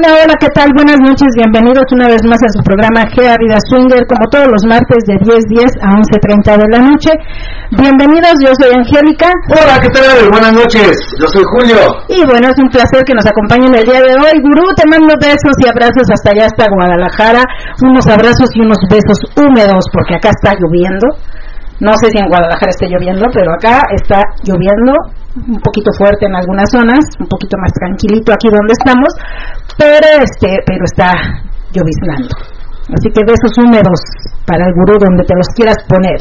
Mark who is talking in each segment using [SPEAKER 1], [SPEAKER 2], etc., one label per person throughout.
[SPEAKER 1] Hola, hola, ¿qué tal? Buenas noches, bienvenidos una vez más a su programa Gea Vida Swinger, como todos los martes de 10.10 a 11.30 de la noche. Bienvenidos, yo soy Angélica.
[SPEAKER 2] Hola, ¿qué tal? Buenas noches, yo soy Julio.
[SPEAKER 1] Y bueno, es un placer que nos acompañen el día de hoy. Gurú, te mando besos y abrazos hasta allá, hasta Guadalajara. Unos abrazos y unos besos húmedos, porque acá está lloviendo. No sé si en Guadalajara esté lloviendo, pero acá está lloviendo un poquito fuerte en algunas zonas, un poquito más tranquilito aquí donde estamos, pero este, pero está lloviznando. Así que besos húmedos para el gurú donde te los quieras poner.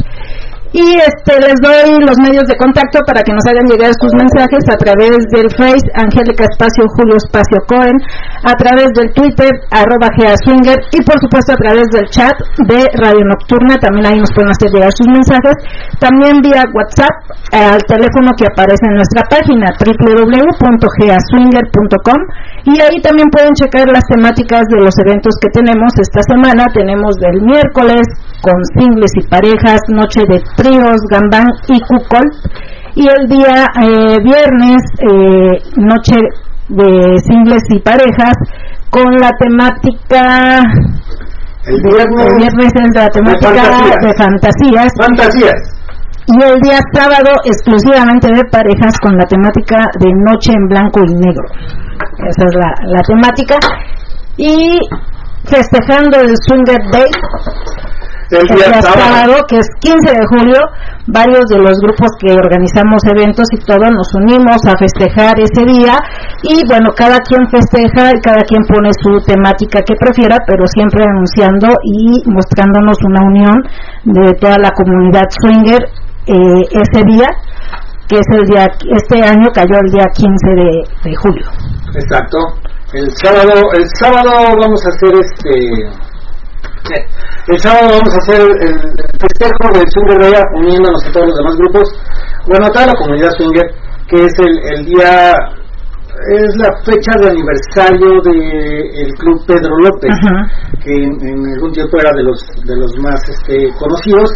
[SPEAKER 1] Y este les doy los medios de contacto para que nos hagan llegar sus mensajes a través del Face Angélica Espacio Julio Espacio Cohen, a través del Twitter arroba Swinger y por supuesto a través del chat de Radio Nocturna, también ahí nos pueden hacer llegar sus mensajes, también vía WhatsApp al teléfono que aparece en nuestra página www.geaswinger.com y ahí también pueden checar las temáticas de los eventos que tenemos. Esta semana, tenemos del miércoles con singles y parejas, noche de tríos, gambán y cucol. Y el día eh, viernes, eh, noche de singles y parejas, con la temática...
[SPEAKER 2] El viernes,
[SPEAKER 1] el viernes es la temática de fantasías.
[SPEAKER 2] Fantasías.
[SPEAKER 1] Y el día sábado exclusivamente de parejas con la temática de noche en blanco y negro. Esa es la, la temática. Y festejando el Swinger Day,
[SPEAKER 2] el día,
[SPEAKER 1] sábado. que es 15 de julio, varios de los grupos que organizamos eventos y todo nos unimos a festejar ese día y bueno, cada quien festeja y cada quien pone su temática que prefiera, pero siempre anunciando y mostrándonos una unión de toda la comunidad swinger eh, ese día que es el día, este año cayó el día 15 de, de julio.
[SPEAKER 2] Exacto. El sábado, el sábado vamos a hacer este el sábado vamos a hacer el, festejo del Swinger Raya uniéndonos a todos los demás grupos, bueno, a toda la comunidad Swinger, que es el, día, es la fecha de aniversario del Club Pedro López, que en, algún tiempo era de los de los más este, conocidos,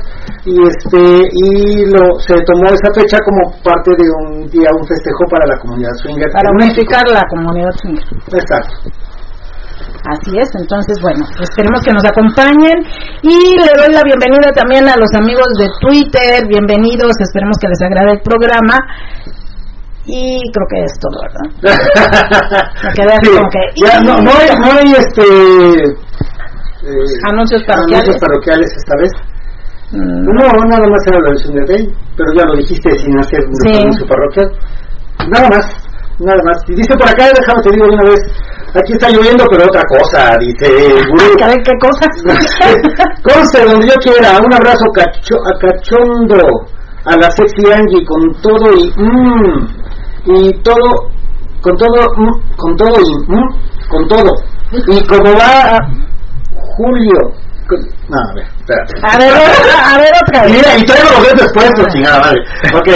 [SPEAKER 2] y este y lo se tomó esa fecha como parte de un día, un festejo para la comunidad Swinger.
[SPEAKER 1] Para unificar la comunidad Swinger.
[SPEAKER 2] Exacto.
[SPEAKER 1] Así es, entonces bueno, esperemos que nos acompañen y le doy la bienvenida también a los amigos de Twitter, bienvenidos, esperemos que les agrade el programa y creo que es todo, ¿verdad?
[SPEAKER 2] Ya, no, no, hay, no hay este
[SPEAKER 1] eh, anuncios parroquiales.
[SPEAKER 2] Anuncios parroquiales esta vez. Mm. No, nada más era la versión de Rey, pero ya lo dijiste sin hacer un sí. anuncio parroquial. Nada más, nada más. Y dice por acá, déjame te digo de una vez, Aquí está lloviendo, pero otra cosa, dice
[SPEAKER 1] Gurú. ¿Qué cosa?
[SPEAKER 2] Conste donde yo quiera. Un abrazo cacho, a cachondo a la sexy Angie con todo y mmm, y todo, con todo, mm, con todo y mmm, con todo. Y como va Julio. No, a ver, espérate.
[SPEAKER 1] A ver, a ver otra vez.
[SPEAKER 2] Mira, y traigo los dedos después, pues, chingada, vale. Ok,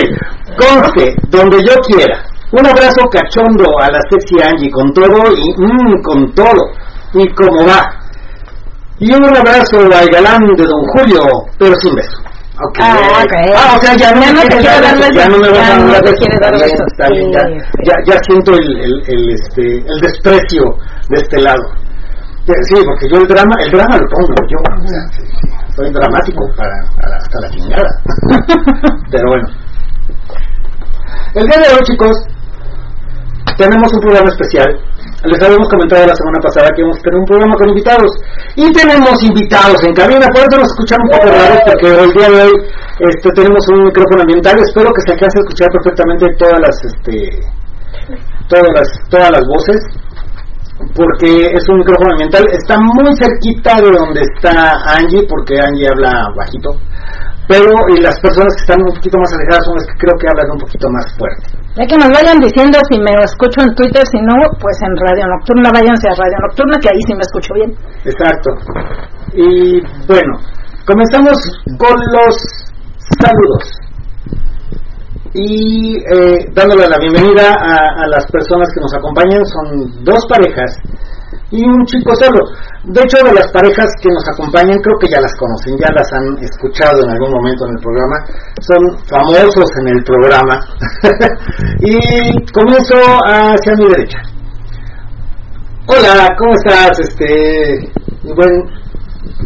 [SPEAKER 2] conste, donde yo quiera un abrazo cachondo a la sexy Angie con todo y mmm, con todo. Y como va. Y un abrazo al galán de Don Julio, pero sin beso. Okay.
[SPEAKER 1] Ah, okay.
[SPEAKER 2] ah, o sea, ya no, me quiere dar besos. Ya no me vas a dar besos. Bien, ya, ya, ya siento el, el, el, este, el desprecio de este lado. Sí, porque yo el drama, el drama lo pongo yo. O sea, sí, soy dramático para, para hasta la chingada. Pero bueno. El día de hoy, chicos, tenemos un programa especial. Les habíamos comentado la semana pasada que íbamos a tener un programa con invitados. Y tenemos invitados en cabina, por eso nos escuchamos un poco raro porque el día de hoy este, tenemos un micrófono ambiental, espero que se alcance a escuchar perfectamente todas las este, todas las todas las voces porque es un micrófono ambiental, está muy cerquita de donde está Angie porque Angie habla bajito. Pero y las personas que están un poquito más alejadas son las que creo que hablan un poquito más fuerte.
[SPEAKER 1] Ya que nos vayan diciendo si me escucho en Twitter, si no, pues en Radio Nocturna, váyanse a Radio Nocturna, que ahí sí me escucho bien.
[SPEAKER 2] Exacto. Y bueno, comenzamos con los saludos. Y eh, dándole la bienvenida a, a las personas que nos acompañan, son dos parejas y un chico solo. De hecho, de las parejas que nos acompañan, creo que ya las conocen, ya las han escuchado en algún momento en el programa. Son famosos en el programa. y comienzo hacia mi derecha. Hola, ¿cómo estás? Este, buen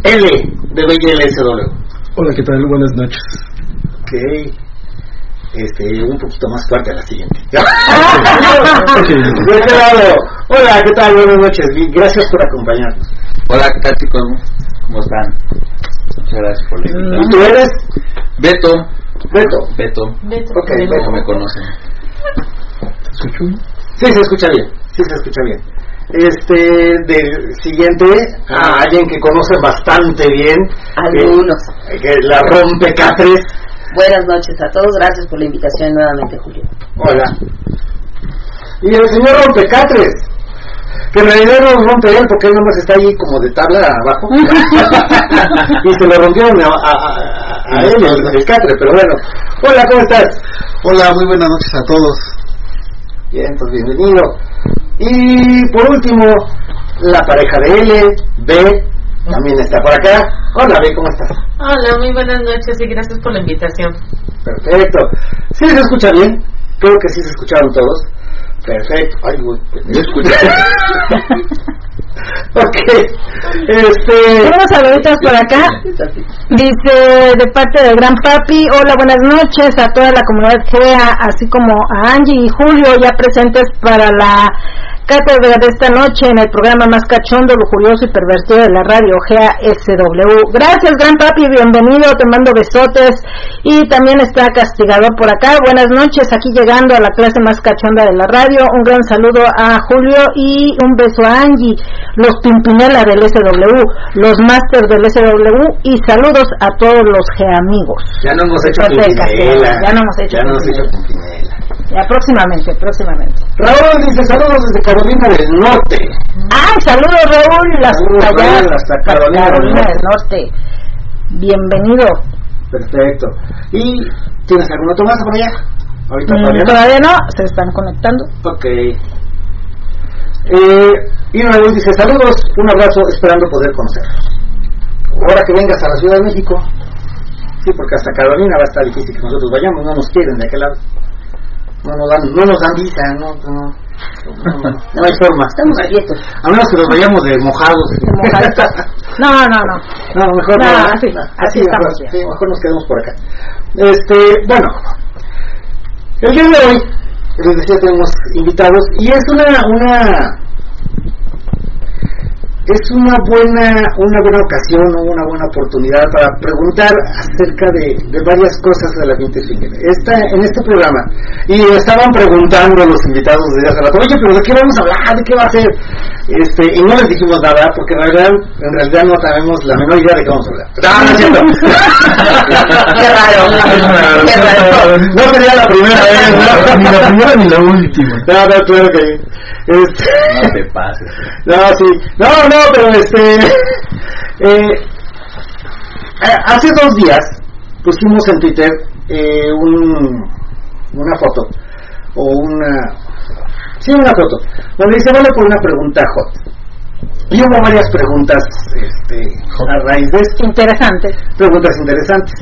[SPEAKER 2] L de BLSW.
[SPEAKER 3] Hola, ¿qué tal? Buenas noches.
[SPEAKER 2] Ok. Este, un poquito más fuerte a la siguiente. Este lado. Hola, ¿qué tal? Buenas noches. Gracias por acompañarnos.
[SPEAKER 4] Hola, ¿qué tal chicos? ¿Cómo están? Muchas gracias por la
[SPEAKER 2] ¿Y
[SPEAKER 4] invitación.
[SPEAKER 2] tú eres?
[SPEAKER 4] Beto,
[SPEAKER 2] Beto.
[SPEAKER 4] Beto,
[SPEAKER 2] Ok,
[SPEAKER 4] como
[SPEAKER 2] Beto.
[SPEAKER 4] me conocen.
[SPEAKER 3] ¿Te escucho bien?
[SPEAKER 2] Sí, se escucha bien. Sí, se escucha bien. Este, de siguiente, a alguien que conoce bastante bien.
[SPEAKER 5] Algunos.
[SPEAKER 2] Que, que la rompe catres.
[SPEAKER 5] Buenas noches a todos, gracias por la invitación nuevamente, Julio.
[SPEAKER 2] Hola. Y el señor Rompecatres, que en realidad no lo rompe él porque él nomás está ahí como de tabla abajo. y se lo rompieron a, a, a- a él, el, el catre, pero bueno. Hola, ¿cómo estás?
[SPEAKER 3] Hola, muy buenas noches a todos.
[SPEAKER 2] Bien, pues bienvenido. Y por último, la pareja de L, B, también está por acá. Hola, B, ¿cómo estás?
[SPEAKER 6] Hola, muy buenas noches y gracias por la invitación.
[SPEAKER 2] Perfecto. ¿Sí se escucha bien? Creo que sí se escucharon todos. Perfecto. Ay, güey.
[SPEAKER 4] Yo escucho.
[SPEAKER 2] Ok. Este.
[SPEAKER 1] Unos saluditos por acá. Dice de parte del Gran Papi, hola, buenas noches a toda la comunidad GEA, así como a Angie y Julio, ya presentes para la cátedra de esta noche en el programa más cachondo, lujurioso y pervertido de la radio GEA SW. Gracias, Gran Papi, bienvenido, te mando besotes. Y también está Castigador por acá, buenas noches, aquí llegando a la clase más cachonda de la radio. Un gran saludo a Julio y un beso a Angie, los Pimpinela del SW, los Masters del SW y saludos a todos los amigos.
[SPEAKER 2] Ya no hemos hecho Pimpinela.
[SPEAKER 1] Ya no hemos hecho
[SPEAKER 2] Ya no hemos hecho
[SPEAKER 1] Pimpinela. Ya próximamente, próximamente.
[SPEAKER 2] Raúl dice saludos desde Carolina del Norte.
[SPEAKER 1] ¡Ay, saludos Raúl! Hasta
[SPEAKER 2] Saludos,
[SPEAKER 1] allá,
[SPEAKER 2] Raúl, hasta Carolina del
[SPEAKER 1] Carolina
[SPEAKER 2] Norte.
[SPEAKER 1] del Norte. Bienvenido.
[SPEAKER 2] Perfecto. ¿Y tienes algún otro por allá? Ahorita
[SPEAKER 1] Mm,
[SPEAKER 2] todavía no.
[SPEAKER 1] Todavía no, se están conectando.
[SPEAKER 2] Ok. Eh, y Raúl dice saludos, un abrazo, esperando poder conocerlos. Ahora que vengas a la Ciudad de México. Sí, porque hasta Carolina va a estar difícil que nosotros vayamos, no nos quieren de aquel lado. No nos dan, no nos dan visa, no, no, no, hay forma.
[SPEAKER 5] Estamos abiertos.
[SPEAKER 2] A menos que nos vayamos de mojados.
[SPEAKER 1] mojaditos. No, no, no.
[SPEAKER 2] No, mejor
[SPEAKER 1] No,
[SPEAKER 2] no.
[SPEAKER 1] así, así
[SPEAKER 2] mejor,
[SPEAKER 1] estamos bien.
[SPEAKER 2] sí, mejor nos quedamos por acá. Este, bueno, el día de hoy, les decía, tenemos invitados y es una, una, es una buena, una buena ocasión o una buena oportunidad para preguntar acerca de, de varias cosas de la gente. Esta, en este programa, y estaban preguntando los invitados desde hace rato, oye, pero ¿de qué vamos a hablar? ¿De qué va a ser? Este, y no les dijimos nada, porque en realidad, en realidad no sabemos la menor idea de qué vamos a hablar. No, no es cierto.
[SPEAKER 5] Qué raro. Qué raro.
[SPEAKER 2] No sería la primera vez, ¿no?
[SPEAKER 3] Ni la primera ni la última.
[SPEAKER 2] No, no, claro que este,
[SPEAKER 4] No te pases.
[SPEAKER 2] no, sí, no, no, pero este, eh, eh, hace dos días pusimos en Twitter eh, un, una foto o una, sí, una foto donde dice vale por una pregunta hot y hubo varias preguntas este, a raíz de esto
[SPEAKER 1] Interesante.
[SPEAKER 2] preguntas interesantes.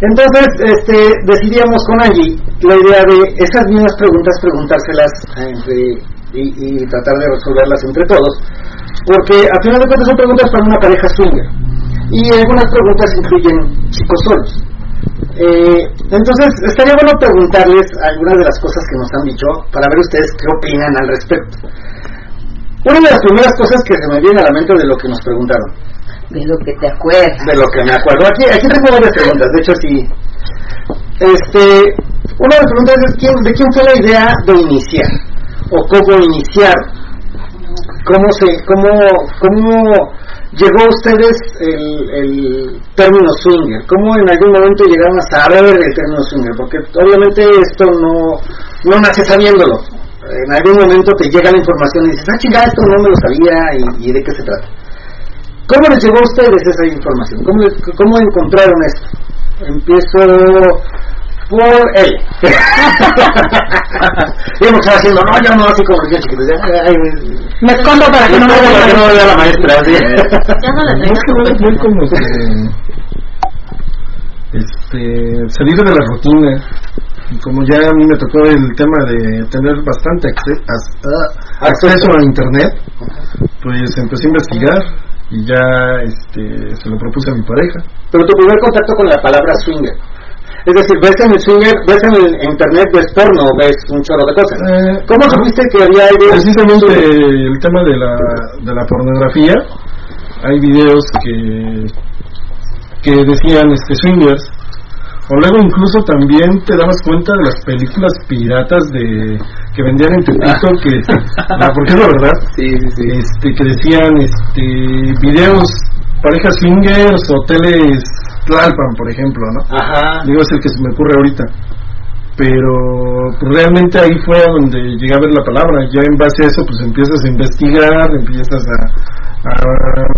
[SPEAKER 2] Entonces, este, decidíamos con Angie la idea de esas mismas preguntas preguntárselas entre, y, y tratar de resolverlas entre todos, porque al final de cuentas son preguntas para una pareja swinger y algunas preguntas incluyen chicos solos. Eh, entonces, estaría bueno preguntarles algunas de las cosas que nos han dicho para ver ustedes qué opinan al respecto. Una de las primeras cosas que se me viene a la mente de lo que nos preguntaron,
[SPEAKER 5] De lo que te acuerdas.
[SPEAKER 2] de lo que me acuerdo. Aquí, aquí tengo varias preguntas, de hecho sí. Este, una de las preguntas es quién, de quién fue la idea de iniciar o cómo iniciar, cómo se, cómo, cómo llegó a ustedes el, el término swinger, cómo en algún momento llegaron a saber el término swinger, porque obviamente esto no, no nace sabiéndolo. En algún momento te llega la información y dices, ah, chingada, esto no me lo sabía y, de qué se trata. ¿Cómo les llegó a ustedes esa información? ¿Cómo, cómo encontraron esto? Empiezo por él. y hemos estado haciendo, no, yo no, así como yo chiquito. ya, ay,
[SPEAKER 1] Me escondo para que no me
[SPEAKER 2] que me vea la maestra. así.
[SPEAKER 6] Ya no la
[SPEAKER 3] Más
[SPEAKER 6] traigas
[SPEAKER 3] que nada es muy como que este, salir de la rutina. Y como ya a mí me tocó el tema de tener bastante ah, acceso a internet, pues empecé a investigar y ya este, se lo propuse a mi pareja.
[SPEAKER 2] Pero tu primer contacto con la palabra swinger. Es decir, ves en el swinger, ves en el internet, ves porno, ves un chorro de cosas.
[SPEAKER 3] Eh,
[SPEAKER 2] ¿Cómo supiste que había algo?
[SPEAKER 3] Precisamente el tema de la, de la pornografía, hay videos que, que decían este swingers, o luego incluso también te dabas cuenta de las películas piratas de que vendían en Tepito, que, ah, porque es la verdad,
[SPEAKER 4] Sí, sí, sí.
[SPEAKER 3] este, que decían este, videos, parejas swingers, hoteles Tlalpan, por ejemplo, ¿no?
[SPEAKER 2] Ajá.
[SPEAKER 3] Digo, es el que se me ocurre ahorita. Pero pues, realmente ahí fue donde llegué a ver la palabra. Ya en base a eso, pues empiezas a investigar, empiezas a. a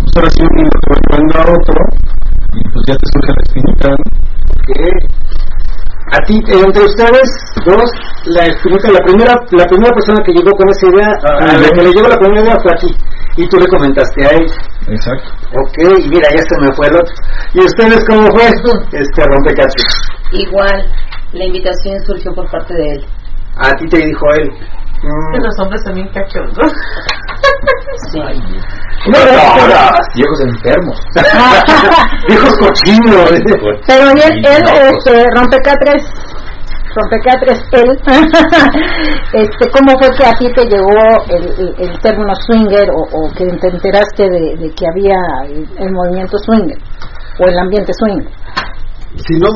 [SPEAKER 3] pues ahora sí, uno te va a otro, y pues ya te surge la espinita. ¿no?
[SPEAKER 2] A ti, entre ustedes dos, la espinita, la primera, la primera persona que llegó con esa idea, a, a la que le llegó la primera idea fue a ti. Y tú le comentaste a él.
[SPEAKER 3] Exacto.
[SPEAKER 2] Ok, y mira, ya se me fue el otro. ¿Y ustedes cómo fue? Este rompecachos.
[SPEAKER 5] Igual, la invitación surgió por parte de él.
[SPEAKER 2] A ti te dijo él.
[SPEAKER 6] Que los hombres también cachondos.
[SPEAKER 5] Sí.
[SPEAKER 2] No, no, no.
[SPEAKER 4] Viejos enfermos.
[SPEAKER 2] Viejos cochinos.
[SPEAKER 1] Pero él, él este, rompecatres, rompecatres, él, este, ¿cómo fue que a ti te llegó el, el, el término swinger o, o que te enteraste de, de que había el, el movimiento swinger o el ambiente swinger?
[SPEAKER 7] si no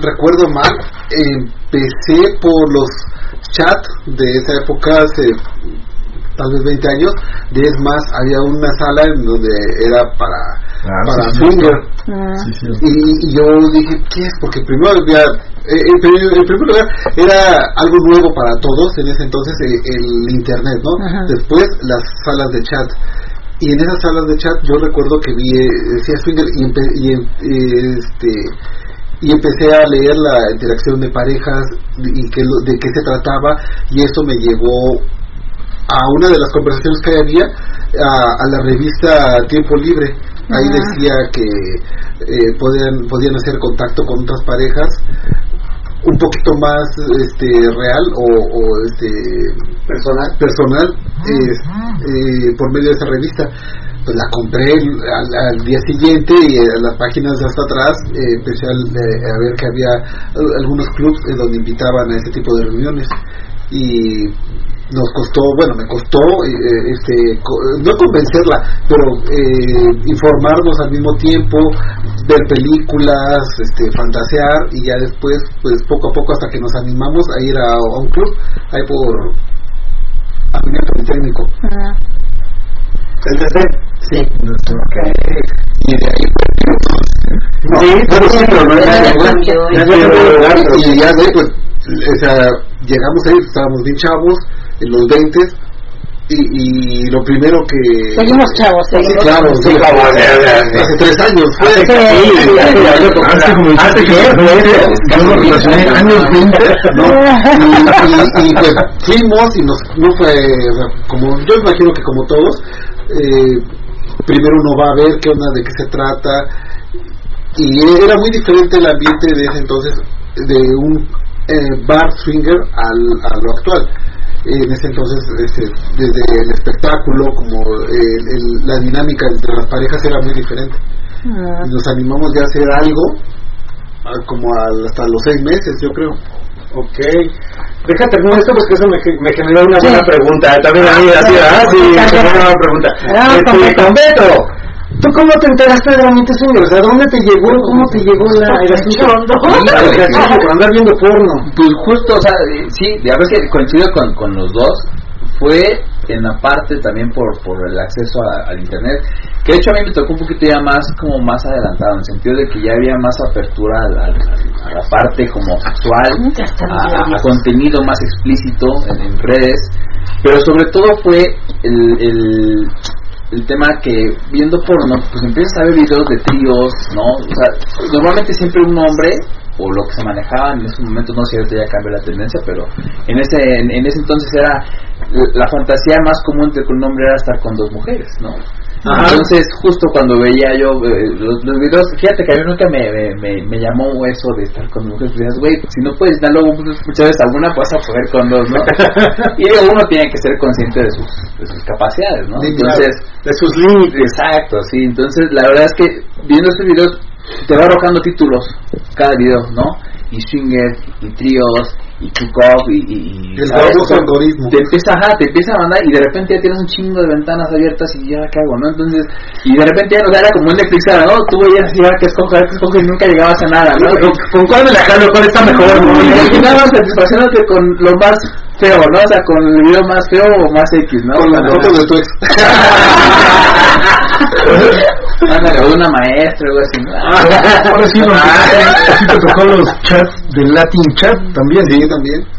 [SPEAKER 7] recuerdo mal, empecé por los chats de esa época, hace tal vez 20 años, de es más, había una sala en donde era para,
[SPEAKER 3] Ah,
[SPEAKER 7] para
[SPEAKER 3] sí, sí,
[SPEAKER 7] swinger.
[SPEAKER 3] Sí, sí.
[SPEAKER 7] Y, y yo dije, ¿qué es? Porque primero había, eh, en, primer, en primer lugar, era algo nuevo para todos en ese entonces eh, el internet, ¿no?
[SPEAKER 1] Ajá.
[SPEAKER 7] Después las salas de chat. Y en esas salas de chat yo recuerdo que vi, eh, decía Swinger y, empe- y, em- eh, este, y empecé a leer la interacción de parejas y que lo- de qué se trataba y eso me llevó a una de las conversaciones que había a, a la revista Tiempo Libre. Ahí
[SPEAKER 1] Ah.
[SPEAKER 7] decía que eh, podían podían hacer contacto con otras parejas un poquito más este real o, o, este personal. personal eh, por medio de esa revista pues la compré al, al día siguiente y en las páginas de hasta atrás eh, empecé a, eh, a ver que había eh, algunos clubs en donde invitaban a ese tipo de reuniones y nos costó, bueno, me costó eh, este, no convencerla, pero eh, informarnos al mismo tiempo, ver películas, este, fantasear y ya después, pues poco a poco hasta que nos animamos a ir a, a un club, ahí por
[SPEAKER 1] ah.
[SPEAKER 2] ¿El DC?
[SPEAKER 7] Sí. Y de ahí
[SPEAKER 2] Sí,
[SPEAKER 7] sí, pero no era- y ya de ahí, pues, o sea, llegamos ahí, estábamos bien chavos, en los 20 y, y lo primero que
[SPEAKER 1] Seguimos chavos, seguimos.
[SPEAKER 7] claro, sí,
[SPEAKER 2] ya.
[SPEAKER 7] hace tres años fue.
[SPEAKER 2] Hace- sí,
[SPEAKER 3] como
[SPEAKER 2] Hace
[SPEAKER 3] que
[SPEAKER 2] que-
[SPEAKER 3] los 20, yo lo relacioné años 20,
[SPEAKER 7] ¿no? Y, y- y, pues fuimos y nos no fue como yo imagino que como todos eh, primero uno va a ver qué onda de qué se trata. Y era muy diferente el ambiente de ese entonces de un eh, bar swinger al, a lo actual. En ese entonces este, desde el espectáculo como el- el- la dinámica entre las parejas era muy diferente.
[SPEAKER 1] Ah.
[SPEAKER 7] nos animamos ya a hacer algo como al- hasta los seis meses yo creo
[SPEAKER 2] Ok. Déjate terminar esto porque eso me, me generó una buena
[SPEAKER 1] Sí.
[SPEAKER 2] pregunta. También a mí, así, ah, sí, me generó una buena pregunta.
[SPEAKER 1] Ah,
[SPEAKER 2] Este,
[SPEAKER 1] con Beto.
[SPEAKER 2] con Beto, ¿tú cómo te enteraste de Ambiente Swinger? O sea, ¿dónde te llegó, cómo te llegó la, el asunto? La por andar viendo porno.
[SPEAKER 4] Pues justo, o sea, eh, sí, ya ves que coincido con, con los dos. Fue en la parte también por, por el acceso a- al internet, que de hecho a mí me tocó un poquito ya más como más adelantado, en el sentido de que ya había más apertura al- a, la parte como sexual, a, a- a contenido más explícito en, en redes, pero sobre todo fue el, el, el tema que viendo porno, pues empiezas a ver videos de tríos, ¿no? O sea, normalmente siempre un hombre, o lo que se manejaba en esos momentos, no sé si ya cambió la tendencia, pero en ese, en, en ese entonces era la, fantasía más común de un hombre era estar con dos mujeres, ¿no?
[SPEAKER 2] Ajá.
[SPEAKER 4] Entonces, justo cuando veía yo eh, los, los videos, fíjate que a mí nunca me, me, me, me llamó eso de estar con mujeres. Decías, güey, si no puedes dar luego pues, muchas veces alguna, pues vas a poder con dos, ¿no? y uno tiene que ser consciente de sus, de sus capacidades, ¿no?
[SPEAKER 7] Sí,
[SPEAKER 4] Entonces,
[SPEAKER 2] De sus límites.
[SPEAKER 4] Exacto, sí. Entonces, la verdad es que viendo estos videos te va arrojando títulos cada video, ¿no? Y swinger, y tríos, y cook y, y, y,
[SPEAKER 7] El algoritmo.
[SPEAKER 4] Te empieza, ajá, te empieza a mandar y de repente ya tienes un chingo de ventanas abiertas y ya cago, ¿no? Entonces, y de repente ya no era como un Netflix, ¿no? Tú veías y ahora que escojo, que escojo y nunca llegabas a nada, ¿no?
[SPEAKER 2] ¿Con, con cuál me la jalo? ¿Cuál está mejor?
[SPEAKER 4] Y final vas satisfaciéndote con lo más feo, ¿no? O sea, con el video más feo o más X, ¿no?
[SPEAKER 7] Con las fotos de tu ex.
[SPEAKER 4] Una maestra o algo así. ¿no?
[SPEAKER 3] Ahora sí, Quijote, sí te tocó los chats del Latin Chat también.
[SPEAKER 7] Sí, también.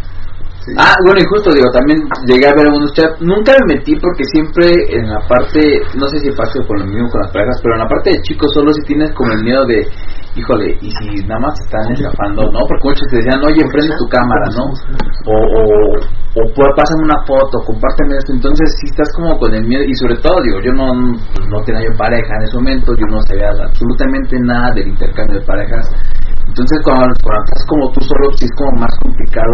[SPEAKER 7] Sí.
[SPEAKER 4] Ah, bueno, y justo digo, también llegué a ver algunos chats. Nunca me metí porque siempre en la parte, no sé si pasa con lo mismo con las parejas, pero en la parte de chicos solo si tienes como el miedo de, híjole, y si nada más están estafando, ¿no? Porque muchos te decían, oye, prende tu cámara, ¿no? O, o, o pues, pásame una foto, compárteme esto. Entonces sí estás como con el miedo, y sobre todo, digo, yo no, pues, no tenía yo pareja en ese momento, yo no sabía absolutamente nada del intercambio de parejas. Entonces cuando, cuando estás como tú solo, sí es como más complicado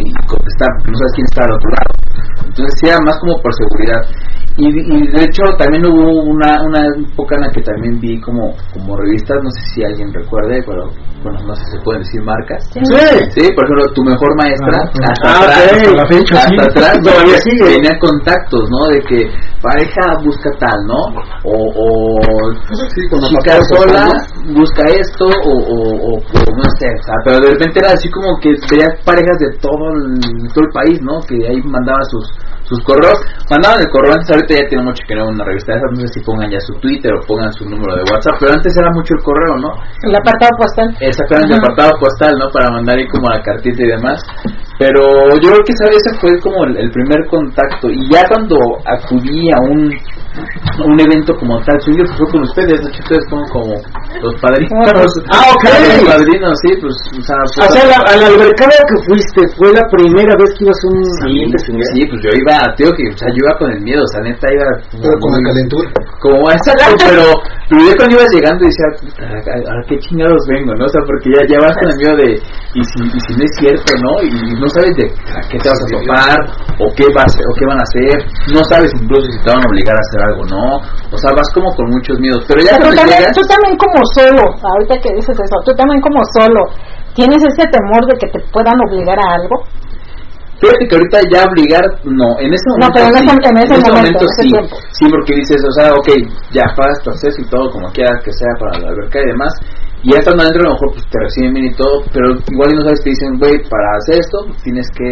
[SPEAKER 4] y contestar, porque no sabes quién está al otro lado. Entonces sí era más como por seguridad. Y, y de hecho también hubo una, una época en la que también vi como, como revistas, no sé si alguien recuerde, pero bueno, no sé si se pueden decir marcas.
[SPEAKER 2] Sí.
[SPEAKER 4] Sí, por ejemplo, tu mejor maestra,
[SPEAKER 3] Ah,
[SPEAKER 4] hasta
[SPEAKER 2] ah,
[SPEAKER 4] atrás.
[SPEAKER 3] Hasta la fecha,
[SPEAKER 4] hasta
[SPEAKER 3] sí.
[SPEAKER 4] atrás
[SPEAKER 2] Todavía sigue.
[SPEAKER 4] tenía contactos, ¿no? De que pareja busca tal, ¿no? O, o
[SPEAKER 7] Sí,
[SPEAKER 4] chica sola busca esto o, o, o, o no sé, o sea, pero de repente era así como que veías parejas de todo el, todo el país, ¿no? Que ahí mandaban sus sus correos, mandaban el correo, antes ahorita ya tiene mucho que no una revista de esas, no sé si pongan ya su Twitter o pongan su número de WhatsApp, pero antes era mucho el correo, ¿no?
[SPEAKER 1] El apartado postal.
[SPEAKER 4] Exactamente, el apartado postal, ¿no? Para mandar ahí como la cartita y demás. Pero yo creo que esa ese fue como el, el primer contacto. Y ya cuando acudí a un, un evento como tal, suyo pues fue con ustedes, de hecho ustedes fueron como los padrinos.
[SPEAKER 2] Ah, ok.
[SPEAKER 4] Los padrinos, sí, pues, o sea,
[SPEAKER 2] O sea, la, a la albercada que fuiste, ¿fue la primera vez que ibas a un
[SPEAKER 4] Sí, sí, pues yo iba, tío, que, o sea, yo iba con el miedo, o sea, neta iba como
[SPEAKER 7] Pero con la calentura.
[SPEAKER 4] como exacto, pero, pero yo cuando ibas llegando decía, "Puta, ¿a, a qué chingados vengo, no? O sea, porque ya, ya vas con el miedo de, y si, y si no es cierto, ¿no? Y no sabes de a qué te vas a topar, o qué, vas, o qué van a hacer, no sabes incluso si te van a obligar a hacer algo, ¿no? O sea, vas como con muchos miedos, pero ya
[SPEAKER 1] Pero
[SPEAKER 4] cuando
[SPEAKER 1] también,
[SPEAKER 4] llegas,
[SPEAKER 1] tú también como solo, ahorita que dices eso, tú también como solo, ¿tienes ese temor de que te puedan obligar a algo?
[SPEAKER 4] Fíjate que ahorita ya obligar, no, en ese
[SPEAKER 1] No,
[SPEAKER 4] momento.
[SPEAKER 1] pero en
[SPEAKER 4] sí,
[SPEAKER 1] ese- en ese momento, en ese
[SPEAKER 4] sí.
[SPEAKER 1] tiempo.
[SPEAKER 4] Sí, porque dices, o sea, ok, ya pagas tu acceso y todo, como quieras que sea para la alberca y demás. Y ya estando adentro, a lo mejor pues, te reciben bien y todo, pero igual y no sabes, te dicen, güey, para hacer esto tienes que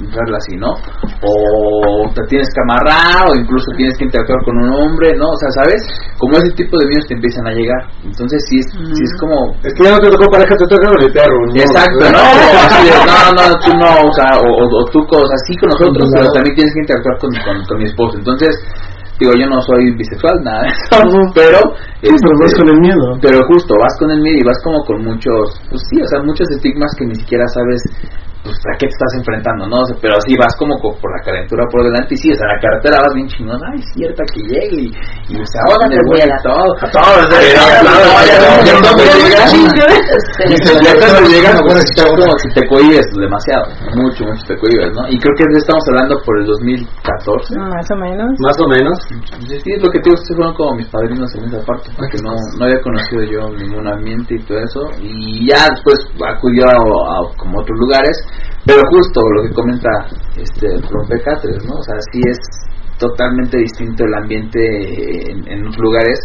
[SPEAKER 4] entrarla así, ¿no? O te tienes que amarrar, o incluso tienes que interactuar con un hombre, ¿no? O sea, ¿sabes? Como ese tipo de miedos te empiezan a llegar. Entonces, sí es, sí es como
[SPEAKER 2] Es que ya no te tocó pareja, te tocó el perro. ¿no?
[SPEAKER 4] Exacto, ¿no? Así de, no, no, tú no, o sea, o, o- o tú, o sea, sí con nosotros, pero también tienes que interactuar con, con, con mi esposo. Entonces, digo, yo no soy bisexual, nada de eso, pero...
[SPEAKER 3] Sí, pero vas
[SPEAKER 4] este,
[SPEAKER 3] con el miedo.
[SPEAKER 4] pero justo, vas con el miedo y vas como con muchos, pues sí, o sea, muchos estigmas que ni siquiera sabes pues a qué te estás enfrentando, ¿no? O sea, pero así vas como co- por la calentura por delante y sí, o sea, la carretera vas bien chingón, ay, es cierta que llegue y, y o sea,
[SPEAKER 5] Ahora
[SPEAKER 4] ¿dónde
[SPEAKER 5] te
[SPEAKER 4] voy? Y todo.
[SPEAKER 2] A todos, eh,
[SPEAKER 4] claro,
[SPEAKER 2] claro,
[SPEAKER 4] ya- cuando
[SPEAKER 5] Este,
[SPEAKER 4] ya cuando llegas, pues, está como si te cohibes demasiado, mucho, mucho te cohibes, ¿no? Y creo que estamos hablando por el 2014.
[SPEAKER 1] Más o menos.
[SPEAKER 2] Más o menos.
[SPEAKER 4] Sí, lo que te digo, ustedes fueron como mis padrinos en esa parte, porque no, no había conocido yo ningún ambiente y todo eso, y ya después acudió a, a como otros lugares, pero justo lo que comenta este Rompecatres, ¿no? O sea, sí es totalmente distinto el ambiente en, en los lugares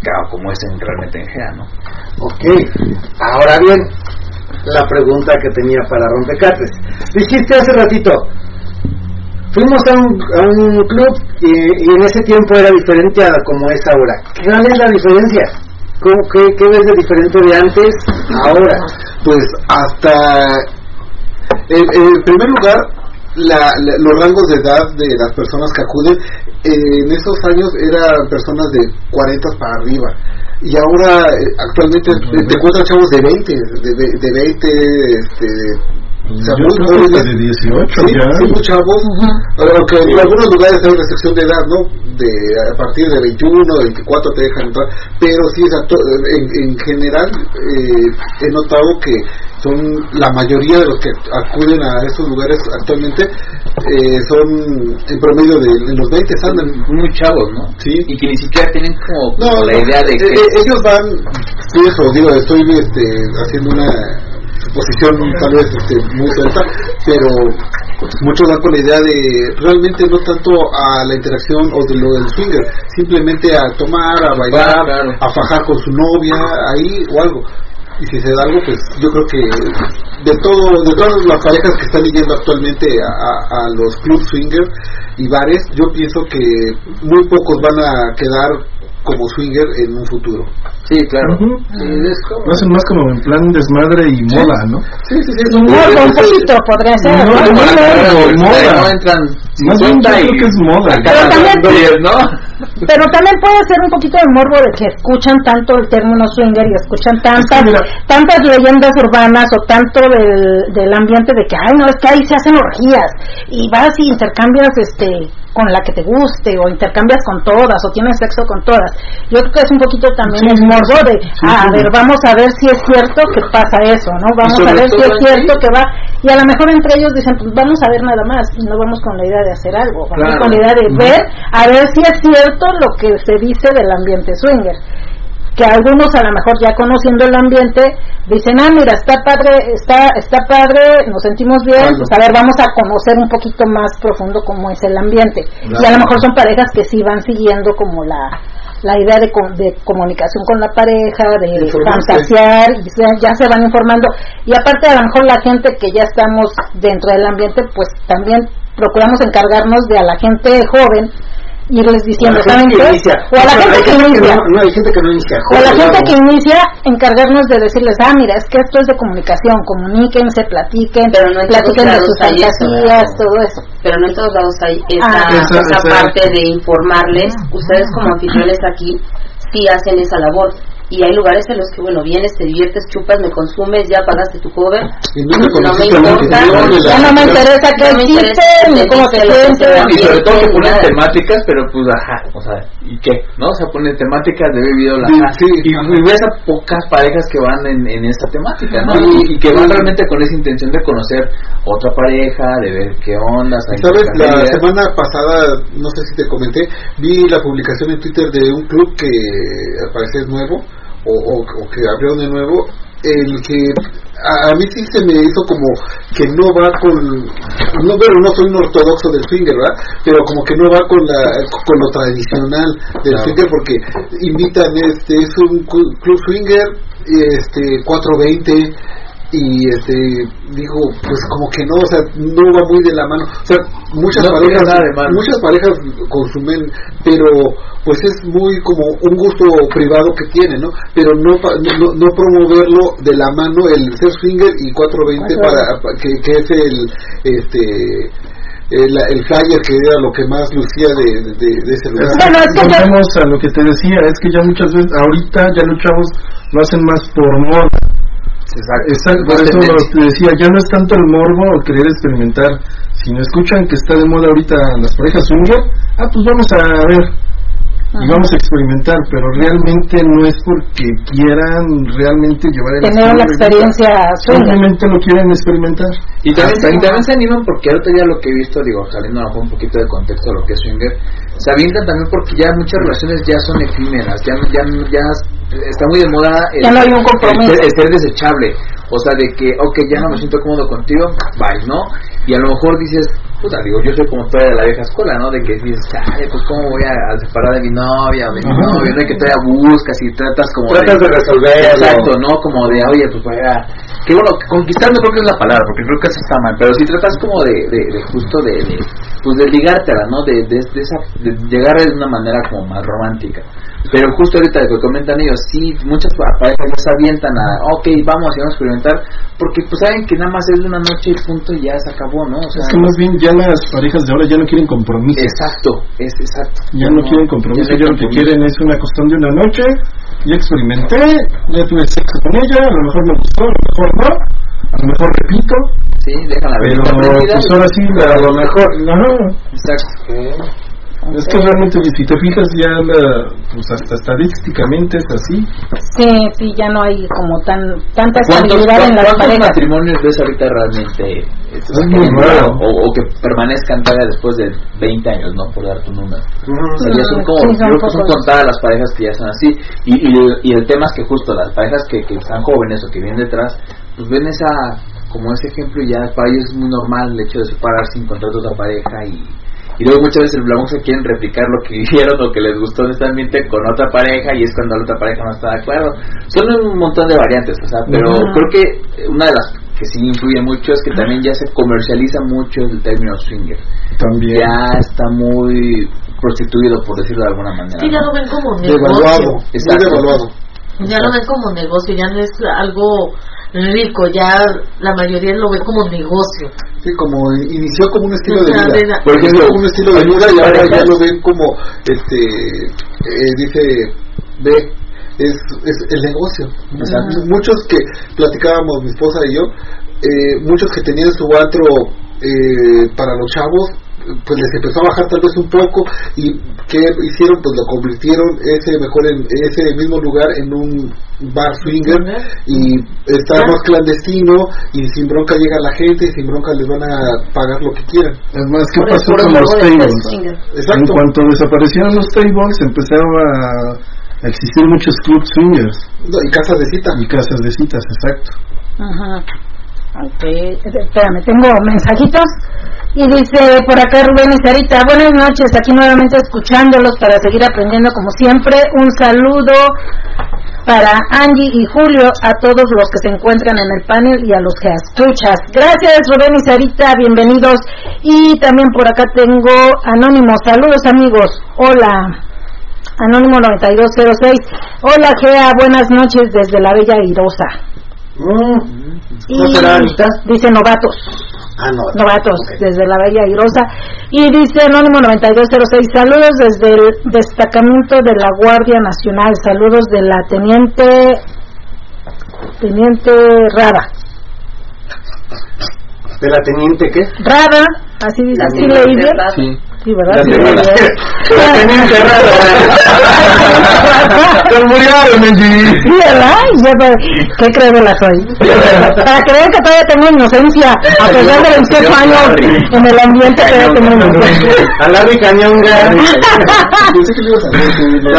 [SPEAKER 4] claro, como es en, realmente en GEA, ¿no?
[SPEAKER 2] Ok. Ahora bien, la pregunta que tenía para Rompecates. Dijiste hace ratito, fuimos a un, a un club y, y en ese tiempo era diferente a como es ahora. ¿Cuál es la diferencia? ¿Cómo, qué, ¿Qué ves de diferente de antes a ahora?
[SPEAKER 7] Pues hasta en, en primer lugar la- la- los rangos de edad de las personas que acuden eh, en esos años eran personas de 40 para arriba. Y ahora eh, actualmente te, encuentras chavos de 20 de, de, de 20 este
[SPEAKER 3] Yo
[SPEAKER 7] muy
[SPEAKER 3] creo que de 18
[SPEAKER 7] Sí,
[SPEAKER 3] ya.
[SPEAKER 7] sí, muy chavos, aunque en algunos lugares hay restricción de edad, ¿no? De a partir de 21, 24 te dejan entrar, pero sí, en, en general eh, he notado que son la mayoría de los que acuden a esos lugares actualmente eh, son en promedio de en los 20 andan.
[SPEAKER 4] Muy chavos, ¿no?
[SPEAKER 7] Sí.
[SPEAKER 4] Y que ni siquiera tienen como,
[SPEAKER 7] No,
[SPEAKER 4] como la
[SPEAKER 7] no,
[SPEAKER 4] idea de
[SPEAKER 7] eh,
[SPEAKER 4] que...
[SPEAKER 7] eh, ellos van, sí, eso, digo, estoy este, haciendo una suposición tal vez este, muy suelta, pero muchos van con la idea de realmente no tanto a la interacción o de lo del swinger, simplemente a tomar, a bailar,
[SPEAKER 4] claro.
[SPEAKER 7] a fajar con su novia, ahí o algo. Y si se da algo, pues yo creo que de todo, de todas las parejas que están yendo actualmente a, a- a los club swinger y bares, yo pienso que muy pocos van a quedar como swinger en un futuro.
[SPEAKER 4] Sí, claro.
[SPEAKER 3] Ujú. Lo hacen más como en plan desmadre y moda, ¿no?
[SPEAKER 7] Sí, sí, sí.
[SPEAKER 1] Y morbo un poquito podría ser.
[SPEAKER 3] No,
[SPEAKER 1] ¿no?
[SPEAKER 3] no,
[SPEAKER 4] Como
[SPEAKER 3] no, moda.
[SPEAKER 4] no entran
[SPEAKER 3] Más bien yo
[SPEAKER 4] 50
[SPEAKER 3] creo
[SPEAKER 4] y
[SPEAKER 3] que es moda.
[SPEAKER 1] Pero también-
[SPEAKER 4] dando 10, ¿no?
[SPEAKER 1] Pero también puede ser un poquito de morbo de que escuchan tanto el término swinger y escuchan tantas
[SPEAKER 3] mira.
[SPEAKER 1] tantas leyendas urbanas o tanto del, del ambiente de que, ay, no, es que ahí se hacen orgías y vas y intercambias este con la que te guste o intercambias con todas o tienes sexo con todas. Yo creo que es un poquito también
[SPEAKER 3] Sí,
[SPEAKER 1] el morbo de,
[SPEAKER 3] sí,
[SPEAKER 1] ah, a
[SPEAKER 3] sí.
[SPEAKER 1] ver, vamos a ver si es cierto que pasa eso, ¿no? Vamos a ver si es cierto que va. Y a lo mejor entre ellos dicen, pues vamos a ver nada más y no vamos con la idea de hacer algo, vamos
[SPEAKER 4] Claro.
[SPEAKER 1] con la idea de ver, a ver si es cierto lo que se dice del ambiente swinger. Que algunos a lo mejor ya conociendo el ambiente dicen, ah, mira, está padre, está, está padre, nos sentimos bien,
[SPEAKER 7] Claro.
[SPEAKER 1] pues a ver, vamos a conocer un poquito más profundo cómo es el ambiente. Y a lo mejor son parejas que sí van siguiendo como la, la idea de, de comunicación con la pareja, de fantasear, y ya, ya se van informando. Y aparte, a lo mejor la gente que ya estamos dentro del ambiente, pues también procuramos encargarnos de a la gente joven, irles diciendo,
[SPEAKER 2] O a la
[SPEAKER 1] ¿saben
[SPEAKER 2] gente
[SPEAKER 1] qué?
[SPEAKER 2] que inicia.
[SPEAKER 1] O a la gente que inicia.
[SPEAKER 2] no, no, hay gente que no inicia.
[SPEAKER 1] O a la gente que inicia, encargarnos de decirles, ah, mira, es que esto es de comunicación, comuníquense, platiquen,
[SPEAKER 5] Pero no en
[SPEAKER 1] platiquen de
[SPEAKER 5] todos
[SPEAKER 1] sus fantasías, todo eso.
[SPEAKER 5] pero no en todos lados hay esa,
[SPEAKER 1] Ah,
[SPEAKER 3] esa-
[SPEAKER 5] esa
[SPEAKER 3] esa-
[SPEAKER 5] parte de informarles. Ustedes como anfitriones aquí sí hacen esa labor. Y hay lugares en los que, bueno, vienes, te diviertes, chupas, me consumes, ya pagaste tu cover.
[SPEAKER 7] Y no
[SPEAKER 5] me importa.
[SPEAKER 1] Ya no me interesa qué
[SPEAKER 5] No me interesa
[SPEAKER 1] existen, ni
[SPEAKER 5] que
[SPEAKER 1] cómo
[SPEAKER 5] te
[SPEAKER 1] se
[SPEAKER 5] que se
[SPEAKER 4] Y sobre todo que ponen temáticas, pero pues ajá, o sea, ¿y qué? ¿No? O sea, ponen temáticas de bebido la
[SPEAKER 7] Sí, sí.
[SPEAKER 4] y, ves a pocas parejas que van en, en esta temática, ¿no?
[SPEAKER 7] Sí.
[SPEAKER 4] Y, y que van realmente con esa intención de conocer otra pareja, de ver qué onda,
[SPEAKER 7] Y sabes, la semana pasada, no sé si te comenté, vi la publicación en Twitter de un club que al parecer es nuevo, o, o, o que abrió de nuevo, el que a, a mí sí se me hizo como que no va con, no, pero no soy un ortodoxo del swinger, ¿verdad? Pero como que no va con la con lo tradicional del
[SPEAKER 4] Claro.
[SPEAKER 7] swinger porque invitan, este, es un club swinger, este, 420 y este dijo pues como que no o sea no va muy de la mano o sea muchas
[SPEAKER 4] No
[SPEAKER 7] parejas
[SPEAKER 4] nada de malo.
[SPEAKER 7] muchas parejas consumen pero pues es muy como un gusto privado que tiene no pero no pa- no, no promoverlo de la mano el ser swinger y 420 para pa- que, que es el este el, el flyer que era lo que más lucía de, de, de ese lugar
[SPEAKER 1] Bueno, es que yo-
[SPEAKER 3] Volvemos a lo que te decía, es que ya muchas veces, ahorita ya los chavos lo hacen más por moda.
[SPEAKER 4] Exacto.
[SPEAKER 3] Exacto, por eso te decía, ya no es tanto el morbo o querer experimentar. Si no escuchan que está de moda ahorita las parejas swinger, ah, pues vamos a ver y vamos a experimentar, pero realmente no es porque quieran realmente llevar el
[SPEAKER 1] Tener una experiencia.
[SPEAKER 3] Simplemente lo quieren experimentar.
[SPEAKER 4] Y también, y también se animan porque otro día lo que he visto, digo, saliendo a un poquito de contexto de lo que es swinger, se avientan también porque ya muchas relaciones ya son efímeras, ya, ya, ya está muy de moda el,
[SPEAKER 1] Ya no hay un compromiso.
[SPEAKER 4] el ser, el ser desechable. O sea, de que, ok, ya no me siento cómodo contigo, bye, ¿no? Y a lo mejor dices, puta, digo, yo soy como todavía de la vieja escuela, ¿no? De que dices, chale, pues cómo voy a, a separar de mi novia o de mi novio, ¿no? Y que todavía buscas y tratas como
[SPEAKER 2] Tratas de resolverlo.
[SPEAKER 4] Exacto, ¿no? Como de, oye, pues vaya. Que bueno, conquistando creo que es la palabra, porque creo que eso está mal, pero si tratas como de, de, de justo de, de, pues de ligártela, ¿no? De, de, de esa, de llegar de una manera como más romántica. Pero justo ahorita de que comentan ellos, sí, muchas pa- parejas ya se avientan a, ok, vamos, y vamos a experimentar, porque pues saben que nada más es de una noche y punto y ya se acabó, ¿no? O sea,
[SPEAKER 3] Es que más bien ya las parejas de ahora ya no quieren compromiso.
[SPEAKER 4] exacto, es exacto.
[SPEAKER 3] Ya no, quieren compromiso,
[SPEAKER 4] ya no
[SPEAKER 3] lo que quieren es una cuestión de una noche, ya experimenté, ya tuve sexo con ella, a lo mejor me gustó, a lo mejor no, a lo mejor repito,
[SPEAKER 4] Sí, dejan la
[SPEAKER 3] pero pues ahora sí, a lo mejor, no,
[SPEAKER 4] Exacto.
[SPEAKER 3] Es que realmente si te fijas ya, la, pues hasta estadísticamente es así,
[SPEAKER 1] Sí, sí, ya no hay como tan tanta
[SPEAKER 4] ¿Cuántos,
[SPEAKER 1] estabilidad en las
[SPEAKER 4] cuántos
[SPEAKER 1] parejas.
[SPEAKER 4] matrimonios ves ahorita realmente eh,
[SPEAKER 3] Es muy raro.
[SPEAKER 4] o, o que permanezcan todavía después de 20 años, ¿no? Por dar tu número. O sea, ya son como,
[SPEAKER 1] sí, son
[SPEAKER 4] yo creo que son contadas las parejas que ya son así. Y, y, el, y el tema es que justo las parejas que, que están jóvenes o que vienen detrás, pues ven esa, como ese ejemplo y ya para ellos es muy normal el hecho de separarse y encontrar otra pareja y, y luego muchas veces el se quieren replicar lo que vivieron o que les gustó en este ambiente con otra pareja y es cuando la otra pareja no está de acuerdo. Son un montón de variantes, o sea, pero creo que una de las que sí influye mucho es que también ya se comercializa mucho el término swinger.
[SPEAKER 3] también.
[SPEAKER 4] Ya está muy prostituido, por decirlo de alguna manera.
[SPEAKER 6] Sí, ya
[SPEAKER 4] ¿no?
[SPEAKER 6] lo ven como
[SPEAKER 7] Devaluado,
[SPEAKER 6] negocio.
[SPEAKER 7] muy
[SPEAKER 4] Exacto.
[SPEAKER 7] devaluado.
[SPEAKER 6] Ya lo ven como negocio, ya no es algo rico, ya la mayoría lo ve como negocio.
[SPEAKER 7] Sí, como inició como un estilo de vida.
[SPEAKER 6] la-
[SPEAKER 4] Por ejemplo,
[SPEAKER 7] un estilo de vida y ahora ya lo ven como, este, eh, dice, ve, es, es el negocio. Muchos que platicábamos, mi esposa y yo, eh, muchos que tenían su antro eh, para los chavos, pues les empezó a bajar tal vez un poco y que hicieron pues lo convirtieron ese mejor en ese mismo lugar en un bar swinger y está más clandestino y sin bronca llega la gente y sin bronca les van a pagar lo que quieran.
[SPEAKER 3] Es más, ¿qué
[SPEAKER 5] Por el
[SPEAKER 3] pasó con los tables? En cuanto desaparecieron los tables, empezaron a existir muchos clubs swingers.
[SPEAKER 7] No, y casas de cita
[SPEAKER 3] y casas de citas, exacto.
[SPEAKER 1] Ajá. Ok, espérame, tengo mensajitos. Y dice por acá Rubén y Sarita, buenas noches, aquí nuevamente escuchándolos para seguir aprendiendo como siempre. Un saludo para Angie y Julio, a todos los que se encuentran en el panel y a los que escuchas. Gracias Rubén y Sarita, bienvenidos. Y también por acá tengo Anónimo, saludos amigos, hola. Anónimo 9206, hola Gea, buenas noches desde la Bella Irosa. Y
[SPEAKER 2] ¿No será Anita?
[SPEAKER 1] dice novatos,
[SPEAKER 7] ah no
[SPEAKER 1] novatos, desde la Bella Irosa. Y dice Anónimo 9206, saludos desde el destacamento de la Guardia Nacional, saludos de la Teniente, Teniente Rada.
[SPEAKER 2] ¿De la teniente qué?
[SPEAKER 1] Rada, así dice, así leí bien.
[SPEAKER 4] Sí.
[SPEAKER 1] Sí, ¿verdad? Sí, bien.
[SPEAKER 2] La teniente
[SPEAKER 3] ¡Se murieron, Angie!
[SPEAKER 1] Sí, ¿verdad? Yo, ¿Qué creencia soy? Para que vean que todavía tengo inocencia, a pesar de 28 años en el ambiente, todavía tengo inocencia.
[SPEAKER 2] A Larry Cañonga.
[SPEAKER 7] pensé que lo ibas a no.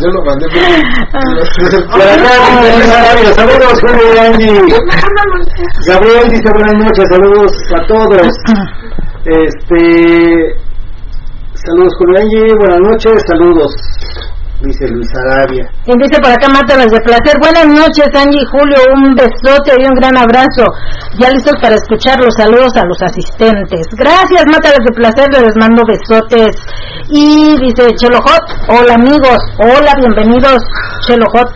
[SPEAKER 7] yo lo mandé
[SPEAKER 2] Por saludos, Julio Angie. Gabriel dice buenas noches, saludos a todos. Este. Saludos, Julio Angie, buenas noches, saludos. Dice Luis Arabia.
[SPEAKER 1] Y dice por acá Mátalas de Placer. Buenas noches, Angie y Julio. Un besote y un gran abrazo. Ya listos para escuchar los saludos a los asistentes. Gracias, Mátalas de Placer. Les mando besotes. Y dice Chelo Hot. Hola, amigos. Hola, bienvenidos, Chelo Hot.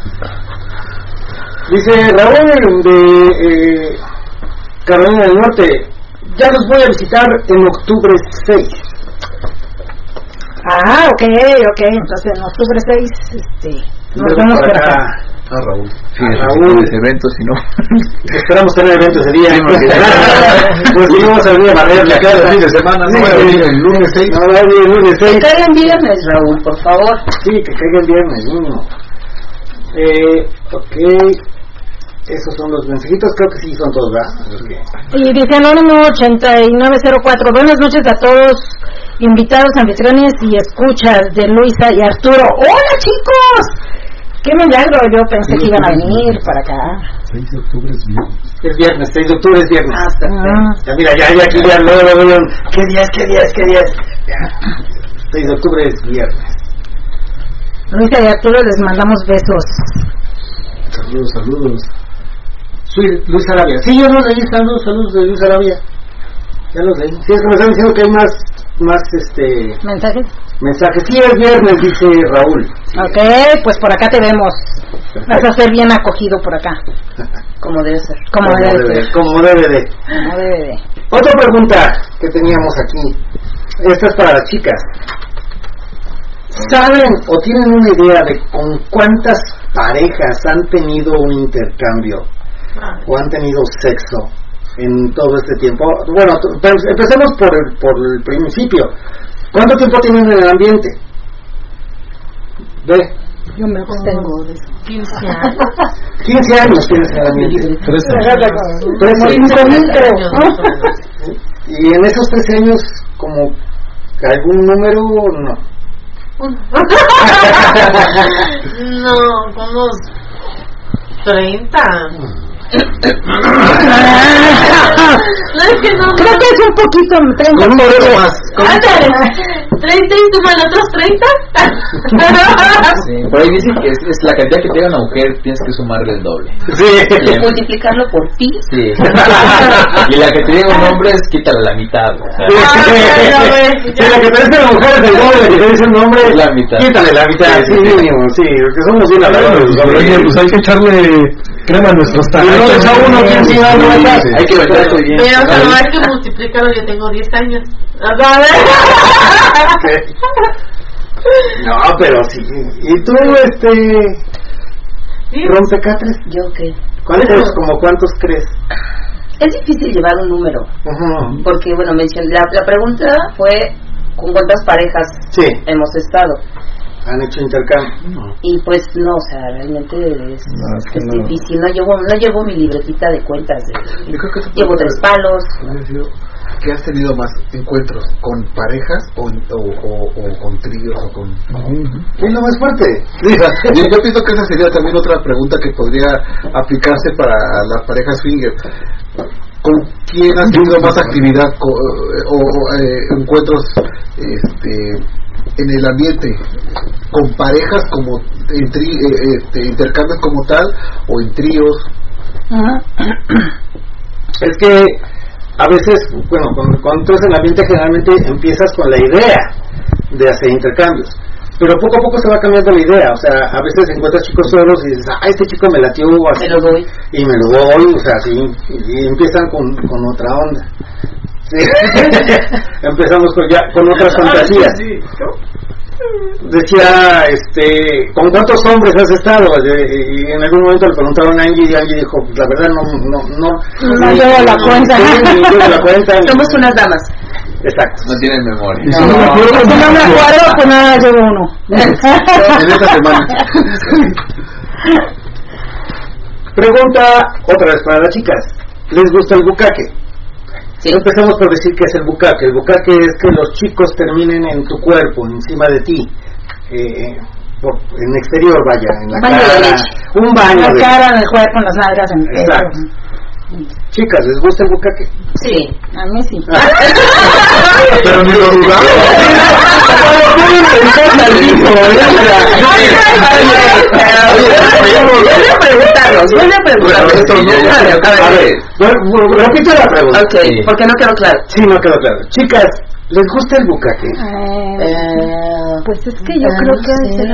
[SPEAKER 2] Dice Raúl de eh, Carolina del Norte. Ya los voy a visitar en octubre 6.
[SPEAKER 1] Ah, ok, ok. Entonces en octubre 6 este, nos vemos
[SPEAKER 2] por acá.
[SPEAKER 7] A Raúl.
[SPEAKER 4] Sí,
[SPEAKER 2] A
[SPEAKER 4] Raúl.
[SPEAKER 2] Raúl.
[SPEAKER 4] eventos, si no.
[SPEAKER 2] Esperamos tener eventos ese día. Pues sí, vamos a venir a barrerle acá el fin de semana.
[SPEAKER 7] No
[SPEAKER 2] Sí,
[SPEAKER 7] voy a venir el lunes 6.
[SPEAKER 2] No, va a venir el lunes
[SPEAKER 5] Que
[SPEAKER 2] 6.
[SPEAKER 5] caiga en viernes, Raúl, por favor.
[SPEAKER 2] Sí, que caiga el viernes, mínimo. Eh, ok. Esos son los mensajitos, creo que sí son todos, ¿verdad?
[SPEAKER 1] Y dice Anónimo 8904, buenas noches a todos, invitados, anfitriones y escuchas de Luisa y Arturo. ¡Hola chicos! ¡Qué milagro! Yo pensé que iban a venir para acá.
[SPEAKER 7] 6 de octubre es viernes.
[SPEAKER 2] Es viernes, 6 de octubre es viernes.
[SPEAKER 5] Ah, perfecto.
[SPEAKER 1] Ah,
[SPEAKER 2] Ya mira, ya, ya, aquí ya, luego, luego, luego, ¿qué día es, qué día es, qué día es? Ya. 6 de octubre es viernes.
[SPEAKER 1] Luisa y Arturo les mandamos besos.
[SPEAKER 7] Saludos, saludos.
[SPEAKER 2] Luis Arabia. Sí, yo los leí, saludos, saludos de Luis Arabia. Ya los leí. Sí, es que me están diciendo que hay más, más, este,
[SPEAKER 1] ¿Mensajes?
[SPEAKER 2] mensajes. Sí, es viernes, dice Raúl.
[SPEAKER 1] Ok, pues por acá te vemos. Vas a ser bien acogido por acá.
[SPEAKER 5] Como debe ser.
[SPEAKER 1] Como
[SPEAKER 2] Como
[SPEAKER 1] debe
[SPEAKER 2] debe,
[SPEAKER 1] ser.
[SPEAKER 2] como debe de.
[SPEAKER 1] Como debe de.
[SPEAKER 2] Otra pregunta que teníamos aquí. Esta es para las chicas. ¿Saben o tienen una idea de con cuántas parejas han tenido un intercambio o han tenido sexo en todo este tiempo? Bueno, empecemos por el, por el principio. ¿Cuánto tiempo tienen en el ambiente? Ve,
[SPEAKER 1] Yo me tengo de
[SPEAKER 6] 15 años.
[SPEAKER 2] 15 años tienes en el ambiente.
[SPEAKER 7] 13.
[SPEAKER 2] Trece.
[SPEAKER 1] cinco mil, creo.
[SPEAKER 6] Años.
[SPEAKER 2] Y en esos 13 años, como algún número, no.
[SPEAKER 6] no, como 30. No es que no.
[SPEAKER 1] Creo que es un poquito, 30
[SPEAKER 2] Con un número más.
[SPEAKER 6] Ándale, 30 y suman otros 30.
[SPEAKER 4] Sí, por ahí dicen que es, es la cantidad que tenga una mujer, tienes que sumarle el doble.
[SPEAKER 2] Sí.
[SPEAKER 4] Bien.
[SPEAKER 5] Multiplicarlo por pi.
[SPEAKER 4] Sí. y la que te diga un hombre es quítale la mitad. o sea,
[SPEAKER 2] Si la que te dice la mujer es el doble, la que te dice el nombre,
[SPEAKER 4] La mitad.
[SPEAKER 2] quítale la mitad, sí, mínimo, sí, porque somos bien habladores.
[SPEAKER 3] Oye, pues hay que echarle crema a nuestros
[SPEAKER 2] Y no les a uno, ¿quién se va a matar?
[SPEAKER 4] Hay que venderse bien.
[SPEAKER 6] Pero o sea, no hay que multiplicarlo, yo tengo 10 años.
[SPEAKER 2] No, pero sí. ¿Y tú, este,
[SPEAKER 6] Sí,
[SPEAKER 2] rompecatres?
[SPEAKER 5] ¿Yo qué?
[SPEAKER 2] ¿Cuántos, como cuántos crees?
[SPEAKER 5] Es difícil llevar un número.
[SPEAKER 2] Ujú.
[SPEAKER 5] Porque, bueno, mencioné, la, la pregunta fue con cuántas parejas
[SPEAKER 2] Sí,
[SPEAKER 5] hemos estado.
[SPEAKER 2] Han hecho intercambio.
[SPEAKER 5] Y pues no, o sea, realmente es,
[SPEAKER 3] No, es que
[SPEAKER 5] es
[SPEAKER 3] no.
[SPEAKER 5] difícil. No llevo, no llevo mi libretita de cuentas. de-
[SPEAKER 7] Yo creo que eso
[SPEAKER 5] llevo tres palos.
[SPEAKER 7] que has tenido más encuentros con parejas o, o, o, o con tríos o con...
[SPEAKER 2] ¿Qué es lo más fuerte?
[SPEAKER 7] yo, yo pienso que esa sería también otra pregunta que podría aplicarse para las parejas swinger. ¿Con quién has tenido más actividad co- o, o, eh, encuentros este, en el ambiente? ¿Con parejas como en tri- eh, este, intercambios como tal o en tríos?
[SPEAKER 2] Es que a veces, bueno, cuando, cuando tú estás en el ambiente generalmente empiezas con la idea de hacer intercambios. Pero poco a poco se va cambiando la idea, o sea, a veces encuentras chicos solos y dices, ah, este chico me latió así,
[SPEAKER 5] Me lo doy.
[SPEAKER 2] y me lo doy, o sea, sí, y, y empiezan con, con otra onda. Sí. Empezamos con, ya, con otras fantasías. Decía, este, ¿con cuántos hombres has estado? Y en algún momento le preguntaron a Angie y Angie dijo, la verdad no, no, no.
[SPEAKER 1] No llevo la cuenta.
[SPEAKER 2] La
[SPEAKER 5] Somos unas damas.
[SPEAKER 2] Exacto.
[SPEAKER 4] No tienen memoria.
[SPEAKER 3] Si no me acuerdo,
[SPEAKER 1] Si no me acuerdo, pues nada, llevo uno.
[SPEAKER 7] En esta semana.
[SPEAKER 2] Pregunta otra vez para las chicas. ¿Les gusta el bucaque?
[SPEAKER 5] Sí.
[SPEAKER 2] Empezamos por decir que es el bucaque. El bucaque es que los chicos terminen en tu cuerpo, encima de ti. Eh, por- en exterior, vaya, en la
[SPEAKER 5] Baño de
[SPEAKER 2] cara.
[SPEAKER 5] leche.
[SPEAKER 2] Un baño
[SPEAKER 1] La
[SPEAKER 2] de
[SPEAKER 1] cara, en el cuerpo, en las nalgas, en el
[SPEAKER 2] Exacto. Chicas, ¿les gusta el bucaque?
[SPEAKER 5] Sí.
[SPEAKER 1] A mí sí.
[SPEAKER 7] Pero ni lo.
[SPEAKER 5] Vuelve a preguntarlos, vuelve a
[SPEAKER 2] repito la pregunta.
[SPEAKER 5] Ok, porque no quedó claro.
[SPEAKER 2] Sí, no quedó claro. Chicas, ¿les gusta el bucaque?
[SPEAKER 1] Eh,
[SPEAKER 5] Eh,
[SPEAKER 1] Pues es que yo
[SPEAKER 6] Ah,
[SPEAKER 1] creo
[SPEAKER 6] no
[SPEAKER 1] que ser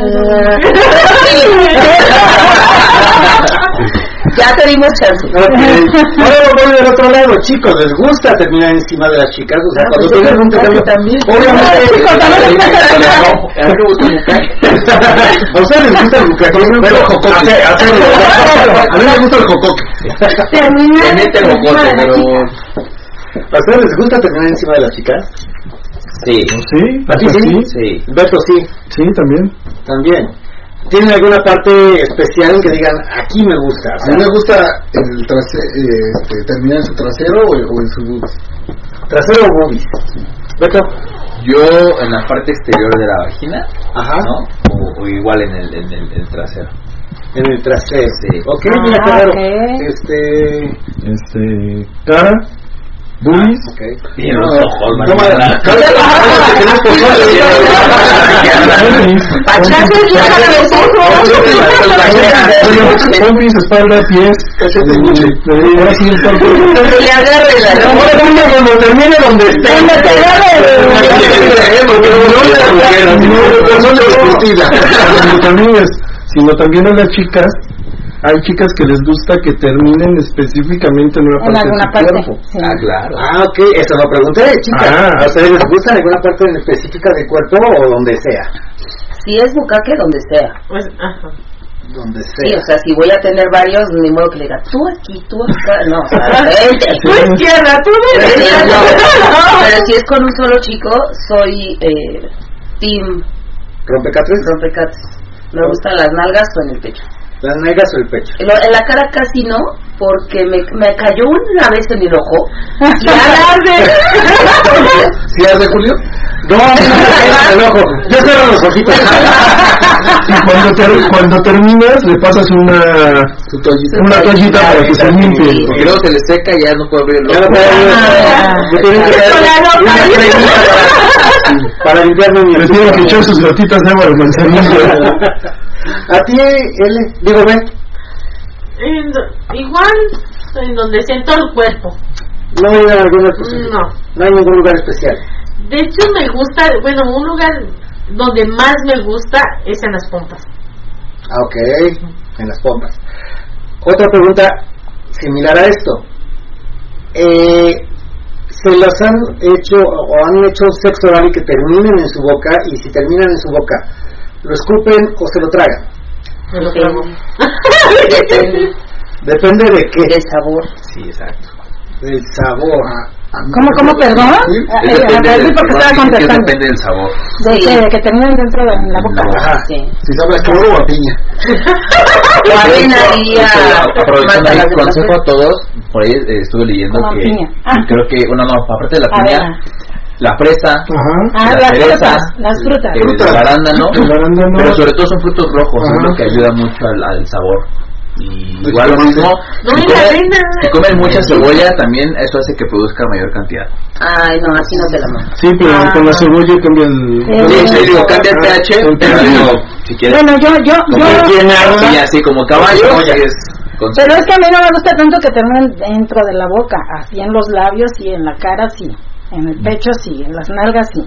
[SPEAKER 5] Ya te dimos chance.
[SPEAKER 2] Ahora voy del otro lado, chicos, ¿les gusta terminar encima de las chicas? O sea,
[SPEAKER 6] Ah,
[SPEAKER 2] cuando
[SPEAKER 6] pues
[SPEAKER 2] tienen un intercambio
[SPEAKER 6] también.
[SPEAKER 2] Obviamente.
[SPEAKER 1] Les gusta
[SPEAKER 4] A mí me gusta bucaque.
[SPEAKER 2] ¿A ustedes les gusta el bucaque? Bueno, jocoque. A mí me gusta el jocoque.
[SPEAKER 1] terminar
[SPEAKER 4] Le mete el pero...
[SPEAKER 1] chica.
[SPEAKER 2] ¿A ustedes les gusta terminar encima de las chicas?
[SPEAKER 4] Sí.
[SPEAKER 3] Sí,
[SPEAKER 2] ¿A ti sí?
[SPEAKER 3] sí,
[SPEAKER 4] Sí.
[SPEAKER 2] Beto, sí,
[SPEAKER 3] sí, también.
[SPEAKER 2] también. ¿Tienen alguna parte especial que digan, aquí me gusta? O
[SPEAKER 7] A mí me gusta el trase- este, terminar en su trasero o, o en su boobs.
[SPEAKER 2] trasero o boobies. Beto.
[SPEAKER 4] Yo en la parte exterior de la vagina,
[SPEAKER 2] Ajá.
[SPEAKER 4] ¿no? O, o igual en el, en el, el trasero.
[SPEAKER 2] En el trasero.
[SPEAKER 4] Sí.
[SPEAKER 2] Ok,
[SPEAKER 1] Ah,
[SPEAKER 2] mira qué raro.
[SPEAKER 1] ok.
[SPEAKER 2] Este.
[SPEAKER 3] Este, cara, boobies,
[SPEAKER 2] Ok.
[SPEAKER 4] Y los ojos,
[SPEAKER 3] pompis, espalda, pies, eh, ahora sí el cuerpo.
[SPEAKER 5] Donde agarre
[SPEAKER 1] te
[SPEAKER 3] hay chicas que les gusta que terminen específicamente en una
[SPEAKER 1] En
[SPEAKER 3] parte
[SPEAKER 1] alguna
[SPEAKER 3] de su
[SPEAKER 1] parte.
[SPEAKER 3] cuerpo.
[SPEAKER 1] sí.
[SPEAKER 4] Ah, claro.
[SPEAKER 2] Ah, ok, eso lo pregunté, chicas.
[SPEAKER 3] Ah.
[SPEAKER 2] ¿A ustedes les gusta alguna parte en específica del cuerpo o donde sea?
[SPEAKER 5] Si es bucaque, donde sea.
[SPEAKER 6] Pues, ajá.
[SPEAKER 2] Donde
[SPEAKER 5] Sí,
[SPEAKER 2] sea.
[SPEAKER 5] o sea, si voy a tener varios, ni modo que le diga, tú aquí, tú acá. No, o sea, vente.
[SPEAKER 6] Tú izquierda, tú
[SPEAKER 5] Pero si,
[SPEAKER 6] derecha.
[SPEAKER 5] no, pero si es con un solo chico, soy eh, team
[SPEAKER 2] ¿Rompecatres?
[SPEAKER 5] rompecates. Me gustan las nalgas o en el pecho.
[SPEAKER 2] ¿Las nalgas o el pecho?
[SPEAKER 5] En, la cara casi no, porque me, me cayó una vez en el ojo. Y arde.
[SPEAKER 7] ¿Sí arde, Julio?
[SPEAKER 2] No, el ojo. Yo cierro los ojitos.
[SPEAKER 3] Y cuando, ter- cuando terminas, le pasas una,
[SPEAKER 7] toallita.
[SPEAKER 3] una toallita para que se limpie.
[SPEAKER 4] Porque luego se le seca y ya no puedo abrir el
[SPEAKER 2] Ya no
[SPEAKER 4] ojo.
[SPEAKER 1] Ah.
[SPEAKER 2] Me tienen que dar para, para limpiarme mi
[SPEAKER 3] Le tienen que echar sus gotitas de agua de manzanilla.
[SPEAKER 2] A ti, L, digo, ven,
[SPEAKER 6] igual, en donde siento el cuerpo.
[SPEAKER 2] no hay alguna.
[SPEAKER 6] No.
[SPEAKER 2] No hay ningún lugar especial.
[SPEAKER 6] De hecho, me gusta, bueno, un lugar donde más me gusta es en las pompas.
[SPEAKER 2] Ah, ok, en las pompas. Otra pregunta similar a esto. Eh, ¿Se los han hecho o han hecho sexo oral y que terminen en su boca? Y si terminan en su boca, ¿lo escupen o se lo tragan?
[SPEAKER 6] Me lo trago.
[SPEAKER 5] Depende
[SPEAKER 2] Depende de qué.
[SPEAKER 5] del sabor.
[SPEAKER 4] Sí, exacto.
[SPEAKER 2] Del sabor.
[SPEAKER 1] ¿Cómo, cómo, perdón?
[SPEAKER 7] Sí,
[SPEAKER 1] Ah, eh,
[SPEAKER 4] depende
[SPEAKER 1] a ver,
[SPEAKER 4] del-
[SPEAKER 1] porque estaba contestando.
[SPEAKER 4] depende del sabor.
[SPEAKER 1] De
[SPEAKER 5] Sí.
[SPEAKER 1] que, de que dentro de la boca.
[SPEAKER 2] Ajá.
[SPEAKER 5] Sí.
[SPEAKER 7] Si sabe a cloro o a piña.
[SPEAKER 5] O.
[SPEAKER 4] Eso, aprovechando
[SPEAKER 5] las
[SPEAKER 4] consejo a todos, por ahí eh, estuve leyendo
[SPEAKER 1] Como
[SPEAKER 4] que,
[SPEAKER 1] piña.
[SPEAKER 4] que
[SPEAKER 1] Ah.
[SPEAKER 4] creo que, bueno, no, aparte de la piña, la fresa,
[SPEAKER 3] Ajá.
[SPEAKER 1] Ah,
[SPEAKER 4] la
[SPEAKER 1] las frutas, las frutas.
[SPEAKER 4] el arándano,
[SPEAKER 3] El arándano.
[SPEAKER 4] pero sobre todo son frutos rojos, es lo que ayuda mucho al, al sabor. Y
[SPEAKER 7] Pues
[SPEAKER 4] igual lo mismo,
[SPEAKER 6] No,
[SPEAKER 4] si,
[SPEAKER 6] avena.
[SPEAKER 4] si comen mucha cebolla, también eso hace que produzca mayor cantidad.
[SPEAKER 5] Ay, no, así no te la mando.
[SPEAKER 3] Sí, pero
[SPEAKER 1] Ah.
[SPEAKER 3] con la cebolla cambia el...
[SPEAKER 1] Sí.
[SPEAKER 4] Sí, sí, digo, cambia el pH,
[SPEAKER 3] El
[SPEAKER 4] pero
[SPEAKER 3] pH.
[SPEAKER 4] digo, si quieres
[SPEAKER 1] Bueno, yo, yo,
[SPEAKER 4] comer
[SPEAKER 1] yo,
[SPEAKER 4] bien así, así como caballo, es
[SPEAKER 1] pero es que a mí no me gusta tanto que terminen dentro de la boca, así en los labios y en la cara sí, en el pecho sí, en las nalgas sí,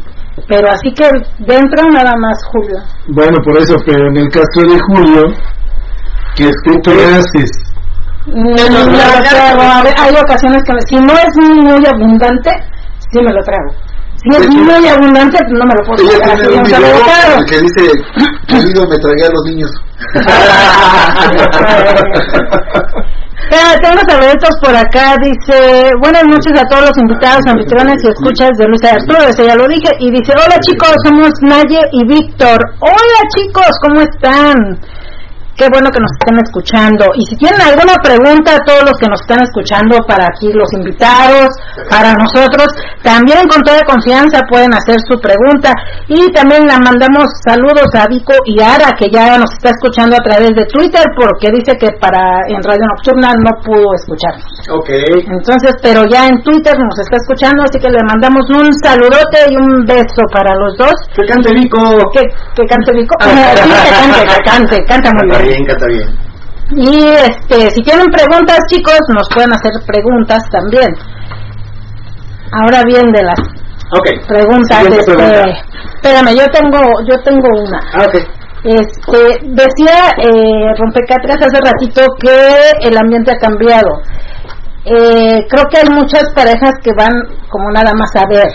[SPEAKER 1] pero así que dentro nada más Julio.
[SPEAKER 3] Bueno, por eso, pero en el caso de Julio, ¿qué tú qué haces?
[SPEAKER 1] Mm, no, pero a ver, hay ocasiones que si no es muy abundante, sí me lo trago. Si es muy abundante, no me lo puedo
[SPEAKER 7] Ella
[SPEAKER 1] tragar.
[SPEAKER 7] tiene un
[SPEAKER 1] no
[SPEAKER 7] video el que dice, querido, me tragué a los niños.
[SPEAKER 1] Eh, tengo saluditos por acá, dice, buenas noches a todos los invitados, anfitriones y escuchas de Luis Arturo, eso ya lo dije, y dice, hola chicos, somos Naye y Víctor, hola chicos, ¿cómo están? Qué bueno que nos estén escuchando. Y si tienen alguna pregunta a todos los que nos están escuchando, para aquí los invitados, para nosotros, también con toda confianza pueden hacer su pregunta. Y también le mandamos saludos a Vico y Ara, que ya nos está escuchando a través de Twitter, porque dice que para en Radio Nocturna no pudo escucharnos.
[SPEAKER 2] Ok.
[SPEAKER 1] Entonces, pero ya en Twitter nos está escuchando, así que le mandamos un saludote y un beso para los dos.
[SPEAKER 2] Que cante Vico.
[SPEAKER 1] Que, que cante Vico. sí, que cante, que cante, canta muy bien.
[SPEAKER 2] Bien, canta bien.
[SPEAKER 1] Y este, si tienen preguntas, chicos, nos pueden hacer preguntas también. Ahora bien, de las. Preguntas, este,
[SPEAKER 2] pregunta.
[SPEAKER 1] espérame, yo tengo, yo tengo una.
[SPEAKER 2] Ah.
[SPEAKER 1] Este, decía eh, Rompecatras hace ratito que el ambiente ha cambiado. Eh, creo que hay muchas parejas que van como nada más a ver.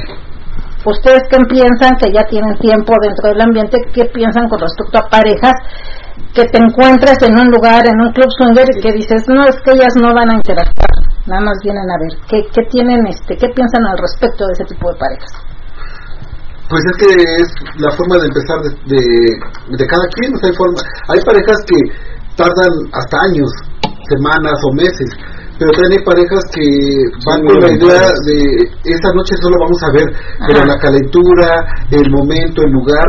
[SPEAKER 1] ¿Ustedes qué piensan que ya tienen tiempo dentro del ambiente? ¿Qué piensan con respecto a parejas que te encuentras en un lugar, en un club swinger y que dices, no, es que ellas no van a interactuar, nada más vienen a ver? ¿Qué, qué tienen, este, qué piensan al respecto de ese tipo de parejas?
[SPEAKER 7] Pues es que es la forma de empezar de, de, cada quien. O hay, forma, hay parejas que tardan hasta años, semanas o meses. Pero también hay parejas que van con la idea de esta noche solo vamos a ver, pero la calentura, el momento, el lugar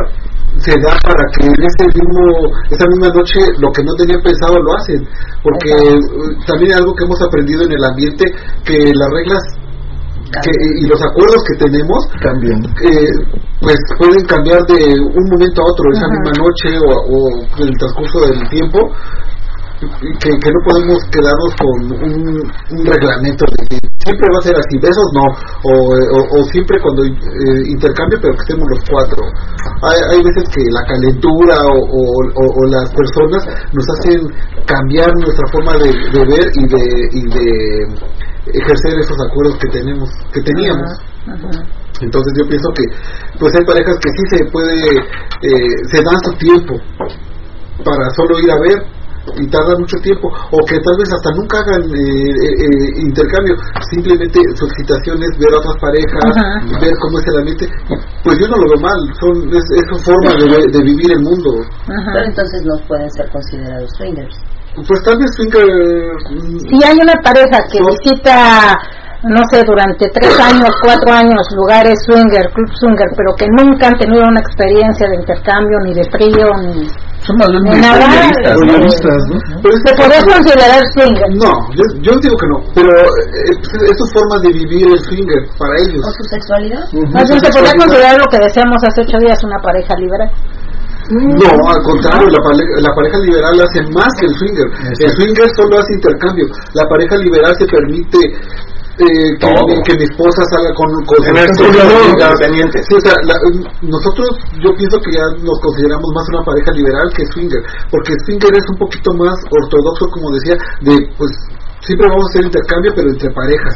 [SPEAKER 7] se da para que en ese mismo esa misma noche lo que no tenían pensado lo hacen porque eh, también algo que hemos aprendido en el ambiente que las reglas que, y los acuerdos que tenemos
[SPEAKER 3] Cambian.
[SPEAKER 7] eh, pues pueden cambiar de un momento a otro esa misma noche o, o en el transcurso del tiempo que, que no podemos quedarnos con un, un reglamento de que siempre va a ser así, besos no, o, o- o siempre cuando eh, intercambio, pero que estemos los cuatro. Hay, hay veces que la calentura o, las personas nos hacen cambiar nuestra forma de, de ver y de, y de ejercer esos acuerdos que tenemos, que teníamos. Entonces yo pienso que pues hay parejas que sí se puede, eh, se dan su tiempo para solo ir a ver y tardan mucho tiempo o que tal vez hasta nunca hagan eh, eh, eh, intercambio simplemente su excitación es ver a otras parejas
[SPEAKER 1] Ajá.
[SPEAKER 7] ver cómo es el ambiente pues yo no lo veo mal son es, es su forma de, vivir el mundo
[SPEAKER 5] Pero entonces no pueden ser considerados swingers.
[SPEAKER 7] pues tal vez swinger mm,
[SPEAKER 1] Si hay una pareja que visita, no sé, durante tres años, cuatro años, lugares swinger, club swinger, pero que nunca han tenido una experiencia de intercambio, ni de frío, ni,
[SPEAKER 4] Son más bien
[SPEAKER 1] nada,
[SPEAKER 4] voyeuristas, ¿no?
[SPEAKER 7] Pero
[SPEAKER 1] se podría considerar swinger.
[SPEAKER 7] no yo, yo digo que no pero eh, es su forma de vivir el swinger para ellos
[SPEAKER 5] ¿O su sexualidad?
[SPEAKER 1] Más bien se podría considerar lo que decíamos hace ocho días, una pareja liberal.
[SPEAKER 7] No, al contrario, la, pare- la pareja liberal hace más que el swinger. El swinger solo hace intercambio. La pareja liberal se permite eh, que,
[SPEAKER 4] Todo.
[SPEAKER 7] mi, que mi esposa salga con, amigas.
[SPEAKER 2] independientes.
[SPEAKER 7] Sí, o sea, la- nosotros, yo pienso que ya nos consideramos más una pareja liberal que swinger, porque swinger es un poquito más ortodoxo, como decía, de pues siempre vamos a hacer intercambio, pero entre parejas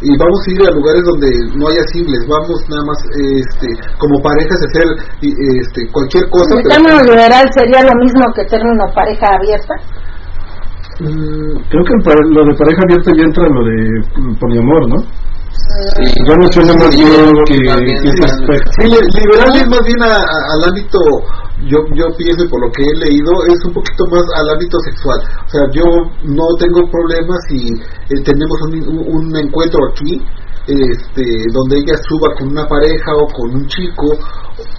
[SPEAKER 7] y vamos a ir a lugares donde no haya singles, vamos nada más este, como parejas a hacer y, este, cualquier cosa.
[SPEAKER 1] El término liberal sería lo mismo que término pareja abierta.
[SPEAKER 7] Mm,
[SPEAKER 3] Creo que lo de pareja abierta ya entra en lo de mm, poliamor, ¿no? Ya no suena más
[SPEAKER 4] Sí,
[SPEAKER 3] bien que, que ese aspecto.
[SPEAKER 7] Sí, li- liberal es más bien a- a- al ámbito, yo, yo pienso por lo que he leído, es un poquito más al ámbito sexual. O sea, yo no tengo problemas si eh, tenemos un, un- un encuentro aquí, este, donde ella suba con una pareja o con un chico,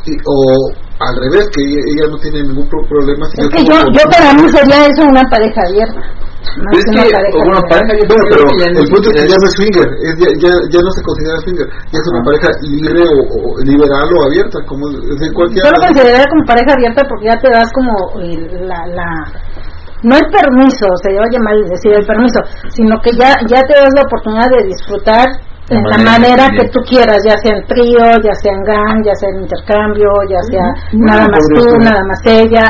[SPEAKER 7] y- o al revés, que ella, ella no tiene ningún pro- problema. Si
[SPEAKER 1] Es que yo, yo para mí sería eso una pareja abierta. Más
[SPEAKER 4] Es
[SPEAKER 1] que una pareja
[SPEAKER 4] bueno, pareja
[SPEAKER 7] Bueno,
[SPEAKER 4] creo
[SPEAKER 7] pero
[SPEAKER 4] ya
[SPEAKER 7] el punto es que ya no es swinger, es ya, ya, ya no se considera swinger, ya es una
[SPEAKER 4] Ah.
[SPEAKER 7] pareja libre o, o liberal o abierta, como es de cualquier
[SPEAKER 1] Yo lo consideraría como pareja abierta porque ya te das como el- la, la no el permiso, se oye mal decir el permiso, sino que ya ya te das la oportunidad de disfrutar en la manera que tú quieras, ya sea en trío, ya sea en gang, ya sea en intercambio, ya sea nada más tú,
[SPEAKER 3] ser.
[SPEAKER 1] nada más ella.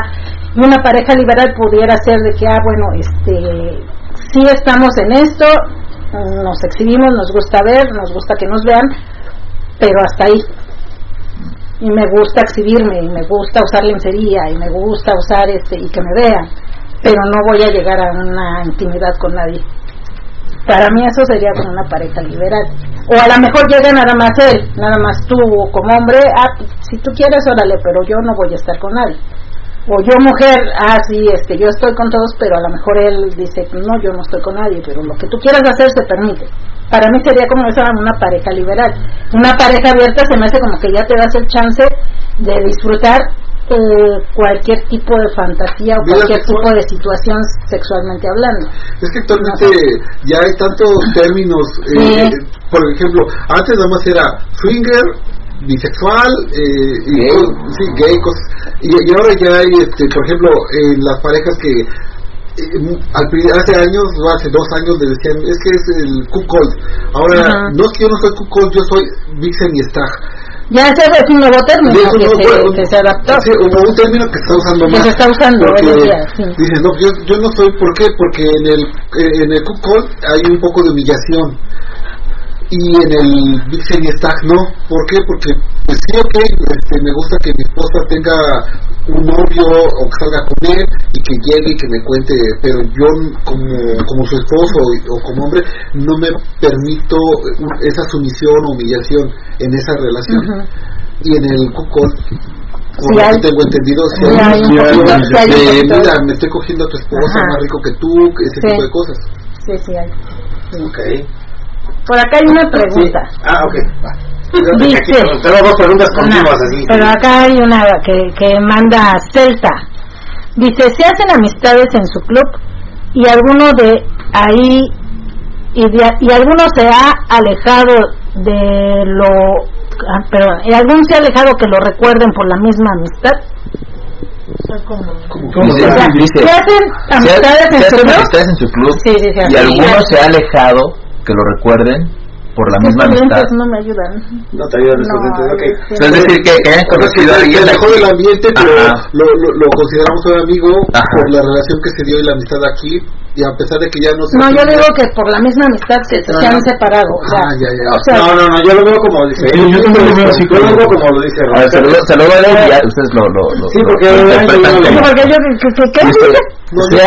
[SPEAKER 1] Una pareja liberal pudiera ser de que, ah, bueno, este, sí estamos en esto, nos exhibimos, nos gusta ver, nos gusta que nos vean, pero hasta ahí y me gusta exhibirme y me gusta usar lencería y me gusta usar este y que me vean pero no voy a llegar a una intimidad con nadie para mí eso sería como una pareja liberal. O a lo mejor llega nada más él nada más tú como hombre ah si tú quieres órale pero yo no voy a estar con nadie. O yo mujer ah sí este yo estoy con todos pero a lo mejor él dice no yo no estoy con nadie pero lo que tú quieras hacer se permite. Para mí sería como esa una pareja liberal. Una pareja abierta se me hace como que ya te das el chance de disfrutar eh, cualquier tipo de fantasía o cualquier tipo de situación sexualmente hablando
[SPEAKER 7] Es que actualmente ya hay tantos términos, eh,
[SPEAKER 1] Sí.
[SPEAKER 7] eh, por ejemplo, antes nada más era swinger, bisexual, eh, y
[SPEAKER 4] Gay.
[SPEAKER 7] co- sí, gay, cosas, y, y ahora ya hay, este, por ejemplo, en las parejas que eh, al hace años o hace dos años le decían es que es el Q-Cold ahora
[SPEAKER 1] Ajá.
[SPEAKER 7] no es que yo no soy Q-Cold yo soy Vixen y Stag
[SPEAKER 1] Ya ese es un nuevo término que,
[SPEAKER 7] no,
[SPEAKER 1] se,
[SPEAKER 7] bueno,
[SPEAKER 1] que se adaptó.
[SPEAKER 7] sí, un término que se está usando
[SPEAKER 1] Que
[SPEAKER 7] más
[SPEAKER 1] se está usando
[SPEAKER 7] porque
[SPEAKER 1] hoy en día, sí.
[SPEAKER 7] dices no yo, yo no soy ¿por qué? porque en el eh, en el hay un poco de humillación y en el Vixen y Stag no ¿por qué? porque pues sí ok este, me gusta que mi esposa tenga un novio o que salga con él y que llegue y que me cuente pero yo como, como su esposo o como hombre no me permito esa sumisión o humillación en esa relación y en el Q-Cold por
[SPEAKER 1] Sí
[SPEAKER 7] lo que tengo entendido Sí
[SPEAKER 1] hay
[SPEAKER 3] Sí hay
[SPEAKER 1] hay
[SPEAKER 7] mira me estoy cogiendo a tu esposa
[SPEAKER 1] Ajá.
[SPEAKER 7] más rico que tú ese tipo de cosas
[SPEAKER 1] Sí, sí hay. Sí. Por acá hay una pregunta.
[SPEAKER 7] ah ok va.
[SPEAKER 1] Dice.
[SPEAKER 2] Tengo dos preguntas
[SPEAKER 1] Una,
[SPEAKER 2] continuas así.
[SPEAKER 1] pero acá hay una que, que manda Celta. Dice, se hacen amistades en su club y alguno de ahí y, de- y alguno se ha alejado de lo ah, perdón, y alguno se ha alejado que lo recuerden por la misma amistad.
[SPEAKER 3] ¿Cómo
[SPEAKER 4] Dice-
[SPEAKER 1] O sea,
[SPEAKER 4] dice,
[SPEAKER 1] ¿se hacen
[SPEAKER 4] se,
[SPEAKER 1] amistades en
[SPEAKER 4] se
[SPEAKER 1] su
[SPEAKER 4] hacen
[SPEAKER 1] club?
[SPEAKER 4] amistades en su club
[SPEAKER 1] Sí, sí, sí,
[SPEAKER 4] y
[SPEAKER 1] sí.
[SPEAKER 4] alguno se ha alejado que lo recuerden por la misma
[SPEAKER 1] Estos
[SPEAKER 4] amistad.
[SPEAKER 1] no me ayudan.
[SPEAKER 2] No te ayudan los
[SPEAKER 1] No, sí.
[SPEAKER 4] O sea, es decir, que, que hayan conocido a
[SPEAKER 7] se
[SPEAKER 4] alguien aquí.
[SPEAKER 7] del ambiente, pero lo, lo, lo consideramos un amigo
[SPEAKER 4] Ajá.
[SPEAKER 7] por la relación que se dio y la amistad aquí, y a pesar de que ya no se...
[SPEAKER 1] No, yo digo que por la misma amistad se, se han separado. O sea,
[SPEAKER 7] Ah, ya, ya.
[SPEAKER 1] o sea,
[SPEAKER 2] No, no, no, yo lo veo como dice.
[SPEAKER 3] Sí, yo también lo veo así
[SPEAKER 2] Yo lo veo como lo dice
[SPEAKER 4] A ver,
[SPEAKER 2] Roberto.
[SPEAKER 4] saludo, saludo a él y ya ustedes lo, lo, lo,
[SPEAKER 2] Sí,
[SPEAKER 4] lo-
[SPEAKER 2] porque
[SPEAKER 4] lo
[SPEAKER 1] ¿qué,
[SPEAKER 4] Dice,
[SPEAKER 1] dice?
[SPEAKER 7] No,
[SPEAKER 4] se
[SPEAKER 7] no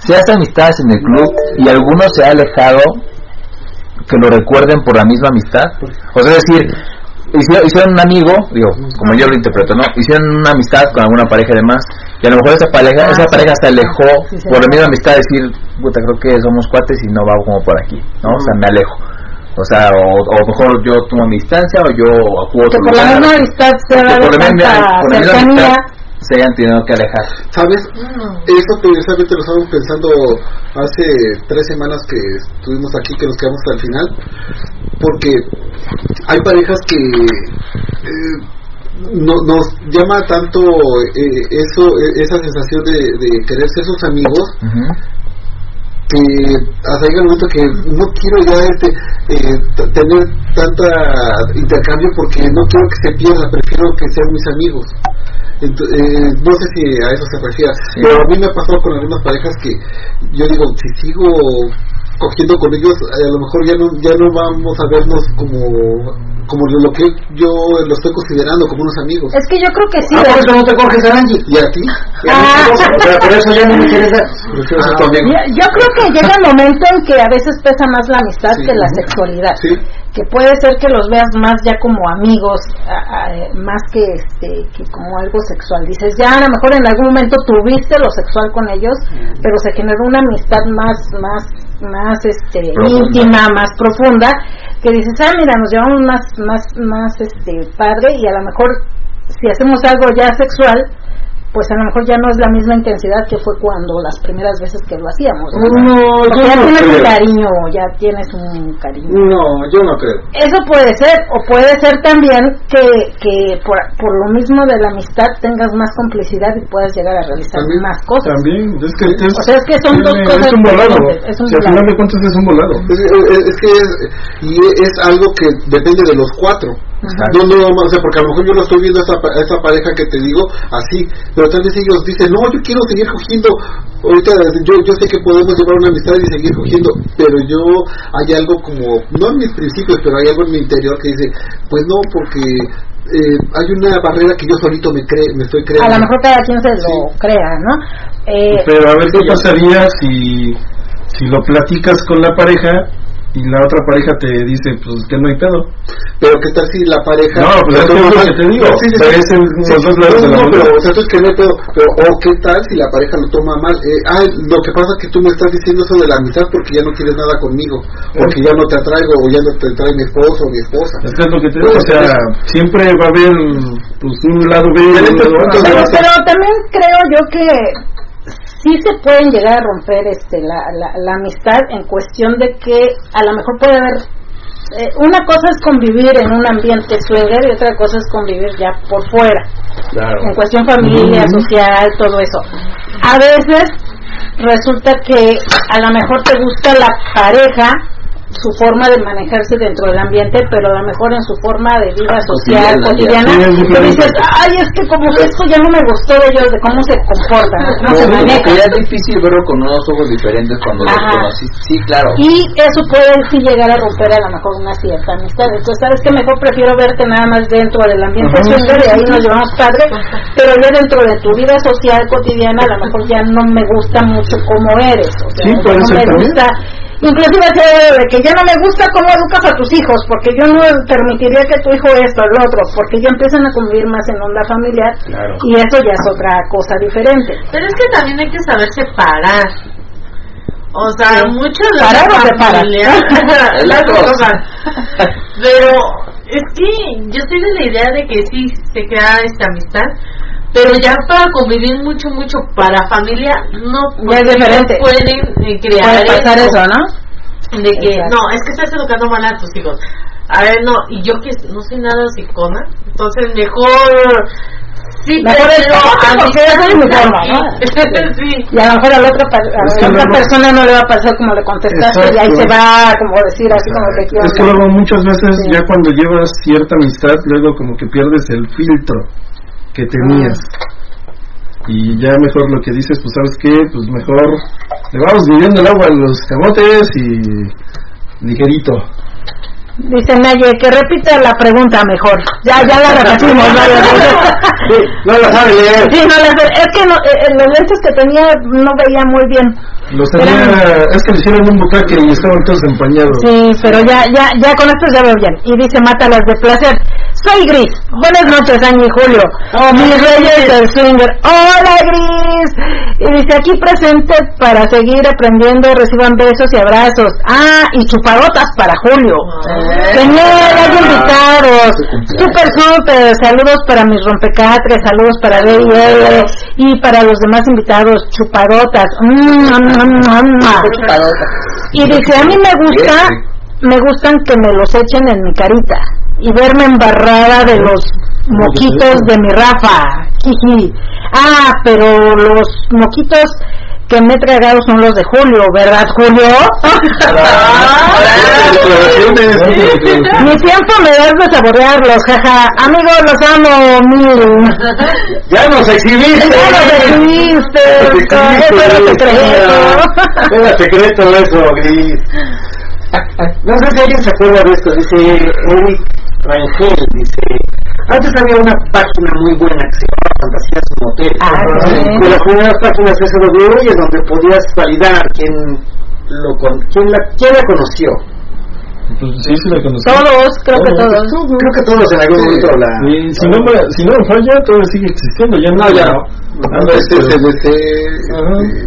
[SPEAKER 4] se hacen amistades en el club y alguno se ha alejado que lo recuerden por la misma amistad. O sea, es decir, hicieron, hicieron un amigo, digo, como yo lo interpreto, ¿no? Hicieron una amistad con alguna pareja y demás, y a lo mejor esa pareja,
[SPEAKER 1] Ah,
[SPEAKER 4] esa
[SPEAKER 1] sí.
[SPEAKER 4] pareja se alejó
[SPEAKER 1] Sí, sí.
[SPEAKER 4] por la misma amistad, decir, puta, creo que somos cuates y no va como por aquí, ¿no? O sea, me alejo. O sea, o, o mejor yo tomo mi distancia o yo acudo a
[SPEAKER 1] Que por la misma amistad se dado
[SPEAKER 4] por la misma-
[SPEAKER 1] tanta
[SPEAKER 4] por la misma amistad se hayan tenido que alejar.
[SPEAKER 7] ¿Sabes? Eso precisamente lo estábamos pensando hace tres semanas que estuvimos aquí, que nos quedamos hasta el final, porque hay parejas que eh, no- nos llama tanto eh, eso, eh, esa sensación de, de querer ser sus amigos. Que hasta llega el momento que no quiero ya este eh, tener tanta intercambio porque no quiero que se pierda, prefiero que sean mis amigos. Ento- eh, no sé si a eso se refiere,
[SPEAKER 4] Sí.
[SPEAKER 7] pero a mí me ha pasado con algunas parejas que yo digo, si sigo cogiendo con ellos, eh, a lo mejor ya no ya no vamos a vernos como como lo que yo lo estoy considerando como unos amigos.
[SPEAKER 1] Es que yo creo que sí.
[SPEAKER 2] Ah, por eso no te coges a Angie.
[SPEAKER 7] ¿Y a ti?
[SPEAKER 1] Ah.
[SPEAKER 2] tampoco, O sea, por eso ya no me quieres dar.
[SPEAKER 7] Prefiero ser
[SPEAKER 2] Ah,
[SPEAKER 7] tu amigo.
[SPEAKER 1] Yo, creo que llega el momento en que a veces pesa más la amistad
[SPEAKER 7] Sí.
[SPEAKER 1] que la sexualidad.
[SPEAKER 7] Sí.
[SPEAKER 1] Que puede ser que los veas más ya como amigos, a- a- más que este que como algo sexual. Dices, ya a lo mejor en algún momento tuviste lo sexual con ellos, pero se generó una amistad más más más este
[SPEAKER 4] Profunda.
[SPEAKER 1] íntima, más profunda, que dices, ah, mira, nos llevamos más más más este padre y a lo mejor si hacemos algo ya sexual, pues a lo mejor ya no es la misma intensidad que fue cuando las primeras veces que lo hacíamos. ¿no?
[SPEAKER 2] No,
[SPEAKER 1] Porque
[SPEAKER 2] yo
[SPEAKER 1] ya
[SPEAKER 2] no
[SPEAKER 1] tienes un
[SPEAKER 2] creo.
[SPEAKER 1] cariño, ya tienes un cariño.
[SPEAKER 2] No, yo no creo.
[SPEAKER 1] Eso puede ser, o puede ser también que, que por, por lo mismo de la amistad tengas más complicidad y puedas llegar a realizar
[SPEAKER 7] También-
[SPEAKER 1] más cosas.
[SPEAKER 3] También, es que es,
[SPEAKER 1] O sea, es que son dos
[SPEAKER 3] es
[SPEAKER 1] cosas
[SPEAKER 3] un volado.
[SPEAKER 1] es un
[SPEAKER 3] Si al final
[SPEAKER 1] volado.
[SPEAKER 3] de cuentas es un volado.
[SPEAKER 7] Es, es- es que es, y es algo que depende de los cuatro. No, no, no, o sea, porque a lo mejor yo lo estoy viendo a esa, pa- a esa pareja que te digo así, pero tal vez ellos dicen, no, yo quiero seguir cogiendo. Ahorita yo, yo sé que podemos llevar una amistad y seguir cogiendo, pero yo hay algo como, no en mis principios, pero hay algo en mi interior que dice, pues no, porque eh, hay una barrera que yo solito me, cre me estoy creando.
[SPEAKER 1] A lo mejor cada quien se lo crea, ¿no? Eh,
[SPEAKER 3] Pero a ver qué pasaría si, si lo platicas con la pareja y la otra pareja te dice, pues que no hay pedo.
[SPEAKER 7] Pero qué tal si la pareja...
[SPEAKER 3] No, pues es que es lo que te digo.
[SPEAKER 7] Sí, sí, sí.
[SPEAKER 3] Pero es en
[SPEAKER 7] Sí,
[SPEAKER 3] los dos lados
[SPEAKER 7] no,
[SPEAKER 3] de la
[SPEAKER 7] no,
[SPEAKER 3] moneda.
[SPEAKER 7] pero, o sea, tú es que no hay pedo, pero, o qué tal si la pareja lo toma mal. Eh, ah, lo que pasa es que tú me estás diciendo eso de la amistad porque ya no quieres nada conmigo, porque ya no te atraigo o ya no te trae mi esposo o mi esposa.
[SPEAKER 3] Es que es lo que te digo, o sea, siempre va a haber pues, un lado B y un
[SPEAKER 7] Diferentes
[SPEAKER 3] lado A.
[SPEAKER 7] puntos de
[SPEAKER 1] pero,
[SPEAKER 7] vista.
[SPEAKER 1] pero también creo yo que sí se pueden llegar a romper este la, la, la amistad en cuestión de que a lo mejor puede haber eh, una cosa es convivir en un ambiente swinger y otra cosa es convivir ya por fuera
[SPEAKER 3] Claro.
[SPEAKER 1] en cuestión familia, social, todo eso. A veces resulta que a lo mejor te gusta la pareja su forma de manejarse dentro del ambiente, pero a lo mejor en su forma de vida social,
[SPEAKER 4] Cotidiana,
[SPEAKER 1] tú dices, ay, es que como que esto ya no me gustó de ellos, de cómo se comportan, cómo se
[SPEAKER 4] Como que
[SPEAKER 1] manejan.
[SPEAKER 4] ya es difícil verlo con unos ojos diferentes cuando lo
[SPEAKER 1] Ajá.
[SPEAKER 4] conocí. Sí, claro.
[SPEAKER 1] Y eso puede sí llegar a romper a lo mejor una cierta amistad. Entonces, ¿sabes que Mejor prefiero verte nada más dentro del ambiente
[SPEAKER 3] Ajá.
[SPEAKER 1] social y ahí nos llevamos padre, pero ya dentro de tu vida social cotidiana a lo mejor ya no me gusta mucho cómo eres. O sea,
[SPEAKER 3] Sí,
[SPEAKER 1] no
[SPEAKER 3] ser
[SPEAKER 1] me
[SPEAKER 3] también.
[SPEAKER 1] gusta. Inclusive de que ya no me gusta cómo educas a tus hijos, porque yo no permitiría que tu hijo esto, el otro, porque ya empiezan a convivir más en onda familiar
[SPEAKER 3] Claro.
[SPEAKER 1] y eso ya es otra cosa diferente.
[SPEAKER 6] Pero es que también hay que saber separar. O sea,
[SPEAKER 1] Sí.
[SPEAKER 6] mucho de
[SPEAKER 1] ¿Parar
[SPEAKER 6] la
[SPEAKER 1] o
[SPEAKER 6] familia.
[SPEAKER 4] La cosa.
[SPEAKER 6] Pero es que yo estoy de la idea de que sí se crea esta amistad, pero ya para convivir mucho, mucho para familia, no
[SPEAKER 1] Ya es
[SPEAKER 6] porque
[SPEAKER 1] diferente.
[SPEAKER 6] no pueden eh, crear
[SPEAKER 1] Puede pasar eso, ¿no?
[SPEAKER 6] de que
[SPEAKER 1] Exacto.
[SPEAKER 6] no, es que estás educando mal a tus hijos. A ver, no, y yo que no soy nada psicona, entonces mejor sí,
[SPEAKER 1] Mejor porque esa es mi forma, ¿no?
[SPEAKER 6] sí.
[SPEAKER 1] Y a lo mejor a la otra, a
[SPEAKER 3] Es
[SPEAKER 1] la
[SPEAKER 3] que
[SPEAKER 1] otra persona no le va a pasar como le contestaste y ahí se va como decir así como que ¿qué
[SPEAKER 3] Es que luego muchas veces
[SPEAKER 1] Sí.
[SPEAKER 3] ya cuando llevas cierta amistad, luego como que pierdes el filtro que tenías. Y ya mejor lo que dices, pues sabes qué, pues mejor le vamos midiendo el agua a los camotes y ligerito.
[SPEAKER 1] Dice Naye, que repita la pregunta mejor. Ya, ya la repetimos varias veces.
[SPEAKER 2] No lo sabe leer.
[SPEAKER 1] Sí, no, la- es que no, eh, los lentes que tenía no veía muy bien.
[SPEAKER 3] Los tenía, es que le hicieron un bucaque y estaban todos empañados.
[SPEAKER 1] Sí, pero ya, ya, ya con esto ya veo bien. Y dice, mátalas de placer. Soy Gris. Buenas noches, Año y Julio. Oh, mis reyes del swinger. Hola, Gris. Y dice, aquí presente para seguir aprendiendo. Reciban besos y abrazos. Ah, y chuparotas para Julio. Genial, hay invitados. Súper, súper. Saludos para mis rompecatres. Saludos para D&L y para los demás invitados. Chuparotas. Mm, Y dice, a mí me gusta, me gustan que me los echen en mi carita y verme embarrada de los moquitos de mi Rafa. Ah, pero los moquitos que me he tragado son los de Julio, ¿verdad, Julio? Mi tiempo me das de saborearlos, jaja. Amigos, los amo mil.
[SPEAKER 2] Ya nos exhibiste.
[SPEAKER 1] Ya los exhibiste. Era secreto
[SPEAKER 2] eso, Gris. No sé si alguien se acuerda de esto. Dice Eric Rangel. Dice: Antes había una página muy buena que se llamaba Fantasías Motel.
[SPEAKER 1] Ah, sí.
[SPEAKER 2] De las primeras páginas SW y es donde podías validar quién, lo con, quién, la, quién la conoció.
[SPEAKER 3] Pues sí, sí la conocí.
[SPEAKER 1] Todos, creo que todos.
[SPEAKER 2] Creo que todos en algún momento la.
[SPEAKER 3] Y si no, me- si no me falla, todavía sigue existiendo. Ya no,
[SPEAKER 2] No, ya no.
[SPEAKER 3] Anda,
[SPEAKER 7] Este,
[SPEAKER 3] este,
[SPEAKER 7] este, este,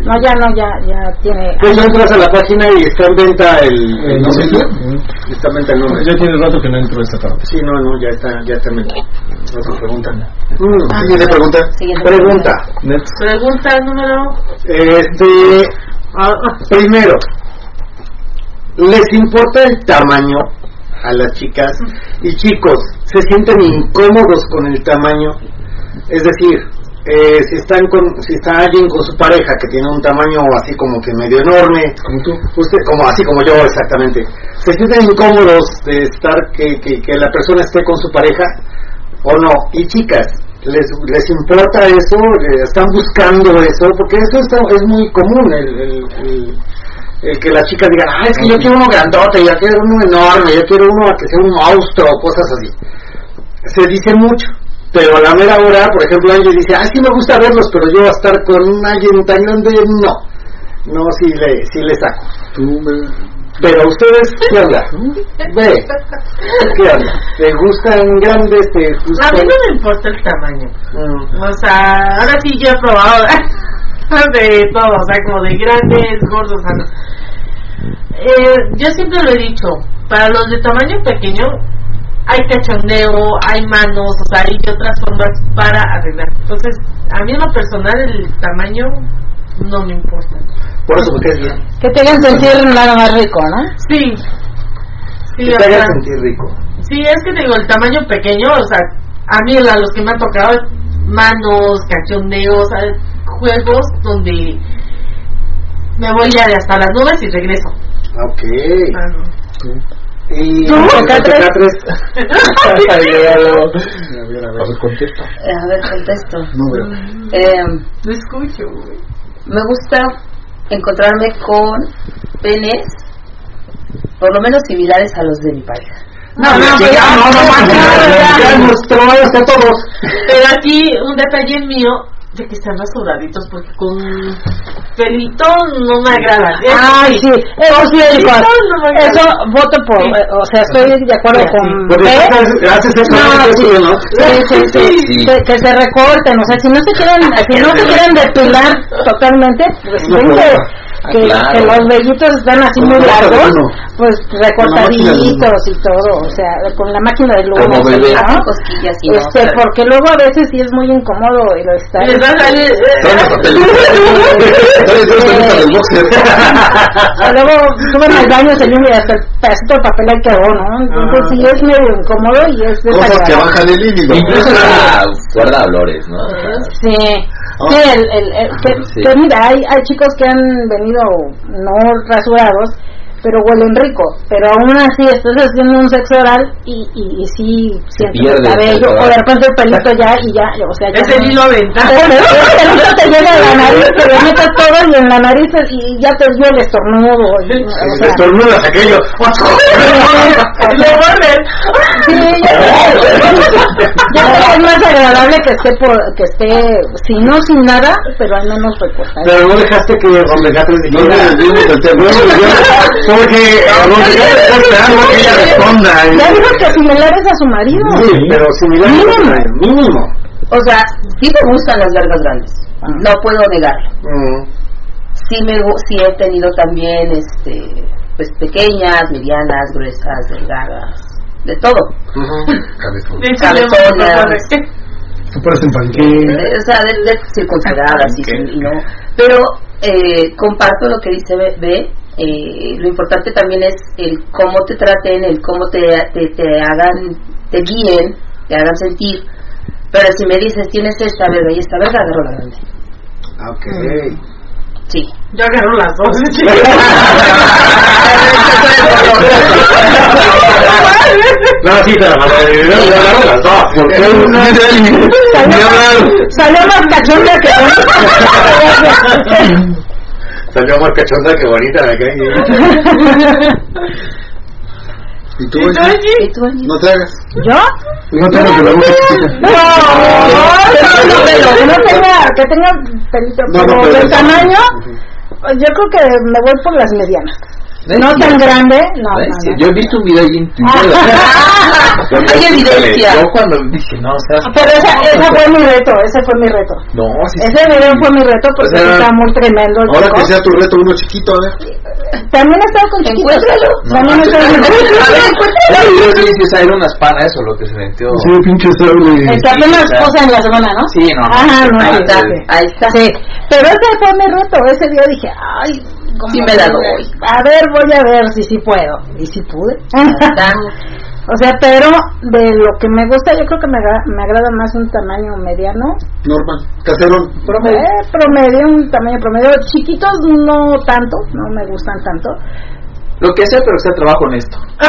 [SPEAKER 1] No, ya no, ya, ya tiene.
[SPEAKER 2] Pues entras a la página y está en venta el, el
[SPEAKER 3] no sé
[SPEAKER 2] nombre. Está en venta el nombre.
[SPEAKER 3] Ya tiene rato que no entro a esta parte.
[SPEAKER 2] Sí, no, no, ya está, ya está en venta. Otra pregunta.
[SPEAKER 7] mm, Siguiente pregunta.
[SPEAKER 5] Siguiente
[SPEAKER 2] Pregunta.
[SPEAKER 3] Next.
[SPEAKER 6] Pregunta número
[SPEAKER 2] Este, ah, ah, primero, ¿les importa el tamaño a las chicas? Y chicos, ¿se sienten incómodos con el tamaño? Es decir, eh, si están con, si está alguien con su pareja que tiene un tamaño así como que medio enorme,
[SPEAKER 3] Como tú.
[SPEAKER 2] usted, como así como yo exactamente, ¿se sienten incómodos de estar que, que, que la persona esté con su pareja o no? Y chicas, ¿les, les importa eso? Eh, ¿Están buscando eso? Porque eso está, es muy común, el, el- el- el que las chicas digan, ah, es que yo quiero uno grandote, yo quiero uno enorme, yo quiero uno que sea un monstruo, cosas así. Se dice mucho. Pero a la mera hora, por ejemplo, Angie dice, ah, sí me gusta verlos, pero yo a estar con alguien tan grande, no. No, sí le, sí le saco.
[SPEAKER 7] Tú me-
[SPEAKER 2] Pero ustedes, ¿qué onda? Ve, ¿qué onda? ¿Te gustan grandes? ¿Te
[SPEAKER 6] A
[SPEAKER 2] gustan...?
[SPEAKER 6] mí no me importa el tamaño.
[SPEAKER 2] Mm,
[SPEAKER 6] O sea, ahora sí yo he probado de todo, o sea, como de grandes, gordos, o sea, no. Eh, yo siempre lo he dicho, para los de tamaño pequeño hay cachondeo, hay manos, o sea, hay otras formas para arreglar. Entonces, a mí en lo personal el tamaño no me importa.
[SPEAKER 2] Por eso me caes bien.
[SPEAKER 1] Que te hagan sentir nada más rico, ¿no?
[SPEAKER 6] Sí. Sí,
[SPEAKER 2] Que te hagan sentir rico.
[SPEAKER 6] Sí, es que te digo, el tamaño pequeño, o sea, a mí a los que me han tocado, manos, cachondeos, ¿sabes? juegos donde Me voy ya de hasta las nubes y regreso.
[SPEAKER 2] Ok. Y
[SPEAKER 1] ¿Tú, Cacatres?
[SPEAKER 7] A ver, a ver.
[SPEAKER 5] Eh, a ver, contesto.
[SPEAKER 7] No veo.
[SPEAKER 5] Eh,
[SPEAKER 6] No escucho, güey.
[SPEAKER 5] me gusta encontrarme con penes por lo menos similares a los de mi pareja.
[SPEAKER 6] No, no, pues ya,
[SPEAKER 2] no, no, manches,
[SPEAKER 6] ya,
[SPEAKER 2] ya mostró hasta todos.
[SPEAKER 6] Pero aquí un detalle mío de que están rasuraditos porque con pelito no me agrada.
[SPEAKER 1] Ay, sí, eso sí,
[SPEAKER 6] no me agrada.
[SPEAKER 1] Eso voto por,
[SPEAKER 6] Sí.
[SPEAKER 1] eh, o sea, estoy de acuerdo con
[SPEAKER 2] haces eso,
[SPEAKER 1] No,
[SPEAKER 2] haces
[SPEAKER 1] sí. Sí, sí, sí,
[SPEAKER 4] Sí.
[SPEAKER 1] Que, que se recorten, o sea, si no se quieren, si no se quieren depilar totalmente, pues
[SPEAKER 2] No
[SPEAKER 1] que,
[SPEAKER 4] claro.
[SPEAKER 1] los vellitos están así muy largos, pues recortaditos y todo, o sea, con la máquina de
[SPEAKER 4] bebé.
[SPEAKER 1] ¿no?
[SPEAKER 5] Cosquillas y no,
[SPEAKER 1] Este,
[SPEAKER 5] o sea,
[SPEAKER 1] porque luego a veces sí es muy incómodo y lo está.
[SPEAKER 6] Les va a salir.
[SPEAKER 1] Luego suben al baño, se y hasta el pedacito de papel ahí quedó, ¿no? Entonces sí es medio incómodo y es
[SPEAKER 7] Cosas que bajan el líbido.
[SPEAKER 4] Incluso guarda olores, ¿no? O sea,
[SPEAKER 1] Sí, sí, el, el, el- que,
[SPEAKER 4] Sí.
[SPEAKER 1] que mira, hay, hay chicos que han venido no rasurados, pero huelen rico, pero aún así estás haciendo un sexo oral y, y, y sí sientes el cabello, o de repente el pelito ya y ya, o sea, ya
[SPEAKER 6] Es el hilo
[SPEAKER 1] el pelito te llega a la nariz, te lo metes todo y en la nariz y ya te dio el estornudo. y- o sea,
[SPEAKER 2] Estornudas aquello.
[SPEAKER 1] Sí, ya, ya es más agradable que esté por, que esté, si no sin nada, pero al menos recortado.
[SPEAKER 2] Pero no dejaste que Rompegatres
[SPEAKER 7] No tema.
[SPEAKER 2] Porque Rompegatres está esperando que ella responda.
[SPEAKER 1] Ya dijo que similares a su marido.
[SPEAKER 2] Sí, pero similar.
[SPEAKER 1] Mínimo.
[SPEAKER 2] Mínimo.
[SPEAKER 5] o sea, sí me gustan las vergas grandes, no puedo negarlo.
[SPEAKER 2] Mm.
[SPEAKER 5] Sí me sí he tenido también este pues pequeñas, medianas, gruesas, delgadas, de todo.
[SPEAKER 7] Cabezón.
[SPEAKER 6] Échale
[SPEAKER 5] Cabezonas. Eh, o sea, de, de circunculadas y, y no. Pero eh, comparto lo que dice B. B, eh, lo importante también es el cómo te traten, el cómo te, te, te hagan, te guíen, te hagan sentir. Pero si me dices, tienes esta verga y esta verga, agarro la grande.
[SPEAKER 2] Ok.
[SPEAKER 5] Sí.
[SPEAKER 6] Yo agarro las dos.
[SPEAKER 2] No, sí, te la mandé. No, yo agarro las dos. Porque una
[SPEAKER 1] Salió más cachonda que
[SPEAKER 2] Salió más cachonda que bonita la que
[SPEAKER 7] ¿Y tú,
[SPEAKER 6] ¿Y tú.
[SPEAKER 7] No te hagas.
[SPEAKER 1] ¿Yo?
[SPEAKER 2] No tengo que la boca.
[SPEAKER 1] No, no, no, que no tenga, que tenga pelito,
[SPEAKER 7] No, no,
[SPEAKER 1] pero
[SPEAKER 7] pero
[SPEAKER 1] del
[SPEAKER 7] el
[SPEAKER 1] tamaño,
[SPEAKER 7] tamaño.
[SPEAKER 1] yo creo que me voy por las medianas.
[SPEAKER 4] ¿Ves?
[SPEAKER 1] No tan grande, no,
[SPEAKER 4] ¿ves?
[SPEAKER 1] no, no.
[SPEAKER 4] Yo he visto un video ahí en Twitter.
[SPEAKER 5] Hay evidencia.
[SPEAKER 4] Yo cuando dije, no, o sea,
[SPEAKER 1] Pero esa, esa fue mi reto, ese fue mi reto.
[SPEAKER 4] No, sí,
[SPEAKER 1] Ese
[SPEAKER 4] sí.
[SPEAKER 1] video fue mi reto porque
[SPEAKER 7] O sea,
[SPEAKER 1] está muy tremendo el
[SPEAKER 7] Ahora
[SPEAKER 1] chico.
[SPEAKER 7] que sea tu reto uno chiquito, a ver.
[SPEAKER 1] También he estado con chiquitos.
[SPEAKER 5] Encuéntralo.
[SPEAKER 1] También he estado con
[SPEAKER 4] A ver,
[SPEAKER 1] chiquitos.
[SPEAKER 4] yo sí dije, esa era unas panas eso, lo que se metió.
[SPEAKER 3] Sí, pinche sable.
[SPEAKER 1] El que apenas
[SPEAKER 4] Sí,
[SPEAKER 1] posa en la semana, ¿no?
[SPEAKER 4] Sí, no, no,
[SPEAKER 1] Ajá, no,
[SPEAKER 4] ahí
[SPEAKER 1] sí,
[SPEAKER 4] está.
[SPEAKER 1] sí.
[SPEAKER 5] Ahí está.
[SPEAKER 1] Sí, pero ese fue mi reto. Ese día dije, ay, ¿cómo
[SPEAKER 5] Sí me la
[SPEAKER 1] voy?
[SPEAKER 5] doy.
[SPEAKER 1] A ver, voy a ver si sí puedo. Y si pude. O sea, pero de lo que me gusta, yo creo que me, agra- me agrada más un tamaño mediano.
[SPEAKER 7] Normal. Caserón.
[SPEAKER 1] Promedio. promedio, un tamaño promedio. Chiquitos no tanto, no me gustan tanto.
[SPEAKER 4] Lo que sea, pero sea trabajo honesto.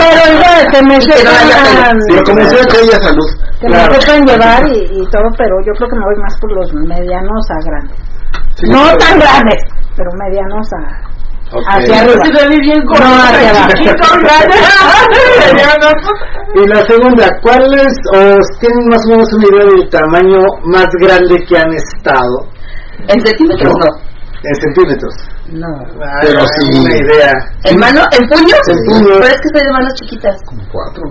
[SPEAKER 1] pero igual, que me sepan,
[SPEAKER 7] Pero como sea que haya salud.
[SPEAKER 1] que me sepan llevar y, y todo, pero yo creo que me voy más por los medianos a grandes.
[SPEAKER 7] Sí,
[SPEAKER 1] no tan grandes, pero medianos a, hacia arriba.
[SPEAKER 6] Bien
[SPEAKER 1] No, hacia abajo.
[SPEAKER 2] Y la segunda, ¿cuáles o tienen más o menos una idea del tamaño más grande que han estado
[SPEAKER 5] En centímetros no.
[SPEAKER 2] en centímetros?
[SPEAKER 5] No.
[SPEAKER 7] Pero sí.
[SPEAKER 2] Una idea.
[SPEAKER 5] ¿En mano? ¿En puños?
[SPEAKER 2] En puños.
[SPEAKER 5] Pero es que soy de manos chiquitas.
[SPEAKER 7] Cuatro.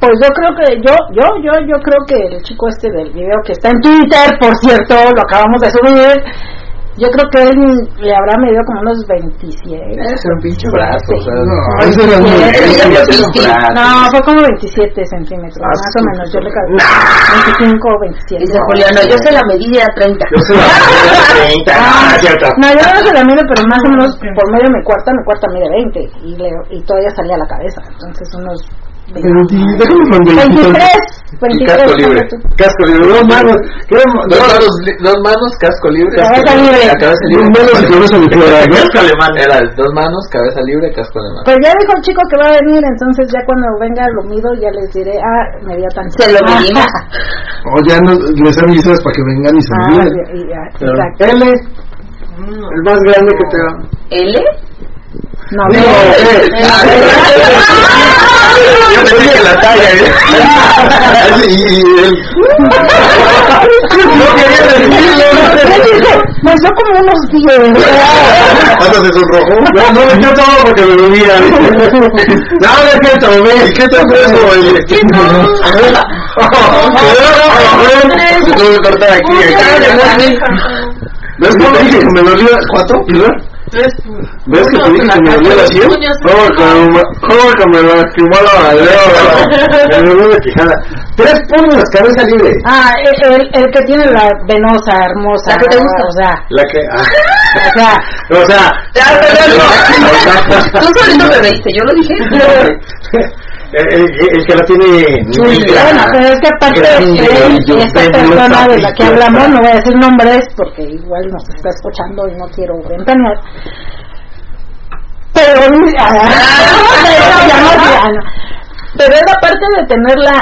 [SPEAKER 1] Pues yo creo que, yo, yo, yo, yo creo que el chico este del video que está en Twitter, por cierto, lo acabamos de subir, yo creo que él le habrá medido como unos 27.
[SPEAKER 4] Es un pinche brazo, o sea,
[SPEAKER 2] No,
[SPEAKER 3] ese era muy-.
[SPEAKER 1] No, fue como 27 centímetros,
[SPEAKER 2] Ah,
[SPEAKER 1] más o menos, yo le calculé 25 o 27.
[SPEAKER 5] Dice Juliano, yo se la medí era 30.
[SPEAKER 2] Yo soy la 30. Ah, cierto.
[SPEAKER 1] No, yo no se la mido, pero más o menos por medio de mi cuarta, mi cuarta mide 20 y, le, y todavía salía a la cabeza, entonces unos 20
[SPEAKER 3] Déjame con
[SPEAKER 1] 23,
[SPEAKER 4] Y casco libre.
[SPEAKER 2] Casco libre, dos manos.
[SPEAKER 4] Dos manos, dos manos, casco libre.
[SPEAKER 1] Cabeza libre.
[SPEAKER 4] Cabeza libre.
[SPEAKER 2] Dos manos y cabeza libre.
[SPEAKER 4] Casco alemán. Era dos manos, cabeza libre, casco alemán.
[SPEAKER 1] Pues ya dijo el chico que va a venir, entonces ya cuando venga lo mido ya les diré, ah, me dio tan
[SPEAKER 5] Se lo medimos.
[SPEAKER 2] O ya no, les avisas para que vengan y se
[SPEAKER 1] Ah, exacto.
[SPEAKER 2] L, el más grande que te da.
[SPEAKER 5] ¿L?
[SPEAKER 1] No, no.
[SPEAKER 2] Eh,
[SPEAKER 4] Yo pensé que la talla, ¿eh?
[SPEAKER 7] y, él,
[SPEAKER 2] no quería decirlo.
[SPEAKER 1] Pues yo como unos 10.
[SPEAKER 7] hasta se sonrojó.
[SPEAKER 2] No, no me todo porque me bebía. No, no es que tomé.
[SPEAKER 7] ¿Y qué tal eso, oye?
[SPEAKER 4] Se tuvo que cortar aquí.
[SPEAKER 2] ¿Ves cómo dije me dolía cuatro? ¿Verdad?
[SPEAKER 6] Tres
[SPEAKER 2] ¿Ves que te dije que me dolía la sien? ¿Cómo que me- lastimó la madera? Me dolía la quijada. Tres puños, cabeza libre.
[SPEAKER 1] Ah, el, el, que tiene la venosa, hermosa.
[SPEAKER 5] La que te gusta.
[SPEAKER 1] O sea,
[SPEAKER 2] La que... ah.
[SPEAKER 1] o sea,
[SPEAKER 2] O sea...
[SPEAKER 5] Tú solito me veiste, yo lo dije.
[SPEAKER 2] El, el- el que la tiene...
[SPEAKER 1] bueno, pero es que aparte
[SPEAKER 2] grande,
[SPEAKER 1] él y
[SPEAKER 2] yo
[SPEAKER 1] esta persona de la que hablamos, no voy a decir nombres porque igual nos está escuchando y no quiero ventanear. Pero, ah, pero, ya no, ya no. Pero era parte de tenerla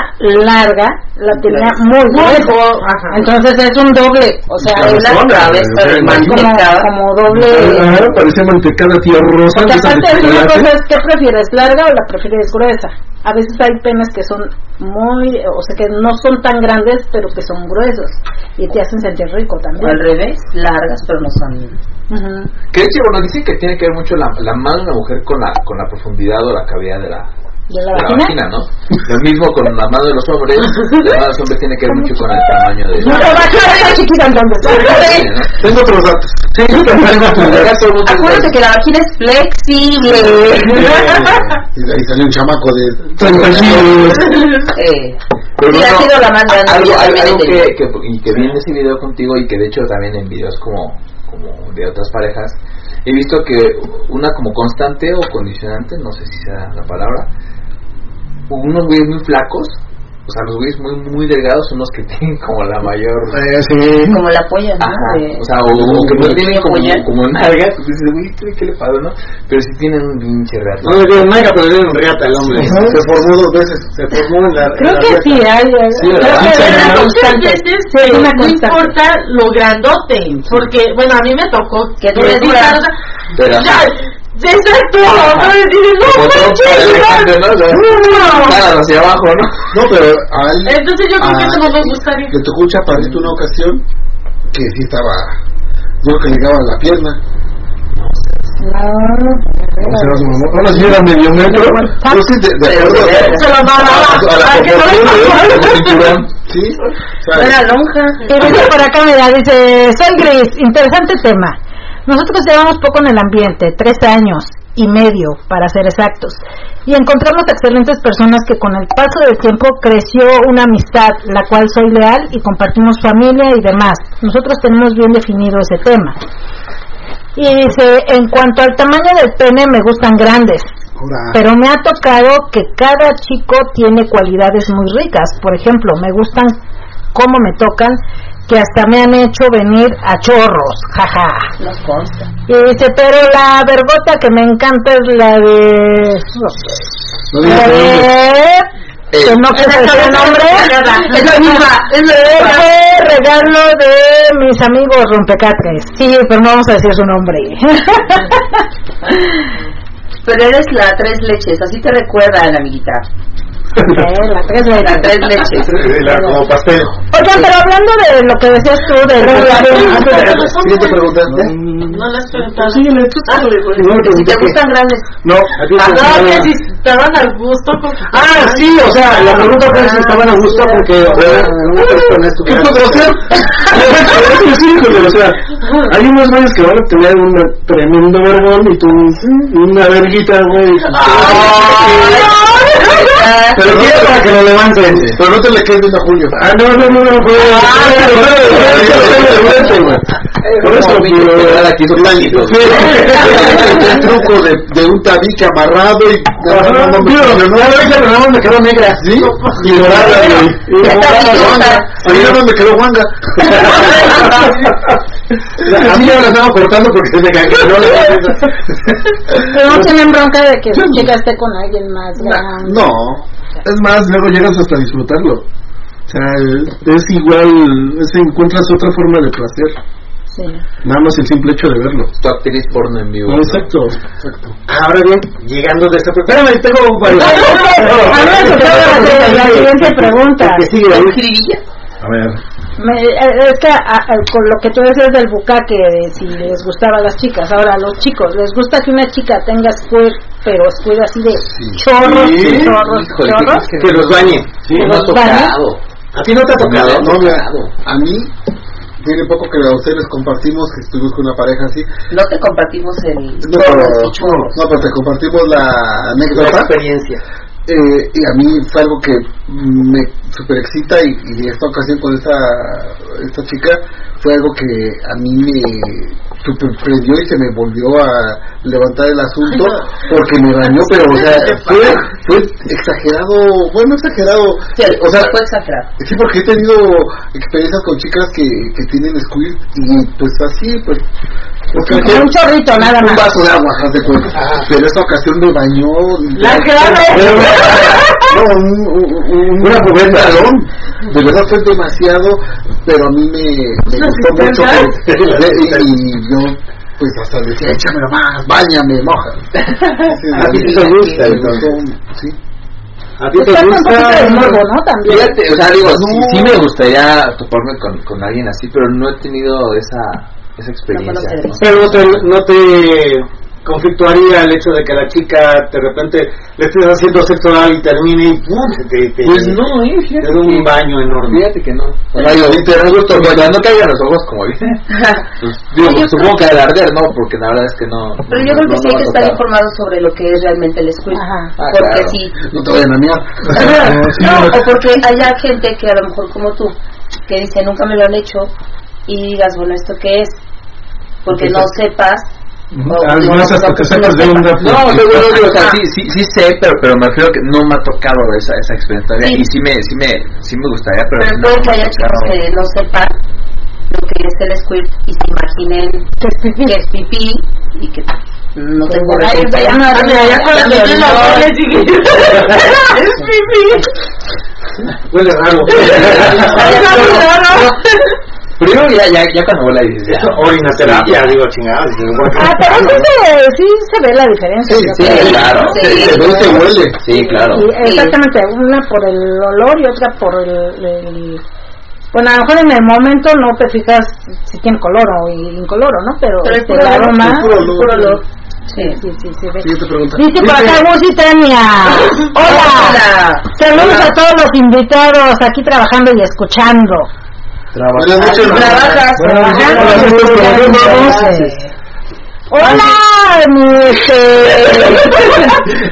[SPEAKER 1] larga, la tenía muy lejos. Entonces es un doble, o sea,
[SPEAKER 2] Claro,
[SPEAKER 1] es la
[SPEAKER 2] son,
[SPEAKER 1] cabeza
[SPEAKER 2] pero
[SPEAKER 1] de
[SPEAKER 2] mantecada.
[SPEAKER 1] como, como doble.
[SPEAKER 2] Ah, parecía mantecada tierrosa.
[SPEAKER 1] Porque
[SPEAKER 2] de esas de
[SPEAKER 1] aparte es una cosa es ¿qué prefieres, larga o la prefieres gruesa? A veces hay penes que son muy, o sea que no son tan grandes pero que son gruesos y te hacen sentir rico
[SPEAKER 5] O
[SPEAKER 1] también.
[SPEAKER 5] al revés, largas, pero no son.
[SPEAKER 1] Ujú.
[SPEAKER 4] Que de hecho, bueno, dicen que tiene que ver mucho la, la mano de una mujer con la, con la profundidad o la cavidad de la,
[SPEAKER 1] ¿De la
[SPEAKER 4] de la
[SPEAKER 1] vagina?
[SPEAKER 4] vagina, ¿no? Lo mismo con la mano de los hombres, la mano de los hombres tiene que ver mucho con el tamaño de
[SPEAKER 1] No, la vagina está chiquita entonces.
[SPEAKER 7] Tengo otros datos.
[SPEAKER 2] Sí,
[SPEAKER 5] Acuérdate
[SPEAKER 4] es-
[SPEAKER 5] que la vagina es flexible.
[SPEAKER 7] Y ahí salió un chamaco de
[SPEAKER 2] 30 kilos.
[SPEAKER 5] Eh,
[SPEAKER 4] Pero
[SPEAKER 5] sí, ha sido la más grande.
[SPEAKER 4] algo, algo, que, que, y que vi en ese video contigo y que de hecho también en videos como, como de otras parejas he visto que una como constante o condicionante no sé si sea la palabra unos güeyes muy flacos o sea los güeyes muy muy delgados son los que tienen como la mayor
[SPEAKER 2] Eh, sí.
[SPEAKER 5] Como la polla, ¿no?
[SPEAKER 4] Ajá, o sea, o, o que no tienen como,
[SPEAKER 5] polla.
[SPEAKER 4] como nalgas, pues dices, güey, ¿qué- ¿qué le pasa, no? Pero sí tienen un pinche rato.
[SPEAKER 2] No le dio nada, pero le dio un riata al hombre.
[SPEAKER 7] Se formó dos veces.
[SPEAKER 2] Se formó en la.
[SPEAKER 1] Creo
[SPEAKER 2] en la
[SPEAKER 1] que
[SPEAKER 2] riata.
[SPEAKER 1] sí hay. hay-
[SPEAKER 2] Sí,
[SPEAKER 6] no
[SPEAKER 1] constante.
[SPEAKER 6] importa lo grandote, porque, bueno, a mí me tocó
[SPEAKER 5] Que tú
[SPEAKER 6] me
[SPEAKER 4] Pero,
[SPEAKER 6] ya, exacto, ¿no? Y dices, no,
[SPEAKER 4] todo
[SPEAKER 6] manches,
[SPEAKER 4] ¿no?
[SPEAKER 6] No.
[SPEAKER 4] caras hacia abajo, ¿no?
[SPEAKER 7] No, pero a él
[SPEAKER 6] Entonces yo creo que
[SPEAKER 7] Ah,
[SPEAKER 6] eso no me gustaría.
[SPEAKER 7] le tocó un chaparrito una ocasión que sí estaba. Yo creo que le llegaba a la pierna.
[SPEAKER 2] ¿Cómo se llama su mamá? Ahora sí era medio metro.
[SPEAKER 7] Yo sí, de, de acuerdo a-
[SPEAKER 6] Se lo mandaba
[SPEAKER 7] a la
[SPEAKER 6] que.
[SPEAKER 7] Sí, o sea,
[SPEAKER 5] Era lonja.
[SPEAKER 1] Y dice por acá, mira, dice, soy Gris, interesante tema. Nosotros llevamos poco en el ambiente, tres años y medio, para ser exactos, y encontramos excelentes personas que con el paso del tiempo creció una amistad, la cual soy leal y compartimos familia y demás. Nosotros tenemos bien definido ese tema. Y dice, en cuanto al tamaño del pene, me gustan grandes, pero me ha tocado que cada chico tiene cualidades muy ricas. Por ejemplo, me gustan cómo me tocan, que hasta me han hecho venir a chorros, jaja.
[SPEAKER 5] Nos consta.
[SPEAKER 1] Y dice, pero la vergota que me encanta es la de...
[SPEAKER 7] no
[SPEAKER 1] La
[SPEAKER 7] nombre.
[SPEAKER 1] de... Que no quiero decir el nombre.
[SPEAKER 5] Es la misma, es
[SPEAKER 1] fue regalo de mis amigos rompecatres. Sí, pero no vamos a decir su nombre.
[SPEAKER 5] Pero eres la tres leches, así te recuerdan, amiguita.
[SPEAKER 1] La tres
[SPEAKER 5] La
[SPEAKER 1] letras.
[SPEAKER 5] tres leches.
[SPEAKER 2] Era como pastel.
[SPEAKER 1] Oigan, pero hablando de lo que decías tú, del
[SPEAKER 7] Siguiente pregunta.
[SPEAKER 6] No.
[SPEAKER 2] Síguele, tú güey. No me
[SPEAKER 5] Si te gustan grandes.
[SPEAKER 2] No, a ti te
[SPEAKER 6] Ah,
[SPEAKER 2] las-
[SPEAKER 6] estaban al gusto.
[SPEAKER 2] Ah, sí, o sea, la pregunta fue si estaban a gusto porque...
[SPEAKER 7] tu
[SPEAKER 2] ¿Qué? Es o sea, hay unos güeyes que van a tener un tremendo vergón y tú una verguita, güey. Para que lo levanten.
[SPEAKER 7] Pero no te le quedes a Julio.
[SPEAKER 2] Ah, no, no, no, no.
[SPEAKER 4] Por eso, aquí.
[SPEAKER 7] El truco de, un tabique amarrado y.
[SPEAKER 2] No, no, no, me quedó negra.
[SPEAKER 7] ¿Sí? Y dorada. Y dorada, A mí nada me quedó guanga.
[SPEAKER 2] A mí ya me la estaba cortando porque se me cayó.
[SPEAKER 1] Pero no tienen bronca de que esté con alguien más grande.
[SPEAKER 3] No, es más, luego llegas hasta a disfrutarlo. O sea, es igual, es, encuentras otra forma de placer.
[SPEAKER 1] Sí.
[SPEAKER 3] Nada más el simple hecho de verlo.
[SPEAKER 4] Tu actriz porno en vivo.
[SPEAKER 3] Exacto.
[SPEAKER 2] Ahora bien, llegando de esta. Espérame, tengo.
[SPEAKER 1] Ahora se trata de la siguiente pregunta.
[SPEAKER 2] Que sigue.
[SPEAKER 3] A ver.
[SPEAKER 1] Me- eh, es que a- a- con lo que tú decías del bucaque, de si les gustaba a las chicas, ahora a los chicos, ¿les gusta que una chica tenga squirt, pero squirt así de chorros,
[SPEAKER 7] Sí.
[SPEAKER 1] chorros,
[SPEAKER 4] Híjole,
[SPEAKER 1] chorros?
[SPEAKER 4] ¿qué
[SPEAKER 2] Que los bañe.
[SPEAKER 4] Sí, ha
[SPEAKER 1] los
[SPEAKER 4] tocado.
[SPEAKER 2] ¿A ti no te ha tocado?
[SPEAKER 4] No,
[SPEAKER 7] No, mira,
[SPEAKER 4] tocado.
[SPEAKER 7] a mí tiene poco que a ustedes les compartimos que estuvimos con una pareja así.
[SPEAKER 5] No te compartimos el
[SPEAKER 7] No,
[SPEAKER 5] y
[SPEAKER 7] no, pero te compartimos la
[SPEAKER 2] La
[SPEAKER 7] anécdota.
[SPEAKER 2] experiencia.
[SPEAKER 7] Eh, y a mí fue algo que me super excita y, y esta ocasión con esta, esta chica fue algo que a mí me super prendió y se me volvió a levantar el asunto porque me dañó, pero o sea, fue, fue exagerado, bueno, exagerado,
[SPEAKER 5] Sí,
[SPEAKER 7] o sea,
[SPEAKER 5] fue exagerado.
[SPEAKER 7] Sí, porque he tenido experiencias con chicas que, que tienen squirt y pues así, pues... Porque
[SPEAKER 1] un chorrito, nada
[SPEAKER 7] un
[SPEAKER 1] más.
[SPEAKER 7] vaso de agua, haz de cuenta. Pero esta ocasión me bañó...
[SPEAKER 1] La clave.
[SPEAKER 7] No, un, un- un- una cubeta. De verdad fue demasiado, pero a mí me, me gustó mucho. que- y, y yo, pues hasta decía, échamelo más, bañame, moja.
[SPEAKER 2] A ti te gusta, entonces.
[SPEAKER 7] Sí.
[SPEAKER 2] ¿A ti
[SPEAKER 1] Pues
[SPEAKER 2] te
[SPEAKER 1] un de
[SPEAKER 2] gusta?
[SPEAKER 1] morbo, ¿no? También.
[SPEAKER 4] Fíjate, o sea, digo, sí,
[SPEAKER 7] No.
[SPEAKER 4] sí me gustaría toparme con, con alguien así, pero no he tenido esa, esa experiencia.
[SPEAKER 2] Pero no te, no te conflictuaría el hecho de que la chica de repente le estés haciendo sexo oral y termine y ¡pum! se te, te,
[SPEAKER 4] Pues no, eh,
[SPEAKER 2] te
[SPEAKER 4] fíjate
[SPEAKER 2] da un baño enorme.
[SPEAKER 4] Fíjate que no. O sea, digo, literal, gusto, no caigan los ojos como bien. Pues, digo,
[SPEAKER 5] Yo
[SPEAKER 4] supongo que al arder, ¿no? Porque la verdad es que no.
[SPEAKER 5] Pero yo
[SPEAKER 4] no-
[SPEAKER 5] creo que
[SPEAKER 4] no-
[SPEAKER 5] sí hay que estar informado sobre lo que es realmente el squirt.
[SPEAKER 1] Ajá.
[SPEAKER 4] Ah,
[SPEAKER 5] porque
[SPEAKER 4] claro.
[SPEAKER 5] sí.
[SPEAKER 7] No te vayan a
[SPEAKER 5] no, o porque haya gente que a lo mejor como tú, que dice nunca me lo han hecho y digas, bueno, ¿esto qué es? Porque no sepas. no-
[SPEAKER 3] hasta
[SPEAKER 5] no-
[SPEAKER 3] te
[SPEAKER 5] no
[SPEAKER 3] sacas de
[SPEAKER 5] sepas.
[SPEAKER 3] onda.
[SPEAKER 4] No, digo, o sea, sí, sí, sí sé, pero, pero me refiero que no me ha tocado esa, esa experiencia.
[SPEAKER 5] Sí.
[SPEAKER 4] Y sí me, sí me, sí me gustaría, pero,
[SPEAKER 5] Pero
[SPEAKER 4] no
[SPEAKER 5] puede que haya chicos que no sepan lo que es el squirt y se imaginen
[SPEAKER 1] Que es pipí.
[SPEAKER 5] que es pipí y que no
[SPEAKER 1] Ay, ya no,
[SPEAKER 5] Ya,
[SPEAKER 1] te la
[SPEAKER 5] olvidó.
[SPEAKER 1] pones, chiquillo. Es pipí.
[SPEAKER 2] Huele raro.
[SPEAKER 4] Primero ya, ya, ya cuando vuela dices, ya.
[SPEAKER 2] Orinoterapia, digo, bueno,
[SPEAKER 1] Ah, pero sí se, sí se ve la diferencia.
[SPEAKER 7] Sí,
[SPEAKER 1] yo
[SPEAKER 4] Sí,
[SPEAKER 1] creo.
[SPEAKER 4] claro.
[SPEAKER 5] Sí.
[SPEAKER 7] Se ve y se huele.
[SPEAKER 4] Sí, claro.
[SPEAKER 1] Exactamente, una por el olor y otra por el, el- Bueno, a lo mejor en el momento no te fijas si tiene color o incoloro, ¿no? Pero,
[SPEAKER 5] Pero el
[SPEAKER 1] este,
[SPEAKER 5] puro
[SPEAKER 1] el
[SPEAKER 5] olor,
[SPEAKER 1] aroma...
[SPEAKER 7] el puro olor.
[SPEAKER 1] puro olor.
[SPEAKER 5] Sí.
[SPEAKER 1] Sí, sí, sí, ve.
[SPEAKER 7] Siguiente pregunta.
[SPEAKER 1] Dice por acá Gusi Tania. Hola.
[SPEAKER 5] Hola.
[SPEAKER 1] Saludos a todos los invitados aquí trabajando y escuchando.
[SPEAKER 7] Buenas noches,
[SPEAKER 5] Trabajas.
[SPEAKER 1] Hola, mi este.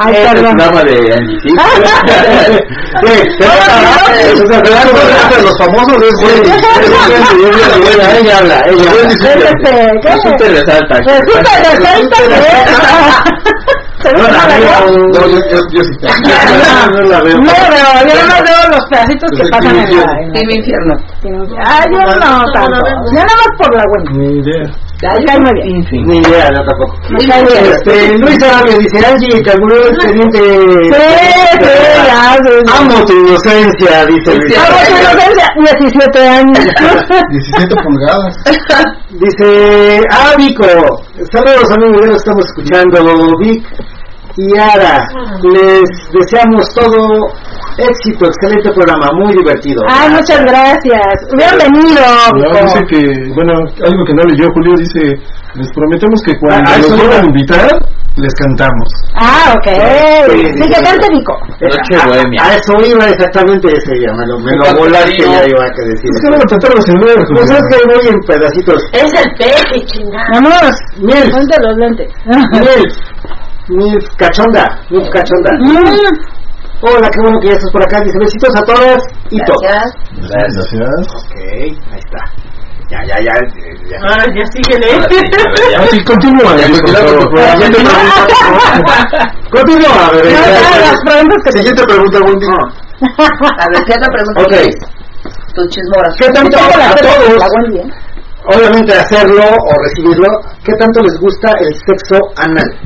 [SPEAKER 1] Ay, perdón.
[SPEAKER 4] programa de Angie, ¿sí?
[SPEAKER 7] los famosos es.
[SPEAKER 4] Ella habla, ella habla.
[SPEAKER 1] Es ¿qué?
[SPEAKER 4] Resulta y resalta.
[SPEAKER 1] Resulta y resalta que- Pero no la veo.
[SPEAKER 7] No, yo, yo, yo sí.
[SPEAKER 2] No la veo.
[SPEAKER 1] No la veo, yo no veo los pedacitos que pasan en la...
[SPEAKER 5] Team infierno.
[SPEAKER 1] Ah, yo no tanto. Ya nada más por la. Cae muy bien.
[SPEAKER 2] Ni idea, yo tampoco. Este, Luis Arabia dice, Angie, calculó el expediente.
[SPEAKER 1] Sí, ya.
[SPEAKER 2] Amo tu inocencia, dice Luis.
[SPEAKER 1] Vamos, inocencia, 17 años.
[SPEAKER 7] 17 pulgadas.
[SPEAKER 2] Dice, ah, Vico, saludos amigos, ya lo estamos escuchando, Vic y Ara, les deseamos todo éxito, excelente programa, muy divertido.
[SPEAKER 1] Ay, muchas gracias. Bienvenido.
[SPEAKER 3] No, dice que, bueno, algo que no leyó Julio, dice, les prometemos que cuando
[SPEAKER 2] Ah,
[SPEAKER 3] nos
[SPEAKER 2] eso
[SPEAKER 3] vuelvan a invitar, les cantamos.
[SPEAKER 1] Ah, ok.
[SPEAKER 2] Sí,
[SPEAKER 1] Sí,
[SPEAKER 2] sí,
[SPEAKER 1] que cante Vico.
[SPEAKER 4] Noche bohemia.
[SPEAKER 2] A eso iba exactamente ese ya, me lo, me lo volaste, ya iba a que decir.
[SPEAKER 3] Es que no lo tratamos en nueve,
[SPEAKER 2] Pues es que voy en pedacitos.
[SPEAKER 1] Es el peje, chingada. Vamos.
[SPEAKER 2] Miel,
[SPEAKER 1] Ponte los lentes.
[SPEAKER 2] miel, miel cachonda, miel cachonda.
[SPEAKER 1] Mm.
[SPEAKER 2] Hola, qué bueno que ya estás por acá. Dice besitos a todas y todos.
[SPEAKER 5] Gracias.
[SPEAKER 4] Gracias.
[SPEAKER 2] Ok, ahí está. Ya, ya, ya. ya.
[SPEAKER 6] Ahora ya síguele.
[SPEAKER 3] Así, continúa.
[SPEAKER 2] Continúa, bebé.
[SPEAKER 1] Las preguntas que te-
[SPEAKER 7] Siguiente pregunta, Wendy.
[SPEAKER 5] A ver, ¿qué otra pregunta
[SPEAKER 2] Ok.
[SPEAKER 5] Tu chismora.
[SPEAKER 2] ¿Qué tanto a todos,
[SPEAKER 1] ¿eh?
[SPEAKER 2] obviamente hacerlo o recibirlo, qué tanto les gusta el sexo anal?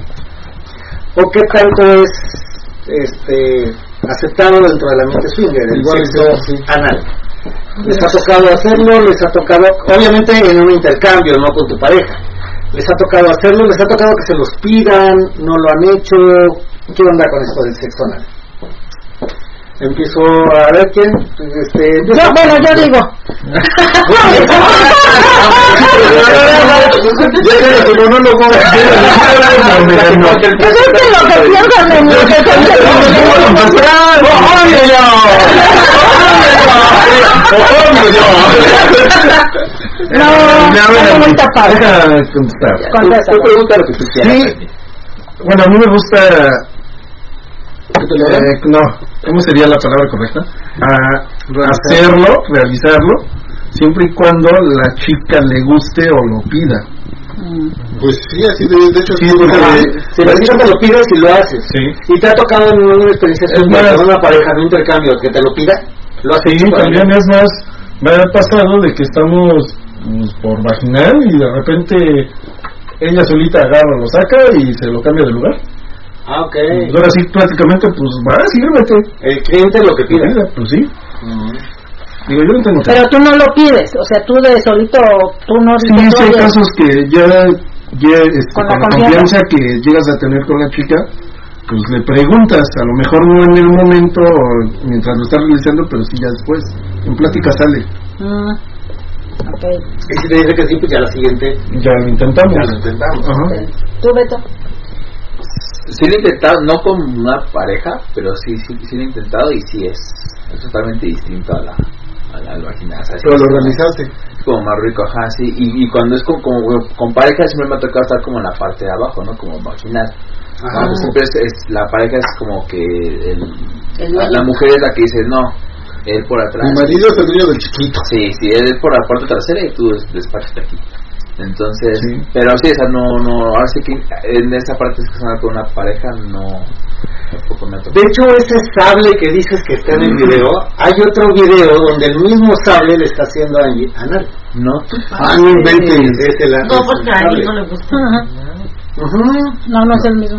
[SPEAKER 2] ¿O qué tanto es este aceptado dentro de la mente swinger el
[SPEAKER 7] Igual
[SPEAKER 2] sexo
[SPEAKER 7] yo, sí.
[SPEAKER 2] anal? ¿Les ha tocado hacerlo? ¿Les ha tocado, obviamente en un intercambio, no con tu pareja? ¿Les ha tocado hacerlo? ¿Les ha tocado que se los pidan? ¿No lo han hecho? ¿Qué onda con esto del sexo anal? Empiezo a ver quién. Este,
[SPEAKER 1] Yo, bueno, yo digo.
[SPEAKER 7] Llega
[SPEAKER 1] que lo que No.
[SPEAKER 3] Sí. Bueno, a mí me gusta. eh, no, ¿cómo sería la palabra correcta? Ah, hacerlo, realizarlo, siempre y cuando la chica le guste o lo pida.
[SPEAKER 7] Pues sí, así de, de hecho.
[SPEAKER 3] Sí, porque-
[SPEAKER 2] Si la chica te lo pides y lo haces.
[SPEAKER 3] Sí.
[SPEAKER 2] ¿Y te ha tocado en una experiencia
[SPEAKER 3] Es más-
[SPEAKER 2] con una pareja de intercambio que te lo pida? ¿Lo has
[SPEAKER 3] Sí,
[SPEAKER 2] hecho con
[SPEAKER 3] también es más, me ha pasado de que estamos pues, por vaginal y de repente ella solita agarra, lo saca y se lo cambia de lugar.
[SPEAKER 2] Ah, ok.
[SPEAKER 3] Pues ahora sí, prácticamente, pues va, sírvete.
[SPEAKER 2] El cliente lo que pide.
[SPEAKER 3] Mira, Pues sí. Digo, yo no tengo
[SPEAKER 1] Pero tú no lo pides, o sea, tú de solito, tú no
[SPEAKER 3] Sí, sí hay
[SPEAKER 1] "Oye,
[SPEAKER 3] casos que ya, ya este,
[SPEAKER 1] Con
[SPEAKER 3] con,
[SPEAKER 1] la
[SPEAKER 3] la
[SPEAKER 1] confianza.
[SPEAKER 3] confianza que llegas a tener con la chica, pues le preguntas, a lo mejor no en el momento o mientras lo estás realizando, pero sí ya después. En plática sale.
[SPEAKER 1] mm, ok.
[SPEAKER 2] Y si te dice que sí, pues ya la siguiente.
[SPEAKER 3] Ya lo intentamos.
[SPEAKER 7] Ya lo intentamos.
[SPEAKER 3] Ajá.
[SPEAKER 1] ¿Tú, Beto?
[SPEAKER 4] Sí lo he intentado, no con una pareja, pero sí, sí, sí lo he intentado y sí es, es totalmente distinto a la, a la,
[SPEAKER 7] Pero lo
[SPEAKER 4] es como más rico, ajá, sí. Y, y cuando es con, como, con pareja siempre me ha tocado estar como en la parte de abajo, ¿no? Como vaginal.
[SPEAKER 2] Ajá.
[SPEAKER 4] Cuando siempre es, es- la pareja es como que el,
[SPEAKER 5] El
[SPEAKER 4] la, mujer es la que dice, no, él por atrás.
[SPEAKER 7] Mi marido es el dueño del chiquito.
[SPEAKER 4] Sí, sí, él por la parte trasera y tú des- despáchate aquí. Entonces,
[SPEAKER 3] Sí.
[SPEAKER 4] pero sí, o sea, no, no, ahora sí que en esa parte es que sonar con una pareja no, tampoco me
[SPEAKER 2] De hecho, ese sable que dices que está en el video, hay otro video donde el mismo sable le está haciendo a Angie anal.
[SPEAKER 4] No, tú.
[SPEAKER 7] Ah, no inventes.
[SPEAKER 6] No, porque a mí no le gusta.
[SPEAKER 2] Ujú.
[SPEAKER 1] No, no es el mismo.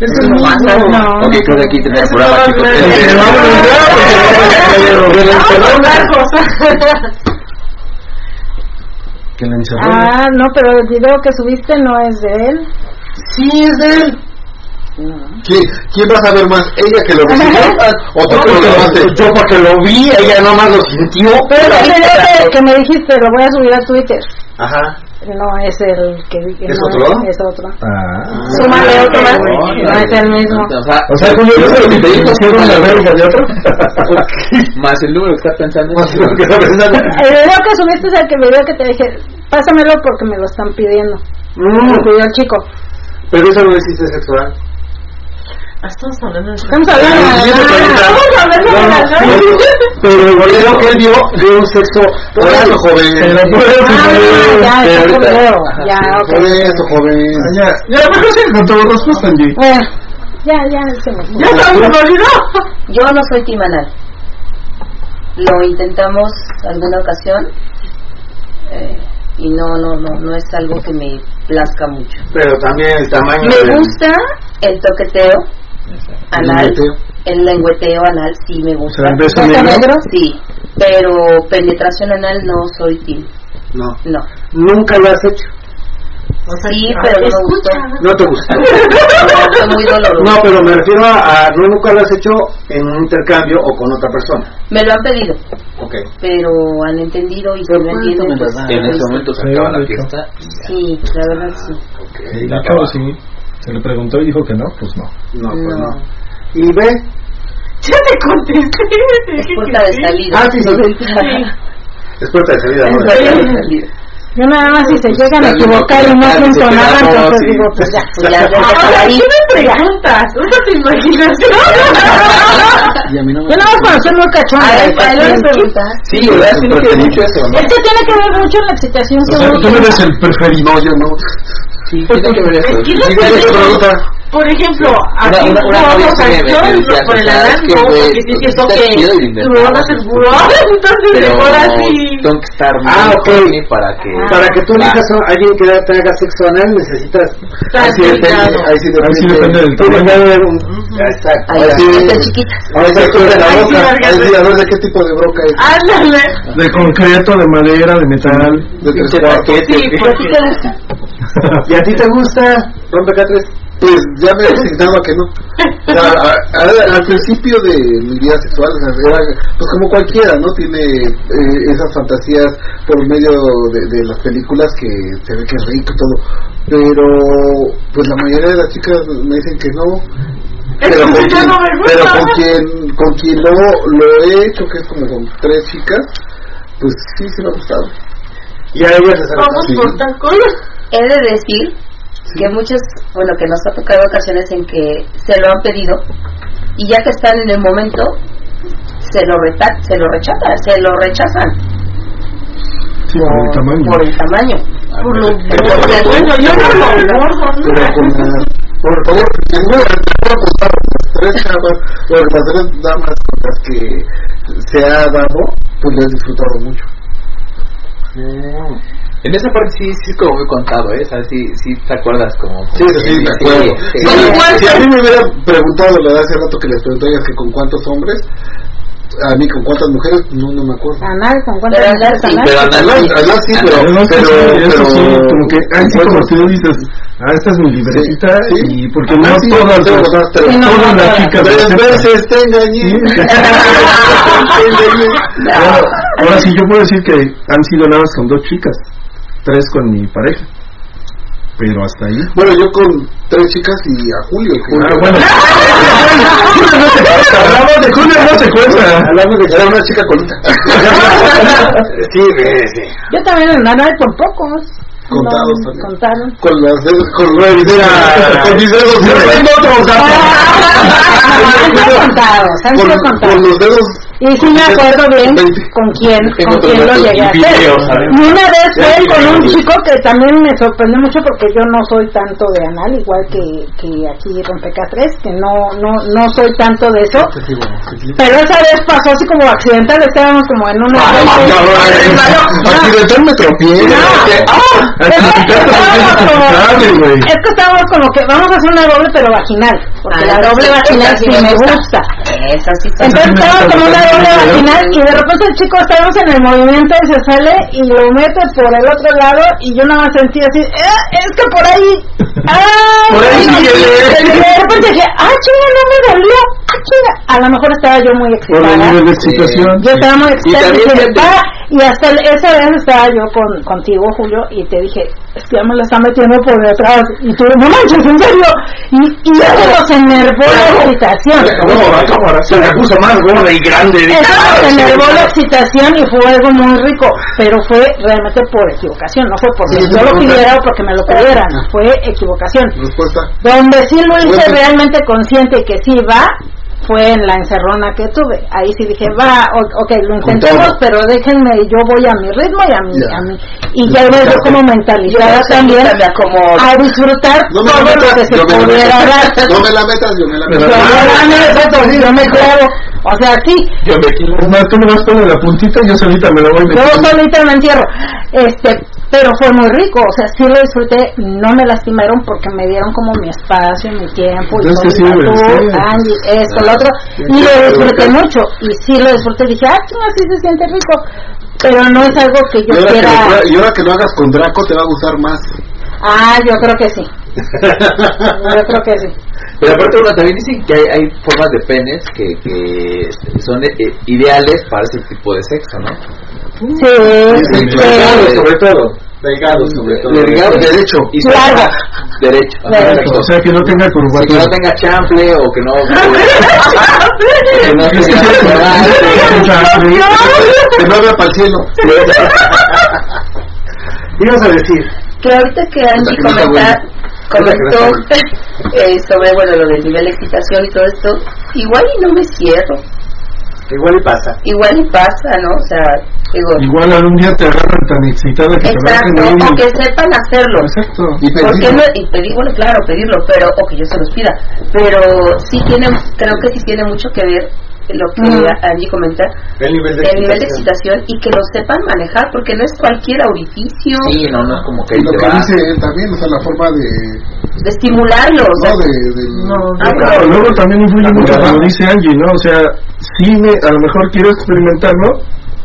[SPEAKER 2] Es el mismo.
[SPEAKER 1] No.
[SPEAKER 4] Ok, creo que aquí tenemos programa,
[SPEAKER 6] no
[SPEAKER 4] chicos.
[SPEAKER 6] va a
[SPEAKER 4] Eh,
[SPEAKER 6] ser-
[SPEAKER 4] eh,
[SPEAKER 2] Pero el encerrón-
[SPEAKER 3] Que la encerró.
[SPEAKER 1] Ah, no, pero el video que subiste no es de él.
[SPEAKER 2] Sí, es de él.
[SPEAKER 7] ¿Quién, ¿Quién va a saber más? ¿Ella que lo recibió? ¿O tú que lo grabaste?
[SPEAKER 2] Yo porque lo vi, ella nomás lo sintió.
[SPEAKER 1] Pero el video que, que me dijiste, lo voy a subir a Twitter.
[SPEAKER 2] Ajá.
[SPEAKER 1] No es el que vi que
[SPEAKER 2] ¿Es
[SPEAKER 1] no
[SPEAKER 2] otro?
[SPEAKER 1] Es otro.
[SPEAKER 3] Ah.
[SPEAKER 1] Súmale otro más.
[SPEAKER 4] no,
[SPEAKER 1] No es el mismo.
[SPEAKER 4] O sea,
[SPEAKER 3] O sea, cuando yo lo que te dijo, ¿hicieron la verga de otro?
[SPEAKER 4] más el número que estás pensando.
[SPEAKER 2] Más de lo que está pensando.
[SPEAKER 1] El video que subiste es el que video que te dije, pásamelo porque me lo están pidiendo.
[SPEAKER 2] Mm,
[SPEAKER 1] Lo pidió el chico.
[SPEAKER 2] Pero eso no existe sexual.
[SPEAKER 6] Ah, Estamos hablando de
[SPEAKER 1] Estamos hablando
[SPEAKER 2] Ah,
[SPEAKER 1] Estamos hablando
[SPEAKER 2] pero- Pero el video que él vio un sexo
[SPEAKER 7] Por eso, joven.
[SPEAKER 3] Pero por eso,
[SPEAKER 1] Ah, ya. Ya, ok.
[SPEAKER 7] Por eso, joven.
[SPEAKER 3] Ya, ya, mejor sí, con tu respuesta, Angie.
[SPEAKER 1] Ya, ya, se me.
[SPEAKER 6] Ya olvidó.
[SPEAKER 5] Yo no soy timanal. Lo intentamos alguna ocasión eh, y no, no, no, no es algo que me plazca mucho.
[SPEAKER 2] Pero también el tamaño.
[SPEAKER 5] Me gusta el toqueteo anal, el lengüeteo anal sí me
[SPEAKER 3] O
[SPEAKER 5] gusta.
[SPEAKER 3] sea, ¿Beso negro.
[SPEAKER 1] negro?
[SPEAKER 5] Sí, pero penetración anal no soy team.
[SPEAKER 2] No.
[SPEAKER 5] No.
[SPEAKER 2] Nunca lo has hecho.
[SPEAKER 5] Sí, pero no me gustó.
[SPEAKER 2] No te gustó.
[SPEAKER 5] No, muy doloroso.
[SPEAKER 2] No, pero me refiero a, a no nunca lo has hecho en un intercambio o con otra persona.
[SPEAKER 5] Me lo han pedido,
[SPEAKER 2] Ok.
[SPEAKER 5] pero han entendido y si lo entienden, pues,
[SPEAKER 4] En ese momento se acaba la fiesta.
[SPEAKER 5] Sí, la verdad sí.
[SPEAKER 2] Ok.
[SPEAKER 3] Sí, de hecho, sí. Se le preguntó y dijo que no, pues no.
[SPEAKER 2] No, pues
[SPEAKER 5] No.
[SPEAKER 2] Y ve.
[SPEAKER 6] Ya te contesté.
[SPEAKER 5] Es puerta de salida.
[SPEAKER 2] Ah, sí, sí. Es puerta de salida, ¿no?
[SPEAKER 5] Es puerta de salida.
[SPEAKER 1] Yo nada más si se llegan a equivocar y no funcionaban, entonces digo, pues ya, pues ya,
[SPEAKER 6] Ahora, ¿qué me preguntas? Usa tu imaginación.
[SPEAKER 7] A
[SPEAKER 1] Yo nada más cuando soy muy cachonda.
[SPEAKER 5] Ay,
[SPEAKER 1] pues,
[SPEAKER 5] ay,
[SPEAKER 1] sí.
[SPEAKER 4] ¿verdad? Tiene mucho eso, ¿no?
[SPEAKER 1] Es que tiene que ver mucho la excitación
[SPEAKER 3] O
[SPEAKER 1] que
[SPEAKER 3] sea, tú eres el preferido.
[SPEAKER 7] Yo no.
[SPEAKER 4] Sí, tiene que ver eso.
[SPEAKER 6] Es que no
[SPEAKER 4] Sí,
[SPEAKER 6] sé,
[SPEAKER 4] tiene que
[SPEAKER 7] pregunta.
[SPEAKER 6] Por ejemplo,
[SPEAKER 4] Una-
[SPEAKER 6] aquí
[SPEAKER 4] una- una me decía,
[SPEAKER 6] por el
[SPEAKER 4] ¿sabes
[SPEAKER 6] anarco,
[SPEAKER 4] qué, güey?
[SPEAKER 6] porque sí siento
[SPEAKER 4] Está
[SPEAKER 6] que tu van a ser buró, entonces mejor así.
[SPEAKER 4] tengo que estar muy
[SPEAKER 2] Ah, ok.
[SPEAKER 4] horny para que...
[SPEAKER 2] Para que tú
[SPEAKER 4] Ah.
[SPEAKER 2] elijas a alguien que te haga sexo anal, necesitas.
[SPEAKER 7] Ahí sí depende, ahí sí
[SPEAKER 3] Ahí sí depende del tamaño.
[SPEAKER 2] Exacto. Ahora sí.
[SPEAKER 5] chiquitas.
[SPEAKER 7] Ahora sí tú de la boca. Ahí sí,
[SPEAKER 6] sí.
[SPEAKER 7] a ver de qué tipo de broca es.
[SPEAKER 6] Ándale.
[SPEAKER 3] De concreto, de madera, de metal.
[SPEAKER 7] De tres cuartos.
[SPEAKER 4] paquete,
[SPEAKER 6] Sí, pues,
[SPEAKER 5] ¿A ti te gusta?
[SPEAKER 2] ¿Y a ti te gusta? Rompe K3.
[SPEAKER 7] Pues ya me resignaba que no. O sea, a- a- al principio de mi vida sexual, o sea, era pues como cualquiera, ¿no? Tiene eh, esas fantasías por medio de, de las películas que se ve que es rico y todo. Pero pues la mayoría de las chicas me dicen que no. Pero con, quien,
[SPEAKER 6] no
[SPEAKER 7] pero con quien con quien lo, lo he hecho, que es como con tres chicas, pues sí, sí me ha gustado.
[SPEAKER 2] Y a ellas les
[SPEAKER 6] Vamos
[SPEAKER 7] Sí.
[SPEAKER 6] por tacos.
[SPEAKER 5] He de decir que muchas, bueno, que nos ha tocado ocasiones en que se lo han pedido y ya que están en el momento, se lo, reta- se lo rechazan, se lo rechazan
[SPEAKER 3] Sí, por el tamaño.
[SPEAKER 5] por el tamaño.
[SPEAKER 6] Por lo yo no
[SPEAKER 7] por favor, que no me voy a apostar las tres chavas, o las tres damas con las que se ha dado, pues lo he disfrutado mucho.
[SPEAKER 4] En esa parte sí, sí es como muy contado, ¿eh? O sea, sí, sí te acuerdas como...
[SPEAKER 7] Sí, sí, me acuerdo.
[SPEAKER 4] sí,
[SPEAKER 7] Si,
[SPEAKER 4] sí.
[SPEAKER 7] si a mí me hubiera preguntado la hace rato que les pregunté que con cuántos hombres, a mí con cuántas mujeres, no, no me acuerdo.
[SPEAKER 1] Anal, ¿con cuántas
[SPEAKER 5] Pero
[SPEAKER 1] mujeres
[SPEAKER 5] sí?
[SPEAKER 4] Pero
[SPEAKER 7] allá sí, pero,
[SPEAKER 3] Pero,
[SPEAKER 7] pero,
[SPEAKER 3] sí, sí, como que, ahí sí, como tú dices, ah, esta es mi libretita,
[SPEAKER 7] Sí, sí.
[SPEAKER 3] y porque
[SPEAKER 7] Ah,
[SPEAKER 3] no
[SPEAKER 7] sí,
[SPEAKER 3] todas,
[SPEAKER 7] sí,
[SPEAKER 3] las-
[SPEAKER 1] Sí,
[SPEAKER 3] todas las
[SPEAKER 1] no,
[SPEAKER 3] chicas
[SPEAKER 7] Tres veces te engañé.
[SPEAKER 3] Ahora, ahora sí, yo puedo decir que han sido nada más con dos chicas, tres con mi pareja, pero hasta ahí.
[SPEAKER 7] Bueno, yo con tres chicas y a Julio. que-
[SPEAKER 3] Ah, bueno. Hablamos de Julio, no se cuenta.
[SPEAKER 7] Hablamos de que era una chica colita.
[SPEAKER 2] Sí, sí.
[SPEAKER 1] Yo también en por pocos.
[SPEAKER 7] Contados
[SPEAKER 1] No. Contaron.
[SPEAKER 7] Con las dedos, con nueve dedos, con mis dedos. Con, los dedos.
[SPEAKER 1] Y sí me acuerdo bien con quién, con quién lo llegué a hacer. Y una vez fue con un chico que también me sorprendió mucho porque yo no soy tanto de anal, igual que, que aquí Rompecatres, que no, no, no soy tanto de eso. Pero esa vez pasó así como accidental, estábamos como en una...
[SPEAKER 7] Accidental me tropié.
[SPEAKER 1] Estábamos
[SPEAKER 3] güey.
[SPEAKER 1] Es que estábamos como que vamos a hacer una doble pero vaginal, porque
[SPEAKER 5] Ah,
[SPEAKER 1] la doble vaginal
[SPEAKER 5] sí me gusta.
[SPEAKER 1] Entonces
[SPEAKER 3] gusta
[SPEAKER 1] como una doble vaginal y de repente el chico estábamos en el movimiento y se sale y lo mete por el otro lado y yo nada más sentí así, "Eh, es que por ahí, ¡ay!
[SPEAKER 3] Por ahí
[SPEAKER 1] y, y de repente dije, ah, chinga, no me dolió, ah. A lo mejor estaba yo muy
[SPEAKER 3] Por el
[SPEAKER 1] excitada.
[SPEAKER 3] nivel de excitación.
[SPEAKER 1] Yo estaba muy excitada y, y hasta esa vez estaba yo con, contigo, Julio, y te dije, es que ya me la está metiendo por detrás. Y tú, no manches, en serio. Y, y eso se enervó la excitación.
[SPEAKER 2] Se me puso más gorda y grande.
[SPEAKER 1] Eso se enervó la excitación y fue algo muy rico, pero fue realmente por equivocación, no fue porque yo lo pidiera o porque me lo pidieran, fue equivocación.
[SPEAKER 7] Respuesta.
[SPEAKER 1] Donde sí lo hice realmente consciente que sí va, fue en la encerrona que tuve. Ahí sí dije, va, ok, lo intentemos,
[SPEAKER 7] todo.
[SPEAKER 1] pero déjenme, yo voy a mi ritmo y a mi,
[SPEAKER 7] Ya.
[SPEAKER 1] a mi y ya iba yo como mentalizada también
[SPEAKER 5] me acomodo.
[SPEAKER 1] a disfrutar
[SPEAKER 7] No me la
[SPEAKER 1] todo lo que se
[SPEAKER 7] yo
[SPEAKER 1] pudiera dar.
[SPEAKER 7] No me la metas, yo me la
[SPEAKER 3] Pero-
[SPEAKER 1] Yo
[SPEAKER 7] meto.
[SPEAKER 1] me la meto, yo me clavo. O sea, sí,
[SPEAKER 4] Yo me quiero...
[SPEAKER 3] No, tú me vas poniendo la puntita y yo solita me la voy
[SPEAKER 1] yo
[SPEAKER 3] metiendo.
[SPEAKER 1] solita me entierro. Este, pero fue muy rico, o sea, sí lo disfruté, no me lastimaron porque me dieron como mi espacio, mi tiempo, y
[SPEAKER 3] Entonces,
[SPEAKER 1] solita
[SPEAKER 3] sí,
[SPEAKER 1] tú,
[SPEAKER 3] sí.
[SPEAKER 1] Angie, esto, lo otro, y lo disfruté mucho, y sí lo disfruté, dije, ah, chinga, sí se siente rico, pero no es algo que
[SPEAKER 7] Y
[SPEAKER 1] yo
[SPEAKER 7] que
[SPEAKER 1] quiera,
[SPEAKER 7] lo, y ahora que lo hagas con Draco te va a gustar más.
[SPEAKER 1] ah, yo creo que sí, yo creo que sí.
[SPEAKER 4] Pero aparte, bueno, también dicen que hay, hay formas de penes que, que son eh, ideales para ese tipo de sexo, ¿no?
[SPEAKER 1] Sí,
[SPEAKER 7] Sí,
[SPEAKER 1] sí,
[SPEAKER 7] claro,
[SPEAKER 2] sobre todo. Delgado, sobre todo.
[SPEAKER 7] Delgado, derecho.
[SPEAKER 4] Y
[SPEAKER 1] Largo.
[SPEAKER 4] Derecho.
[SPEAKER 3] O sea, que no tenga
[SPEAKER 4] Sí, que no
[SPEAKER 3] curvatura.
[SPEAKER 4] tenga chanfle o que no... que no tenga...
[SPEAKER 7] Que vea para el cielo.
[SPEAKER 2] ibas a decir?
[SPEAKER 5] Que ahorita que Angie comenta, comentó eh, sobre bueno lo del nivel de excitación y todo esto, igual y no me cierro.
[SPEAKER 2] Igual y pasa.
[SPEAKER 5] Igual y pasa, ¿no? O sea, digo...
[SPEAKER 3] Igual algún día te agarran tan excitada que
[SPEAKER 5] Exacto,
[SPEAKER 3] te
[SPEAKER 5] o que sepan hacerlo.
[SPEAKER 3] Exacto.
[SPEAKER 7] Y
[SPEAKER 5] ¿Por qué
[SPEAKER 7] pedirlo.
[SPEAKER 5] no? Y pedir, bueno, claro, pedirlo, pero, o que yo se los pida. Pero sí tiene, creo que sí tiene mucho que ver lo que
[SPEAKER 1] Mm.
[SPEAKER 5] Angie comenta,
[SPEAKER 2] El nivel de
[SPEAKER 5] el nivel de
[SPEAKER 2] excitación.
[SPEAKER 5] y que lo sepan manejar, porque no es cualquier orificio
[SPEAKER 4] Sí, no, no es como que
[SPEAKER 7] Y lo que
[SPEAKER 4] va.
[SPEAKER 7] dice él también, o sea, la forma de.
[SPEAKER 5] De estimularlo. o sea,
[SPEAKER 7] No, de. del-
[SPEAKER 5] Ah,
[SPEAKER 3] Claro,
[SPEAKER 5] pero-
[SPEAKER 3] luego también influye mucho como dice Angie, ¿no? O sea, sí, me, a lo mejor quiero experimentarlo,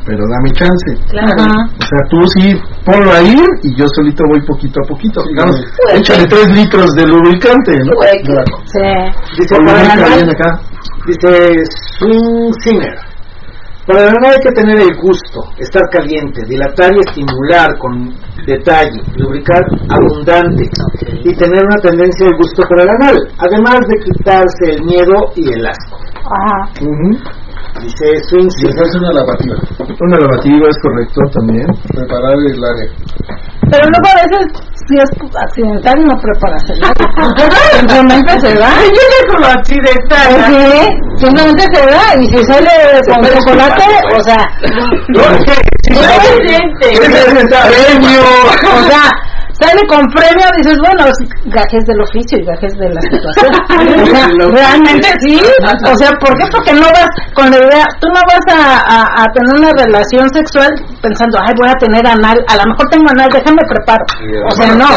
[SPEAKER 3] pero dame chance.
[SPEAKER 5] claro.
[SPEAKER 3] O sea, tú sí ponlo ahí y yo solito voy poquito a poquito. Digamos,
[SPEAKER 5] Pues,
[SPEAKER 3] échale tres litros de lubricante, ¿no?
[SPEAKER 5] Que-
[SPEAKER 1] Sí.
[SPEAKER 2] Dice, para
[SPEAKER 3] acá.
[SPEAKER 2] dice Swing Singer. Para el anal hay que tener el gusto, estar caliente, dilatar y estimular con detalle, lubricar abundante y tener una tendencia al gusto por el anal, además de quitarse el miedo y el asco.
[SPEAKER 1] Ajá.
[SPEAKER 2] Dice Swing
[SPEAKER 7] Y hacerse una lavativa.
[SPEAKER 3] Una lavativa es correcto también.
[SPEAKER 7] Preparar el área.
[SPEAKER 1] Pero luego a veces, si es accidental, no preparas el agua. Simplemente se va.
[SPEAKER 6] Yo ya como accidental.
[SPEAKER 1] Sí, simplemente se va. Y si sale con chocolate, o sea,
[SPEAKER 2] Premio.
[SPEAKER 1] o sea, sale con premio, dices, bueno, es gajes del oficio y gajes de la situación. O sea, realmente sí. O sea, ¿por qué? Porque no vas con la idea, tú no vas a, a, a tener una relación sexual pensando, ay, voy a tener anal, a lo mejor tengo anal, déjame preparo. O sea, no.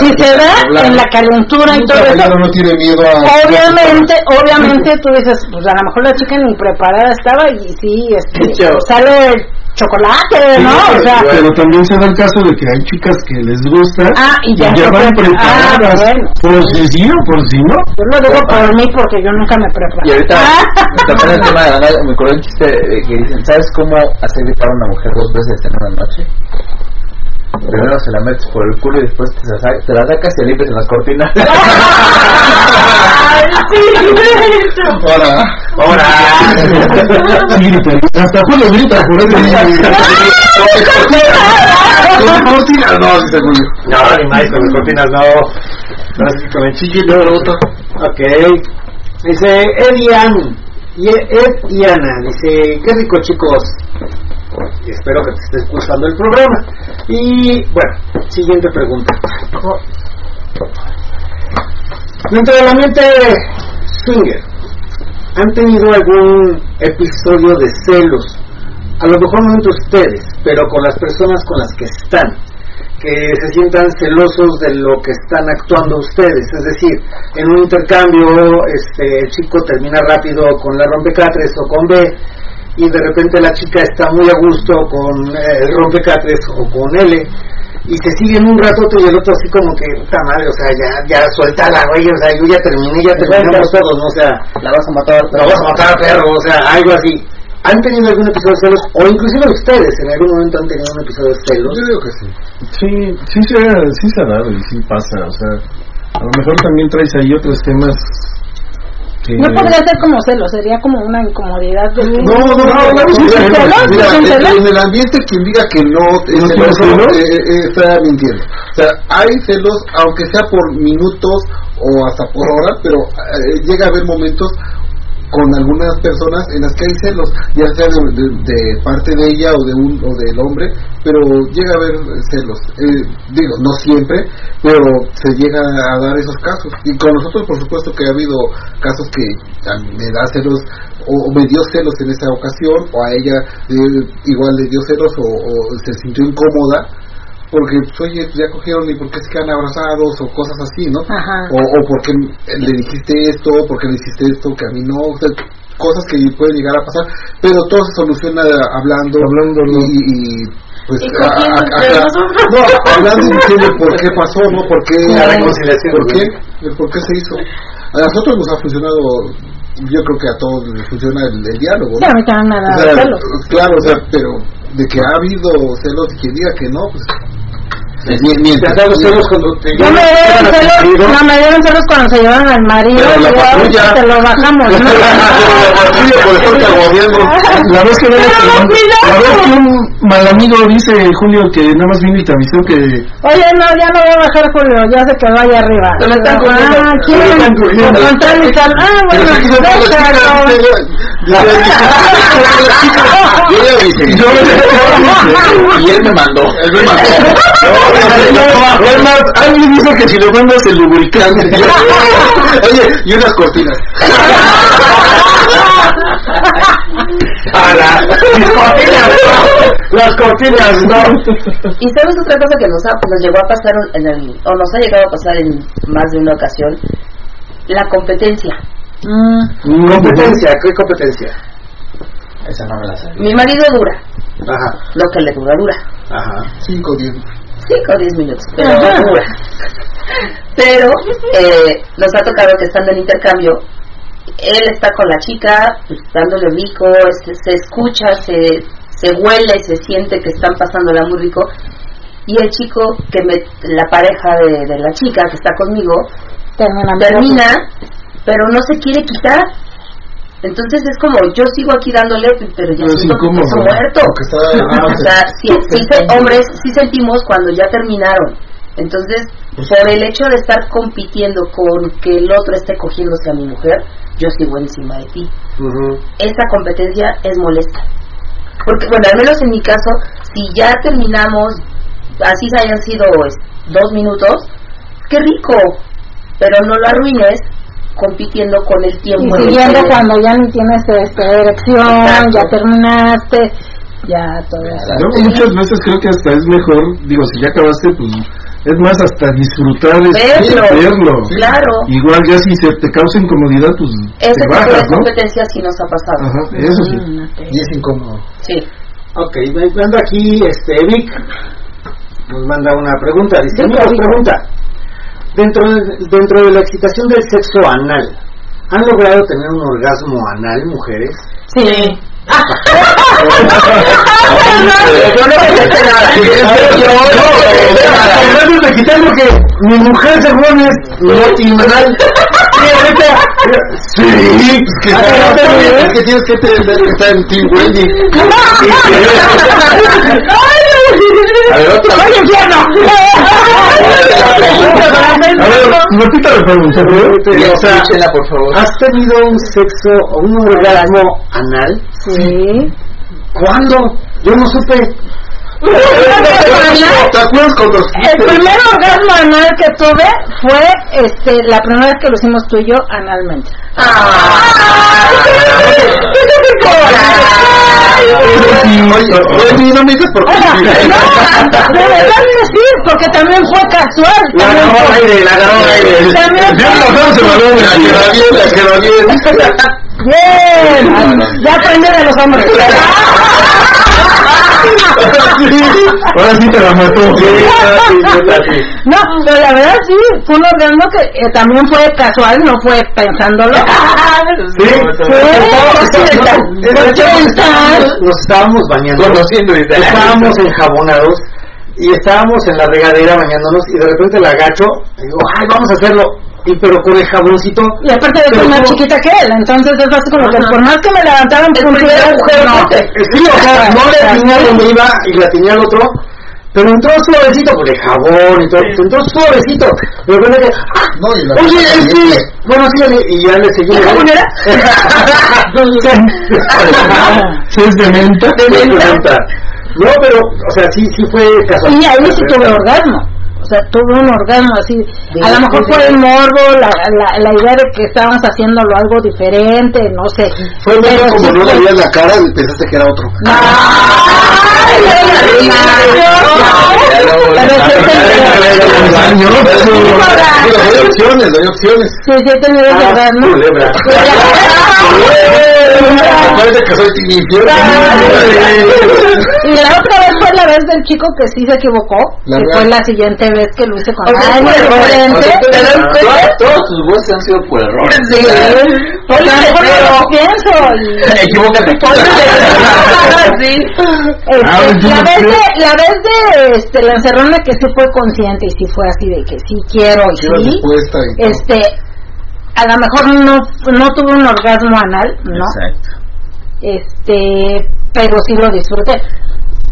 [SPEAKER 1] Si se da en la calentura y todo eso,
[SPEAKER 7] caballero no tiene miedo a.
[SPEAKER 1] Obviamente, obviamente tú dices, pues a lo mejor la chica ni preparada estaba y sí, este, sale chocolate, ¿no? O sea,
[SPEAKER 3] pero también se da el caso de que hay chicas que les gusta
[SPEAKER 1] Ah, y ya
[SPEAKER 3] van preparadas.
[SPEAKER 1] ah, bueno.
[SPEAKER 3] Por si sí o por si no.
[SPEAKER 1] yo lo digo por mí porque yo nunca me preparo.
[SPEAKER 4] Y ahorita,
[SPEAKER 1] Ah.
[SPEAKER 4] también el tema de la me acuerdo un chiste de que dicen, ¿sabes cómo hacer gritar a una mujer dos veces en una noche? Primero se la metes por el culo y después te, te la sacas y te limpias en las cortinas.
[SPEAKER 7] Ahora.
[SPEAKER 2] Ahora.
[SPEAKER 3] Sí, grita, hasta Julio grita por eso.
[SPEAKER 7] Con cortinas, no, dice Julio.
[SPEAKER 2] No, ni más, con las cortinas no. No, así con el chillito. Ok. Dice Edian. Y Ed y Ana. Dice, qué rico chicos. Espero que te estés gustando el programa. Y bueno, siguiente pregunta. Dentro del ambiente swinger, ¿han tenido algún episodio de celos? A lo mejor no entre ustedes, pero con las personas con las que están que se sientan celosos de lo que están actuando ustedes, es decir, en un intercambio este el chico termina rápido con la rompecatres o con B y de repente la chica está muy a gusto con eh, el rompecatres o con L y se siguen un ratote y el otro así como que puta madre, o sea, ya ya suéltala, güey, o sea, yo ya terminé, ya terminamos todos, ¿no? o sea,
[SPEAKER 5] La vas a matar.
[SPEAKER 2] la vas a matar a perro, o sea, algo así. ¿Han tenido algún episodio de celos? O inclusive ustedes en algún momento han tenido un episodio de celos.
[SPEAKER 7] Yo digo que sí.
[SPEAKER 3] Sí, sí se, sí se ha dado y sí pasa, o sea, a lo mejor también traes ahí otros temas que...
[SPEAKER 1] No podría ser como celo, sería como una incomodidad de
[SPEAKER 7] No, no, no, no,
[SPEAKER 1] ¿Sí, celos? ¿Sí,
[SPEAKER 7] en,
[SPEAKER 1] celos?
[SPEAKER 7] el ambiente quien diga que no es
[SPEAKER 3] ¿No
[SPEAKER 7] celoso
[SPEAKER 3] celos?
[SPEAKER 7] eh, eh, está mintiendo. O sea, hay celos, aunque sea por minutos o hasta por horas, pero eh, llega a haber momentos con algunas personas en las que hay celos, ya sea de, de- parte de ella o de un o del hombre, pero llega a haber celos. Eh, digo, no siempre, pero se llega a dar esos casos. Y con nosotros, por supuesto, que ha habido casos que me da celos o, me dio celos en esa ocasión, o a ella eh, igual le dio celos o se sintió incómoda. Porque, pues, oye, ya cogieron y por qué se quedan abrazados o cosas así, ¿no?
[SPEAKER 1] Ajá.
[SPEAKER 7] o, o porque le dijiste esto, porque le hiciste esto que a mí no, o sea, cosas que pueden llegar a pasar, pero todo se soluciona hablando,
[SPEAKER 3] Hablándolo.
[SPEAKER 7] y, y, y, pues
[SPEAKER 6] Y
[SPEAKER 7] a- a- no, hablando y diciendo por qué pasó, ¿no? ¿Por qué
[SPEAKER 2] La reconciliación,
[SPEAKER 7] ¿Por qué? El por qué se hizo. A nosotros nos ha funcionado, yo creo que a todos les funciona el, el diálogo,
[SPEAKER 1] Sí,
[SPEAKER 7] ¿no?
[SPEAKER 1] a mí también me
[SPEAKER 7] O
[SPEAKER 1] da
[SPEAKER 7] sea,
[SPEAKER 1] celos.
[SPEAKER 7] claro, o sea, pero de que ha habido celos y que diga que no, pues Mientras da los celos cuando te
[SPEAKER 1] No me dieron celos, no me dieron celos cuando se llevaron al marido.
[SPEAKER 7] Pero la
[SPEAKER 1] y ahora
[SPEAKER 7] patrulla-
[SPEAKER 1] te lo bajamos. ¿no?
[SPEAKER 7] la patrulla por estar cagoneando.
[SPEAKER 3] La vez que
[SPEAKER 1] Pero
[SPEAKER 3] la
[SPEAKER 1] no,
[SPEAKER 3] vez
[SPEAKER 1] cuidado.
[SPEAKER 3] que un mal amigo dice Julio que nada más vino y te avisó que
[SPEAKER 1] Oye, no, ya no voy a bajar Julio, ya se quedó allá arriba.
[SPEAKER 5] Lo están cogiendo.
[SPEAKER 1] Ah. Ah, bueno, déjalo.
[SPEAKER 7] yo- le.
[SPEAKER 4] Y él me mandó. Él me mandó.
[SPEAKER 3] Es más, alguien dice que si le mandas el lubricante
[SPEAKER 7] Oye, y unas cortinas.
[SPEAKER 2] Las cortinas, no.
[SPEAKER 5] Y sabes otra cosa que nos, ha, nos llegó a pasar en el, o nos ha llegado a pasar en más de una ocasión, la competencia.
[SPEAKER 2] Competencia, ¿qué competencia?
[SPEAKER 4] Esa no me la sabía.
[SPEAKER 5] Mi marido dura,
[SPEAKER 7] Ajá,
[SPEAKER 5] lo que le dura, dura.
[SPEAKER 7] ajá. Cinco, diez.
[SPEAKER 5] 5 o 10 minutos, pero dura. Pero eh, nos ha tocado que estando en intercambio, él está con la chica, pues, dándole rico, se, se escucha, se, se huele, se siente que están pasándola muy rico. Y el chico, que me, la pareja de, de la chica que está conmigo,
[SPEAKER 1] Termina.
[SPEAKER 5] termina, pero no se quiere quitar. Entonces es como, yo sigo aquí dándole, pero
[SPEAKER 3] es
[SPEAKER 5] siento que está muerto. O sea, sí, sí se- hombres sí sentimos cuando ya terminaron. Entonces, por el hecho de estar compitiendo con que el otro esté cogiéndose a mi mujer, yo sigo encima de ti. Esta competencia es molesta. Porque, bueno, al menos en mi caso, si ya terminamos, así hayan sido pues, dos minutos, qué rico, pero no lo arruines compitiendo con el
[SPEAKER 1] Y
[SPEAKER 5] tiempo. el
[SPEAKER 1] siguiendo
[SPEAKER 5] que-
[SPEAKER 1] cuando ya ni tienes este, erección,
[SPEAKER 5] Exacto.
[SPEAKER 1] ya terminaste, ya todo eso.
[SPEAKER 3] Yo muchas veces creo que hasta es mejor, digo, si ya acabaste, pues es más hasta disfrutar de
[SPEAKER 5] Verlo,
[SPEAKER 3] verlo.
[SPEAKER 5] claro.
[SPEAKER 3] Igual ya si se te causa incomodidad, pues
[SPEAKER 5] Ese
[SPEAKER 3] te
[SPEAKER 5] tipo de
[SPEAKER 3] bajas, ¿no?
[SPEAKER 5] competencia sí nos ha pasado.
[SPEAKER 3] Ajá, eso sí.
[SPEAKER 1] Mm.
[SPEAKER 7] Y es incómodo.
[SPEAKER 5] Sí.
[SPEAKER 2] Ok, me manda aquí este Vic, nos manda una pregunta, dice, pregunta, dentro de, dentro de la excitación del sexo anal, ¿han logrado tener un orgasmo anal, mujeres?
[SPEAKER 1] Sí.
[SPEAKER 5] Yo no contesté nada.
[SPEAKER 2] De quitar porque mi mujer según es notimal. Sí,
[SPEAKER 7] que, que tienes que entender que está en Team Wendy.
[SPEAKER 4] A ver, otra vez.
[SPEAKER 3] A ver, repita la pregunta, ¿no?
[SPEAKER 2] O sea,
[SPEAKER 4] por favor.
[SPEAKER 2] ¿Has tenido un sexo o un orgasmo anal?
[SPEAKER 1] Sí.
[SPEAKER 2] ¿Cuándo? Yo no supe.
[SPEAKER 7] ¿Te acuerdas cuando
[SPEAKER 1] El primer orgasmo anal que tuve fue este, la primera vez que lo hicimos tú y yo analmente.
[SPEAKER 7] Oye, no me dices por qué.
[SPEAKER 1] No, de verdad sí, porque también fue casual.
[SPEAKER 2] La agarró aire, la agarró aire.
[SPEAKER 1] También
[SPEAKER 7] la bien, la bien.
[SPEAKER 1] Bien, ya aprendí de los hombres.
[SPEAKER 3] Ahora sí te la mató.
[SPEAKER 1] No, pero la verdad sí, fue un orgasmo que eh, también fue casual, no fue pensándolo.
[SPEAKER 2] Sí, Nos estábamos bañando.
[SPEAKER 4] Conociendo
[SPEAKER 2] Estábamos enjabonados y estábamos en la regadera bañándonos y de repente la agacho y digo, ay, vamos a hacerlo. Y pero con el jaboncito.
[SPEAKER 1] Y aparte de ser más chiquita que él, entonces es así como que por más que me levantaban
[SPEAKER 5] El
[SPEAKER 1] punto
[SPEAKER 5] primer agujero,
[SPEAKER 1] no.
[SPEAKER 5] ¿no?
[SPEAKER 2] Sí, o sea, no le atiné a donde iba y le atiné al otro. Pero entró suavecito, porque jabón y todo. Entró suavecito. De repente, ah,
[SPEAKER 7] No, y la
[SPEAKER 2] Oye, que, bueno, sí, y ya le seguí.
[SPEAKER 5] ¿La jabonera?
[SPEAKER 3] Si es de menta.
[SPEAKER 2] De menta. No, pero, o sea, sí, sí fue casual.
[SPEAKER 1] Y ahí sí tuve orgasmo. Sea, tuve un orgasmo así. A lo mejor fue el morbo, la, la, la idea de que estábamos haciéndolo algo diferente, no sé.
[SPEAKER 7] Fue
[SPEAKER 1] Pero
[SPEAKER 7] como
[SPEAKER 1] sí
[SPEAKER 7] no le veías la cara y pensaste que era otro. Opciones, opciones.
[SPEAKER 1] Sí, sí, he tenido ese orgasmo.
[SPEAKER 2] Culebra.
[SPEAKER 7] Parece que soy infierno.
[SPEAKER 1] Y la otra vez fue la vez del chico que sí se equivocó, que fue la siguiente vez que lo hice con alguien
[SPEAKER 5] error,
[SPEAKER 1] diferente.
[SPEAKER 4] O sea, ¿te das cuenta?
[SPEAKER 5] ¿Todas-
[SPEAKER 4] Todos tus voces han sido por errores.
[SPEAKER 1] Sí, a lo mejor no lo pienso.
[SPEAKER 4] Equivócate.
[SPEAKER 5] Sí.
[SPEAKER 1] Este,
[SPEAKER 3] Ah, yo
[SPEAKER 1] la, vez de, la vez de este, la encerrona que sí fue consciente y sí fue así de que sí quiero y
[SPEAKER 7] Sí,
[SPEAKER 1] este, a lo mejor no, no tuve un orgasmo anal, ¿no?
[SPEAKER 4] Exacto.
[SPEAKER 1] Este, pero sí lo disfruté.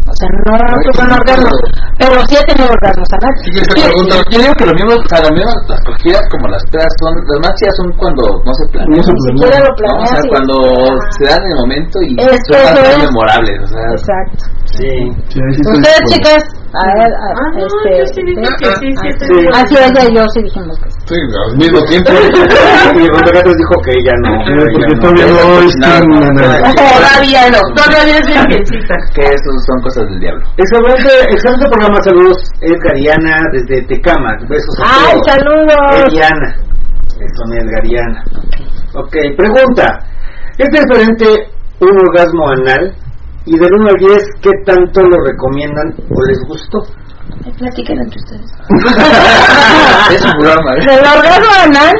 [SPEAKER 1] O sea, no
[SPEAKER 7] Ay,
[SPEAKER 1] tuve un
[SPEAKER 7] qué
[SPEAKER 1] orgasmo,
[SPEAKER 7] rico.
[SPEAKER 1] pero sí he tenido orgasmos anales.
[SPEAKER 7] Siguiente
[SPEAKER 4] Yo,
[SPEAKER 7] pregunta.
[SPEAKER 4] yo digo que lo mismo, o sea, las mismas las cogidas como las pedas son, las más chidas son cuando no se planean.
[SPEAKER 3] No se
[SPEAKER 1] siquiera lo
[SPEAKER 4] ¿no? O sea, cuando
[SPEAKER 1] Ajá.
[SPEAKER 4] se dan en el momento y son
[SPEAKER 1] es.
[SPEAKER 4] memorables, o sea,
[SPEAKER 1] Exacto.
[SPEAKER 2] Sí.
[SPEAKER 3] Sí, sí
[SPEAKER 1] Ustedes, chicas, a ver, a-
[SPEAKER 6] Ah, no,
[SPEAKER 1] este.
[SPEAKER 6] yo sí dije que sí, sí,
[SPEAKER 1] ah,
[SPEAKER 6] sí.
[SPEAKER 1] Ah, sí, ella y yo sí dijimos que sí.
[SPEAKER 7] Sí, al mismo tiempo.
[SPEAKER 2] Y Roberto dijo que ella no.
[SPEAKER 3] Porque
[SPEAKER 2] no.
[SPEAKER 3] todavía no es.
[SPEAKER 5] Todavía no.
[SPEAKER 6] Todavía es virgencita.
[SPEAKER 4] que eso son cosas del diablo.
[SPEAKER 2] Excelente, excelente programa, saludos Edgar y Ana desde Tecama, besos a
[SPEAKER 1] ¡Ay,
[SPEAKER 2] todos.
[SPEAKER 1] saludos!
[SPEAKER 2] Ed y Ana, son Edgar y Ana. Ok, pregunta, ¿es diferente un orgasmo anal? Y del 1 al 10, ¿qué tanto lo recomiendan o les gustó?
[SPEAKER 5] Platiquen entre ustedes.
[SPEAKER 4] es un programa, ¿eh?
[SPEAKER 1] Del orgasmo anal,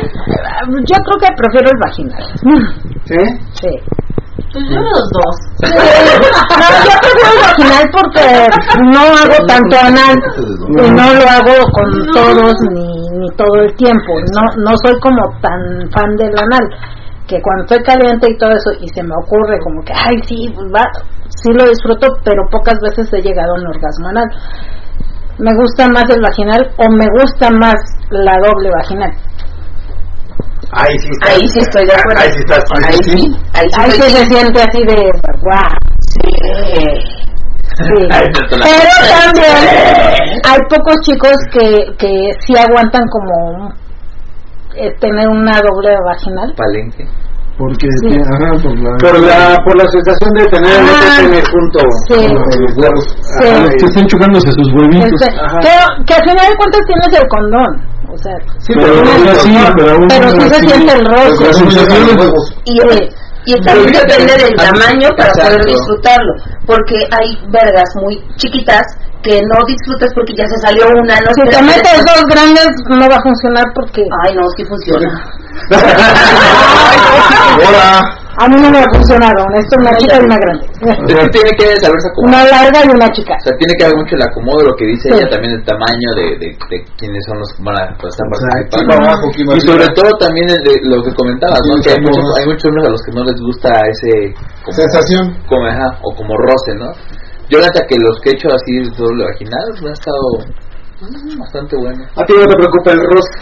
[SPEAKER 1] yo creo que prefiero el vaginal.
[SPEAKER 2] ¿Sí?
[SPEAKER 1] Sí.
[SPEAKER 6] Pues yo los dos.
[SPEAKER 1] No, yo prefiero el vaginal porque no hago tanto anal y no lo hago con todos ni, ni todo el tiempo. No, no soy como tan fan del anal que cuando estoy caliente y todo eso y se me ocurre como que, ay, sí, pues va, sí lo disfruto, pero pocas veces he llegado a un orgasmo anal. Me gusta más el vaginal o me gusta más la doble vaginal.
[SPEAKER 2] Ahí sí está.
[SPEAKER 5] Ahí sí estoy de acuerdo.
[SPEAKER 2] Ahí sí estás.
[SPEAKER 5] Ahí sí. Ahí sí.
[SPEAKER 1] Ahí
[SPEAKER 5] estoy-
[SPEAKER 1] sí se siente así de, wow. Sí. Pero también hay pocos chicos que, que sí aguantan como eh, tener una doble vaginal.
[SPEAKER 4] Palenque.
[SPEAKER 3] Porque,
[SPEAKER 1] Sí.
[SPEAKER 3] tiene- ajá, por la...
[SPEAKER 2] Por la, por la sensación de tener el
[SPEAKER 1] Ah,
[SPEAKER 2] pene junto
[SPEAKER 1] sí.
[SPEAKER 2] con los huevos.
[SPEAKER 1] Sí.
[SPEAKER 2] Ajá,
[SPEAKER 3] que estén chocándose sus huevitos.
[SPEAKER 1] Este, pero que al final de cuentas tienes el condón. O sea,
[SPEAKER 2] Sí,
[SPEAKER 3] pero,
[SPEAKER 2] pero,
[SPEAKER 3] sí, pero
[SPEAKER 1] pero sí se siente el roce.
[SPEAKER 3] sensación de-
[SPEAKER 5] Y, también depende del
[SPEAKER 4] a mí-
[SPEAKER 5] tamaño para
[SPEAKER 4] exacto.
[SPEAKER 5] poder disfrutarlo. Porque hay vergas muy chiquitas que no disfrutas porque ya se salió una. No
[SPEAKER 1] Si te metes dos grandes no va a funcionar porque
[SPEAKER 5] Ay, no, sí funciona.
[SPEAKER 7] Hola.
[SPEAKER 1] A mí no me funcionaron. Esto es una chica y una grande.
[SPEAKER 4] Tiene que saberse acomodar.
[SPEAKER 1] Una larga y una chica.
[SPEAKER 4] O sea, tiene que haber mucho el acomodo, lo que dice
[SPEAKER 1] Sí.
[SPEAKER 4] ella, también el tamaño de, de, de quiénes son los que van a pues, estar participando. Y sobre todo también el de lo que comentabas, ¿no?
[SPEAKER 7] Sí,
[SPEAKER 4] Que hay muchos, hay muchos hombres a los que no les gusta ese como,
[SPEAKER 7] Sensación.
[SPEAKER 4] como, ajá, o como roce, ¿no? Yo la neta que los que he hecho así doble vaginal me ha estado bastante bueno.
[SPEAKER 2] A ti no te preocupa el roce.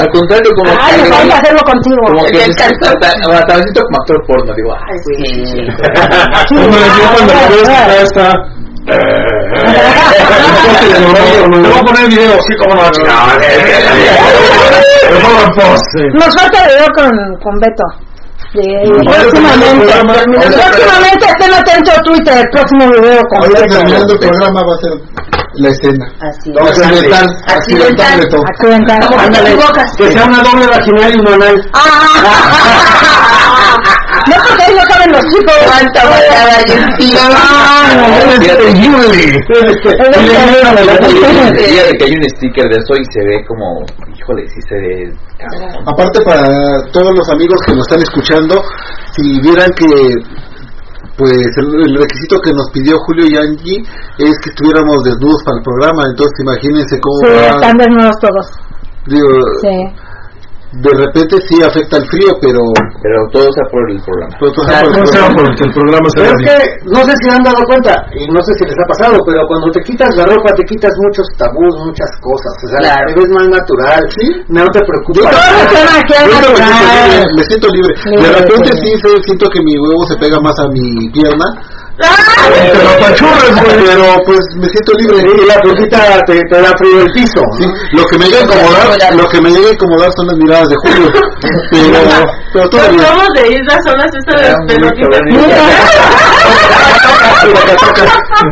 [SPEAKER 4] Al contrario, como
[SPEAKER 1] Ay,
[SPEAKER 4] que
[SPEAKER 1] a hacerlo contigo.
[SPEAKER 4] como que
[SPEAKER 5] me
[SPEAKER 4] siento como actor porno, digo, ay,
[SPEAKER 5] Sí.
[SPEAKER 1] Sí,
[SPEAKER 3] Como decía
[SPEAKER 1] ah,
[SPEAKER 3] cuando
[SPEAKER 1] ah,
[SPEAKER 3] la
[SPEAKER 1] ah.
[SPEAKER 3] acá está...
[SPEAKER 7] Te voy a poner el video, sí, como no.
[SPEAKER 1] Nos falta video con, con Beto. Eh, próximamente, próximamente estén atentos a Twitter, el próximo video con Beto.
[SPEAKER 7] terminando el programa va a ser la escena.
[SPEAKER 5] Así.
[SPEAKER 7] No, accidental,
[SPEAKER 5] Accidental.
[SPEAKER 2] Que sea una doble vaginal y un anal.
[SPEAKER 1] No, porque ahí no saben los chicos.
[SPEAKER 5] Cuánta en ti.
[SPEAKER 4] Fíjate que hay un sticker de eso y se ve como, híjole, sí se ve cabrón.
[SPEAKER 7] Aparte para todos los amigos que nos están escuchando, si vieran que pues el, el requisito que nos pidió Julio y Angie es que estuviéramos desnudos para el programa, entonces imagínense cómo
[SPEAKER 1] Sí,
[SPEAKER 7] va,
[SPEAKER 1] están desnudos todos.
[SPEAKER 7] digo,
[SPEAKER 1] Sí.
[SPEAKER 7] De repente sí afecta el frío, pero
[SPEAKER 4] Pero todo sea por el programa.
[SPEAKER 7] pero todo por el
[SPEAKER 3] No sea
[SPEAKER 7] programa.
[SPEAKER 3] porque el programa se
[SPEAKER 2] Pero es que no sé si han dado cuenta, y no sé si les ha pasado, pero cuando te quitas la ropa te quitas muchos tabús, muchas cosas. O sea,
[SPEAKER 5] Claro.
[SPEAKER 2] te ves más natural, ¿sí? No te preocupes.
[SPEAKER 7] Yo ahorita me siento
[SPEAKER 1] natural.
[SPEAKER 7] libre, me siento libre. De repente
[SPEAKER 1] sí.
[SPEAKER 7] siento que mi huevo se pega más a mi pierna,
[SPEAKER 3] Te lo apachurras, güey.
[SPEAKER 7] pero pues me siento libre.
[SPEAKER 2] Y la puntita te, te da frío el piso.
[SPEAKER 7] Sí, lo que me llega a incomodar, lo que me llega a incomodar son las miradas de Julio. Pero, pero todo
[SPEAKER 6] Pues
[SPEAKER 7] bien.
[SPEAKER 6] vamos de ir las zonas estas de
[SPEAKER 4] Ah,
[SPEAKER 6] las pelotitas.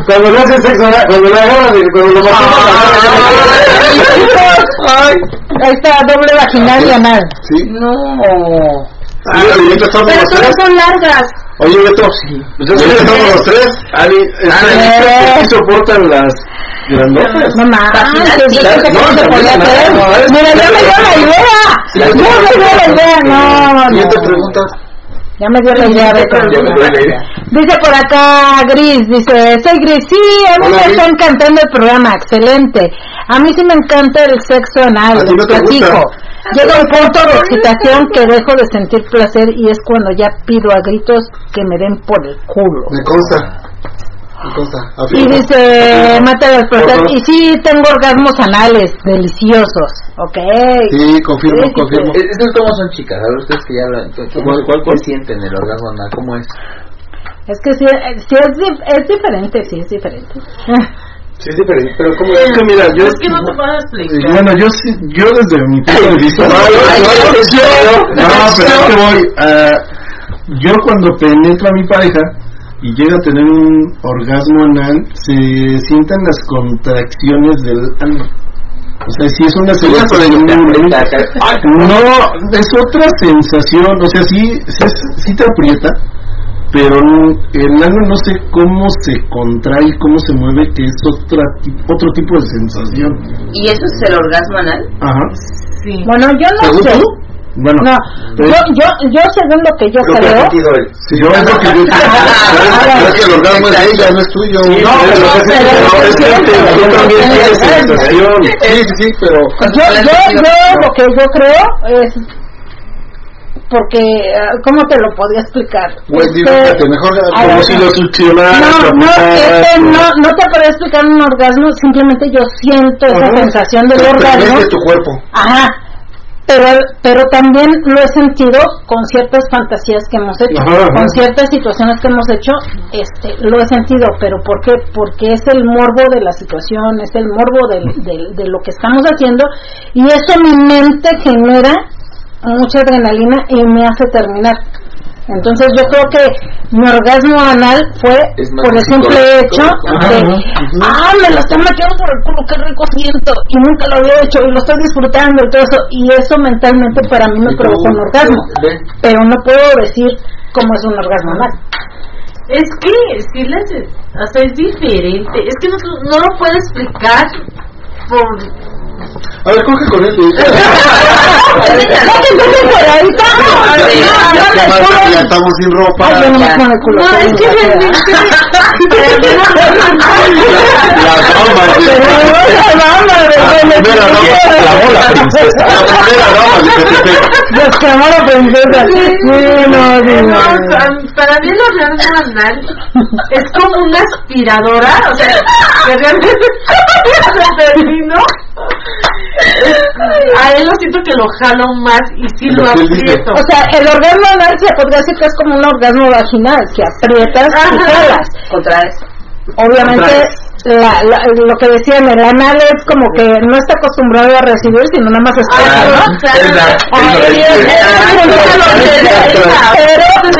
[SPEAKER 2] Cuando le haces sexo, cuando le agarras, cuando lo
[SPEAKER 1] Ay, Ahí está, doble vaginal y anal.
[SPEAKER 7] ¿Sí?
[SPEAKER 5] No.
[SPEAKER 7] Ah, y estamos
[SPEAKER 1] Pero
[SPEAKER 7] los
[SPEAKER 1] todas
[SPEAKER 7] tres.
[SPEAKER 1] son largas.
[SPEAKER 7] Oye, Beto, pues ahorita estamos los tres.
[SPEAKER 3] Ali. ¿sí soportan las grandotas?
[SPEAKER 1] No
[SPEAKER 5] Vaginal,
[SPEAKER 1] es
[SPEAKER 5] sí.
[SPEAKER 1] que
[SPEAKER 3] No,
[SPEAKER 1] ¿cómo se podía
[SPEAKER 3] no,
[SPEAKER 1] hacer?
[SPEAKER 3] no,
[SPEAKER 1] Mira, yo me dio la idea. Yo me dio la idea. No,
[SPEAKER 7] Siguiente
[SPEAKER 1] no.
[SPEAKER 7] pregunta.
[SPEAKER 1] Ya me dio la idea de Dice por acá Gris, dice, soy Gris, sí, a mí me está encantando el programa, excelente. A mí sí me encanta el sexo anal, les platico. Llega un punto de excitación que dejo de sentir placer y es cuando ya pido a gritos que me den por el culo.
[SPEAKER 7] Me consta.
[SPEAKER 1] Y dice, mata las Y sí, tengo orgasmos anales deliciosos. Ok.
[SPEAKER 7] Sí, confirmo, confirmo.
[SPEAKER 4] Estos cómo son chicas, a ver ustedes que ya lo. ¿Cuál, cuál, cuál sienten el orgasmo anal? ¿Cómo es?
[SPEAKER 1] Es que sí, sí es, es diferente, sí es diferente.
[SPEAKER 2] Sí, es diferente, pero como es que mira, yo...
[SPEAKER 6] Es que no te puedo explicar.
[SPEAKER 3] Bueno, yo, yo desde mi punto de vista... no, pero es que voy... Uh, yo cuando penetro a mi pareja, y llega a tener un orgasmo anal, se sientan las contracciones del ano. O sea, si es una sensación no, es otra sensación, o sea, sí, sí, te aprieta, pero el ano no sé cómo se contrae, cómo se mueve, que es otra, otro tipo de sensación.
[SPEAKER 5] ¿Y eso es el orgasmo anal?
[SPEAKER 3] Ajá.
[SPEAKER 1] Sí. Bueno, yo no sé.
[SPEAKER 3] Bueno,
[SPEAKER 1] no, yo, yo, yo según lo que yo creo.
[SPEAKER 7] Que sí, yo es lo que yo Es que el orgasmo es de ella, no es tuyo. Sí, no, pero es que yo también tiene sensación. Sí, sí, sí, pero.
[SPEAKER 1] Yo, yo, yo lo que yo creo es porque cómo te lo podía explicar
[SPEAKER 7] pues este, mejor
[SPEAKER 3] como si lo succionara
[SPEAKER 1] no no, este, no no te podría explicar un orgasmo simplemente yo siento esa sensación del orgasmo.
[SPEAKER 7] de tu cuerpo.
[SPEAKER 1] Ajá. Pero pero también lo he sentido con ciertas fantasías que hemos hecho con ciertas situaciones que hemos hecho este lo he sentido pero por qué porque es el morbo de la situación es el morbo de, de lo que estamos haciendo y eso mi mente genera mucha adrenalina y me hace terminar. Entonces yo creo que mi orgasmo anal fue por el simple hecho de, ah, me lo están metiendo por el culo, qué rico siento, y nunca lo había hecho, y lo estoy disfrutando y todo eso, y eso mentalmente para mí me provocó un orgasmo, pero no puedo decir cómo es un orgasmo anal.
[SPEAKER 6] Es que, si les, o sea, es diferente, es que no, no lo puedo explicar por
[SPEAKER 7] a ver, coge con él. Ya estamos sin ropa.
[SPEAKER 6] No, es que realmente.
[SPEAKER 7] La bola princesa. La primera dama
[SPEAKER 1] la.
[SPEAKER 6] Para mí orgasmo anal es como una aspiradora. O sea, que realmente a él lo siento que lo jalo más y sí lo aprieto.
[SPEAKER 1] O sea, el orgasmo anal se podría decir que es como un orgasmo vaginal, que aprietas y jalas.
[SPEAKER 5] Contraes.
[SPEAKER 1] Obviamente, la, la, lo que decían, el anal es como que no está acostumbrado a recibir, sino nada más está.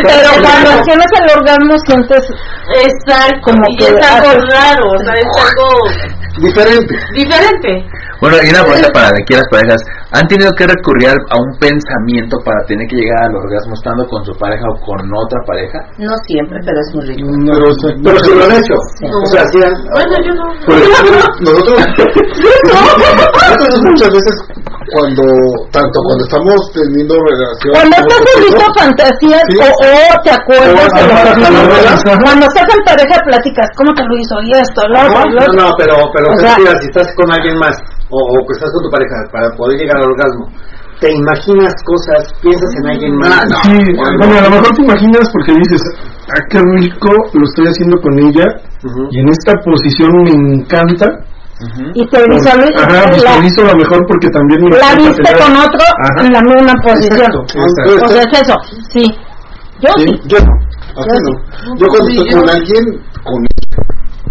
[SPEAKER 1] Pero cuando tienes el orgasmo sientes.
[SPEAKER 6] Exacto, como que es algo raro, o sea, es algo
[SPEAKER 7] Diferente.
[SPEAKER 6] Diferente.
[SPEAKER 4] Bueno, y una pregunta para aquí las parejas. ¿Han tenido que recurrir a un pensamiento para tener que llegar al orgasmo estando con su pareja o con otra pareja?
[SPEAKER 5] No siempre, pero es muy rico.
[SPEAKER 7] pero, pero si lo han hecho. O sea, si han,
[SPEAKER 6] Bueno, yo no.
[SPEAKER 7] nosotros, nosotros muchas veces cuando, tanto cuando estamos teniendo relaciones...
[SPEAKER 1] Cuando estás visto fantasías o, o, te acuerdas de lo Cuando estás en pareja platicas, ¿cómo te lo hizo? Y esto, lo otro,
[SPEAKER 2] No, no, pero, pero o sea, si estás con alguien más o, o que estás con tu pareja para poder llegar al orgasmo, te imaginas cosas, piensas en alguien más.
[SPEAKER 3] No, sí, bueno, a lo mejor te imaginas porque dices, ah, qué rico, lo estoy haciendo con ella, y en esta posición me encanta.
[SPEAKER 1] Y te visualizo,
[SPEAKER 3] Ajá, visualizo lo mejor porque también me
[SPEAKER 1] la viste tener... con otro Ajá. en la misma posición. Exacto, exacto. O sea, es eso, sí. Yo sí. sí.
[SPEAKER 7] Yo no. Yo, no. yo cuando estoy con alguien, con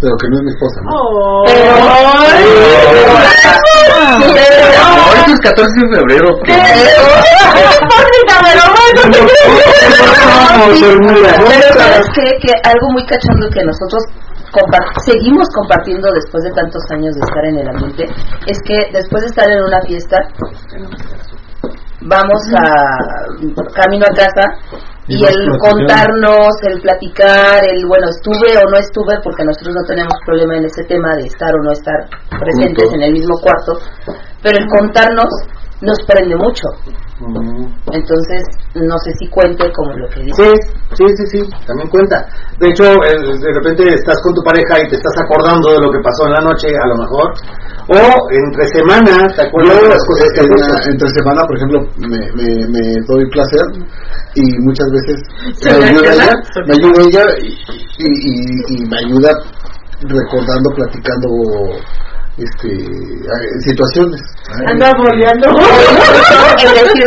[SPEAKER 7] pero que no es mi esposa, ¿no?
[SPEAKER 6] Oh.
[SPEAKER 1] Pero
[SPEAKER 4] hoy es 14 de febrero.
[SPEAKER 5] Pero sabes qué? que algo muy cachondo que nosotros seguimos compartiendo después de tantos años de estar en el ambiente es que después de estar en una fiesta vamos a camino a casa y el contarnos, el platicar, el bueno, estuve o no estuve, porque nosotros no tenemos problema en ese tema de estar o no estar presentes en el mismo cuarto, pero el contarnos nos prende mucho. Entonces, no sé si cuente como lo que dice.
[SPEAKER 2] Sí, sí, sí, sí, también cuenta. De hecho, de repente estás con tu pareja y te estás acordando de lo que pasó en la noche, a lo mejor. O entre semana, ¿te acuerdas de las cosas que
[SPEAKER 7] en, Entre semana, por ejemplo, me, me, me doy placer y muchas veces me ayuda ella, me ayuda ella y, y, y me ayuda recordando, platicando este situaciones.
[SPEAKER 6] Anda boleando.
[SPEAKER 5] es decir,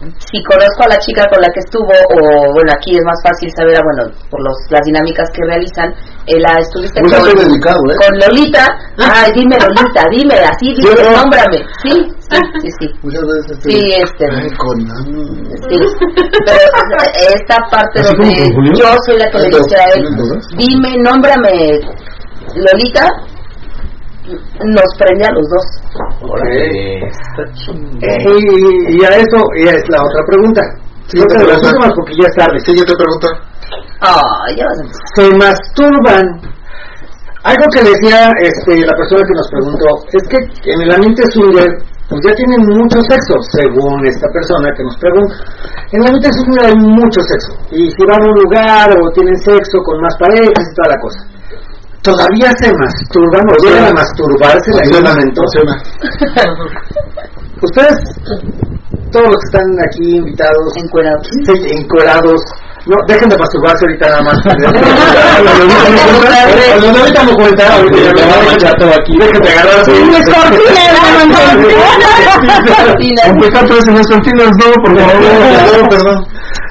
[SPEAKER 5] si conozco a la chica con la que estuvo, o bueno, aquí es más fácil saber, ah, bueno, por los, las dinámicas que realizan, eh, la estuviste
[SPEAKER 7] con,
[SPEAKER 5] dedicado, ¿eh? con Lolita, ay, dime Lolita, dime, así, dime, ¿Sí, nómbrame, sí, sí, sí,
[SPEAKER 7] Muchas veces.
[SPEAKER 5] Sí, este.
[SPEAKER 7] Ay, con...
[SPEAKER 5] Sí, pero esta parte donde yo soy la que le dice a él, dime, nómbrame Lolita, nos prende a los dos.
[SPEAKER 2] Eh, y, y, a eso y es la otra pregunta. Sí, otra de las últimas porque ya es tarde.
[SPEAKER 7] Siguiente pregunta.
[SPEAKER 5] Ah, ya
[SPEAKER 2] Se masturban. Algo que decía este, la persona que nos preguntó es que en el ambiente swinger pues ya tienen mucho sexo, según esta persona que nos pregunta. En el ambiente swinger hay mucho sexo. Y si van a un lugar o tienen sexo con más parejas y toda la cosa todavía se masturban o llegan a masturbarse en algún momento. Ustedes, todos los que están aquí invitados,
[SPEAKER 5] encuerados,
[SPEAKER 2] encuerados no, dejen de masturbarse ahorita nada más. ahorita me cuenta, ahorita ya me chato aquí. Dejen de agarrar así. Empezar todas esas cortinas, no, por favor. Perdón.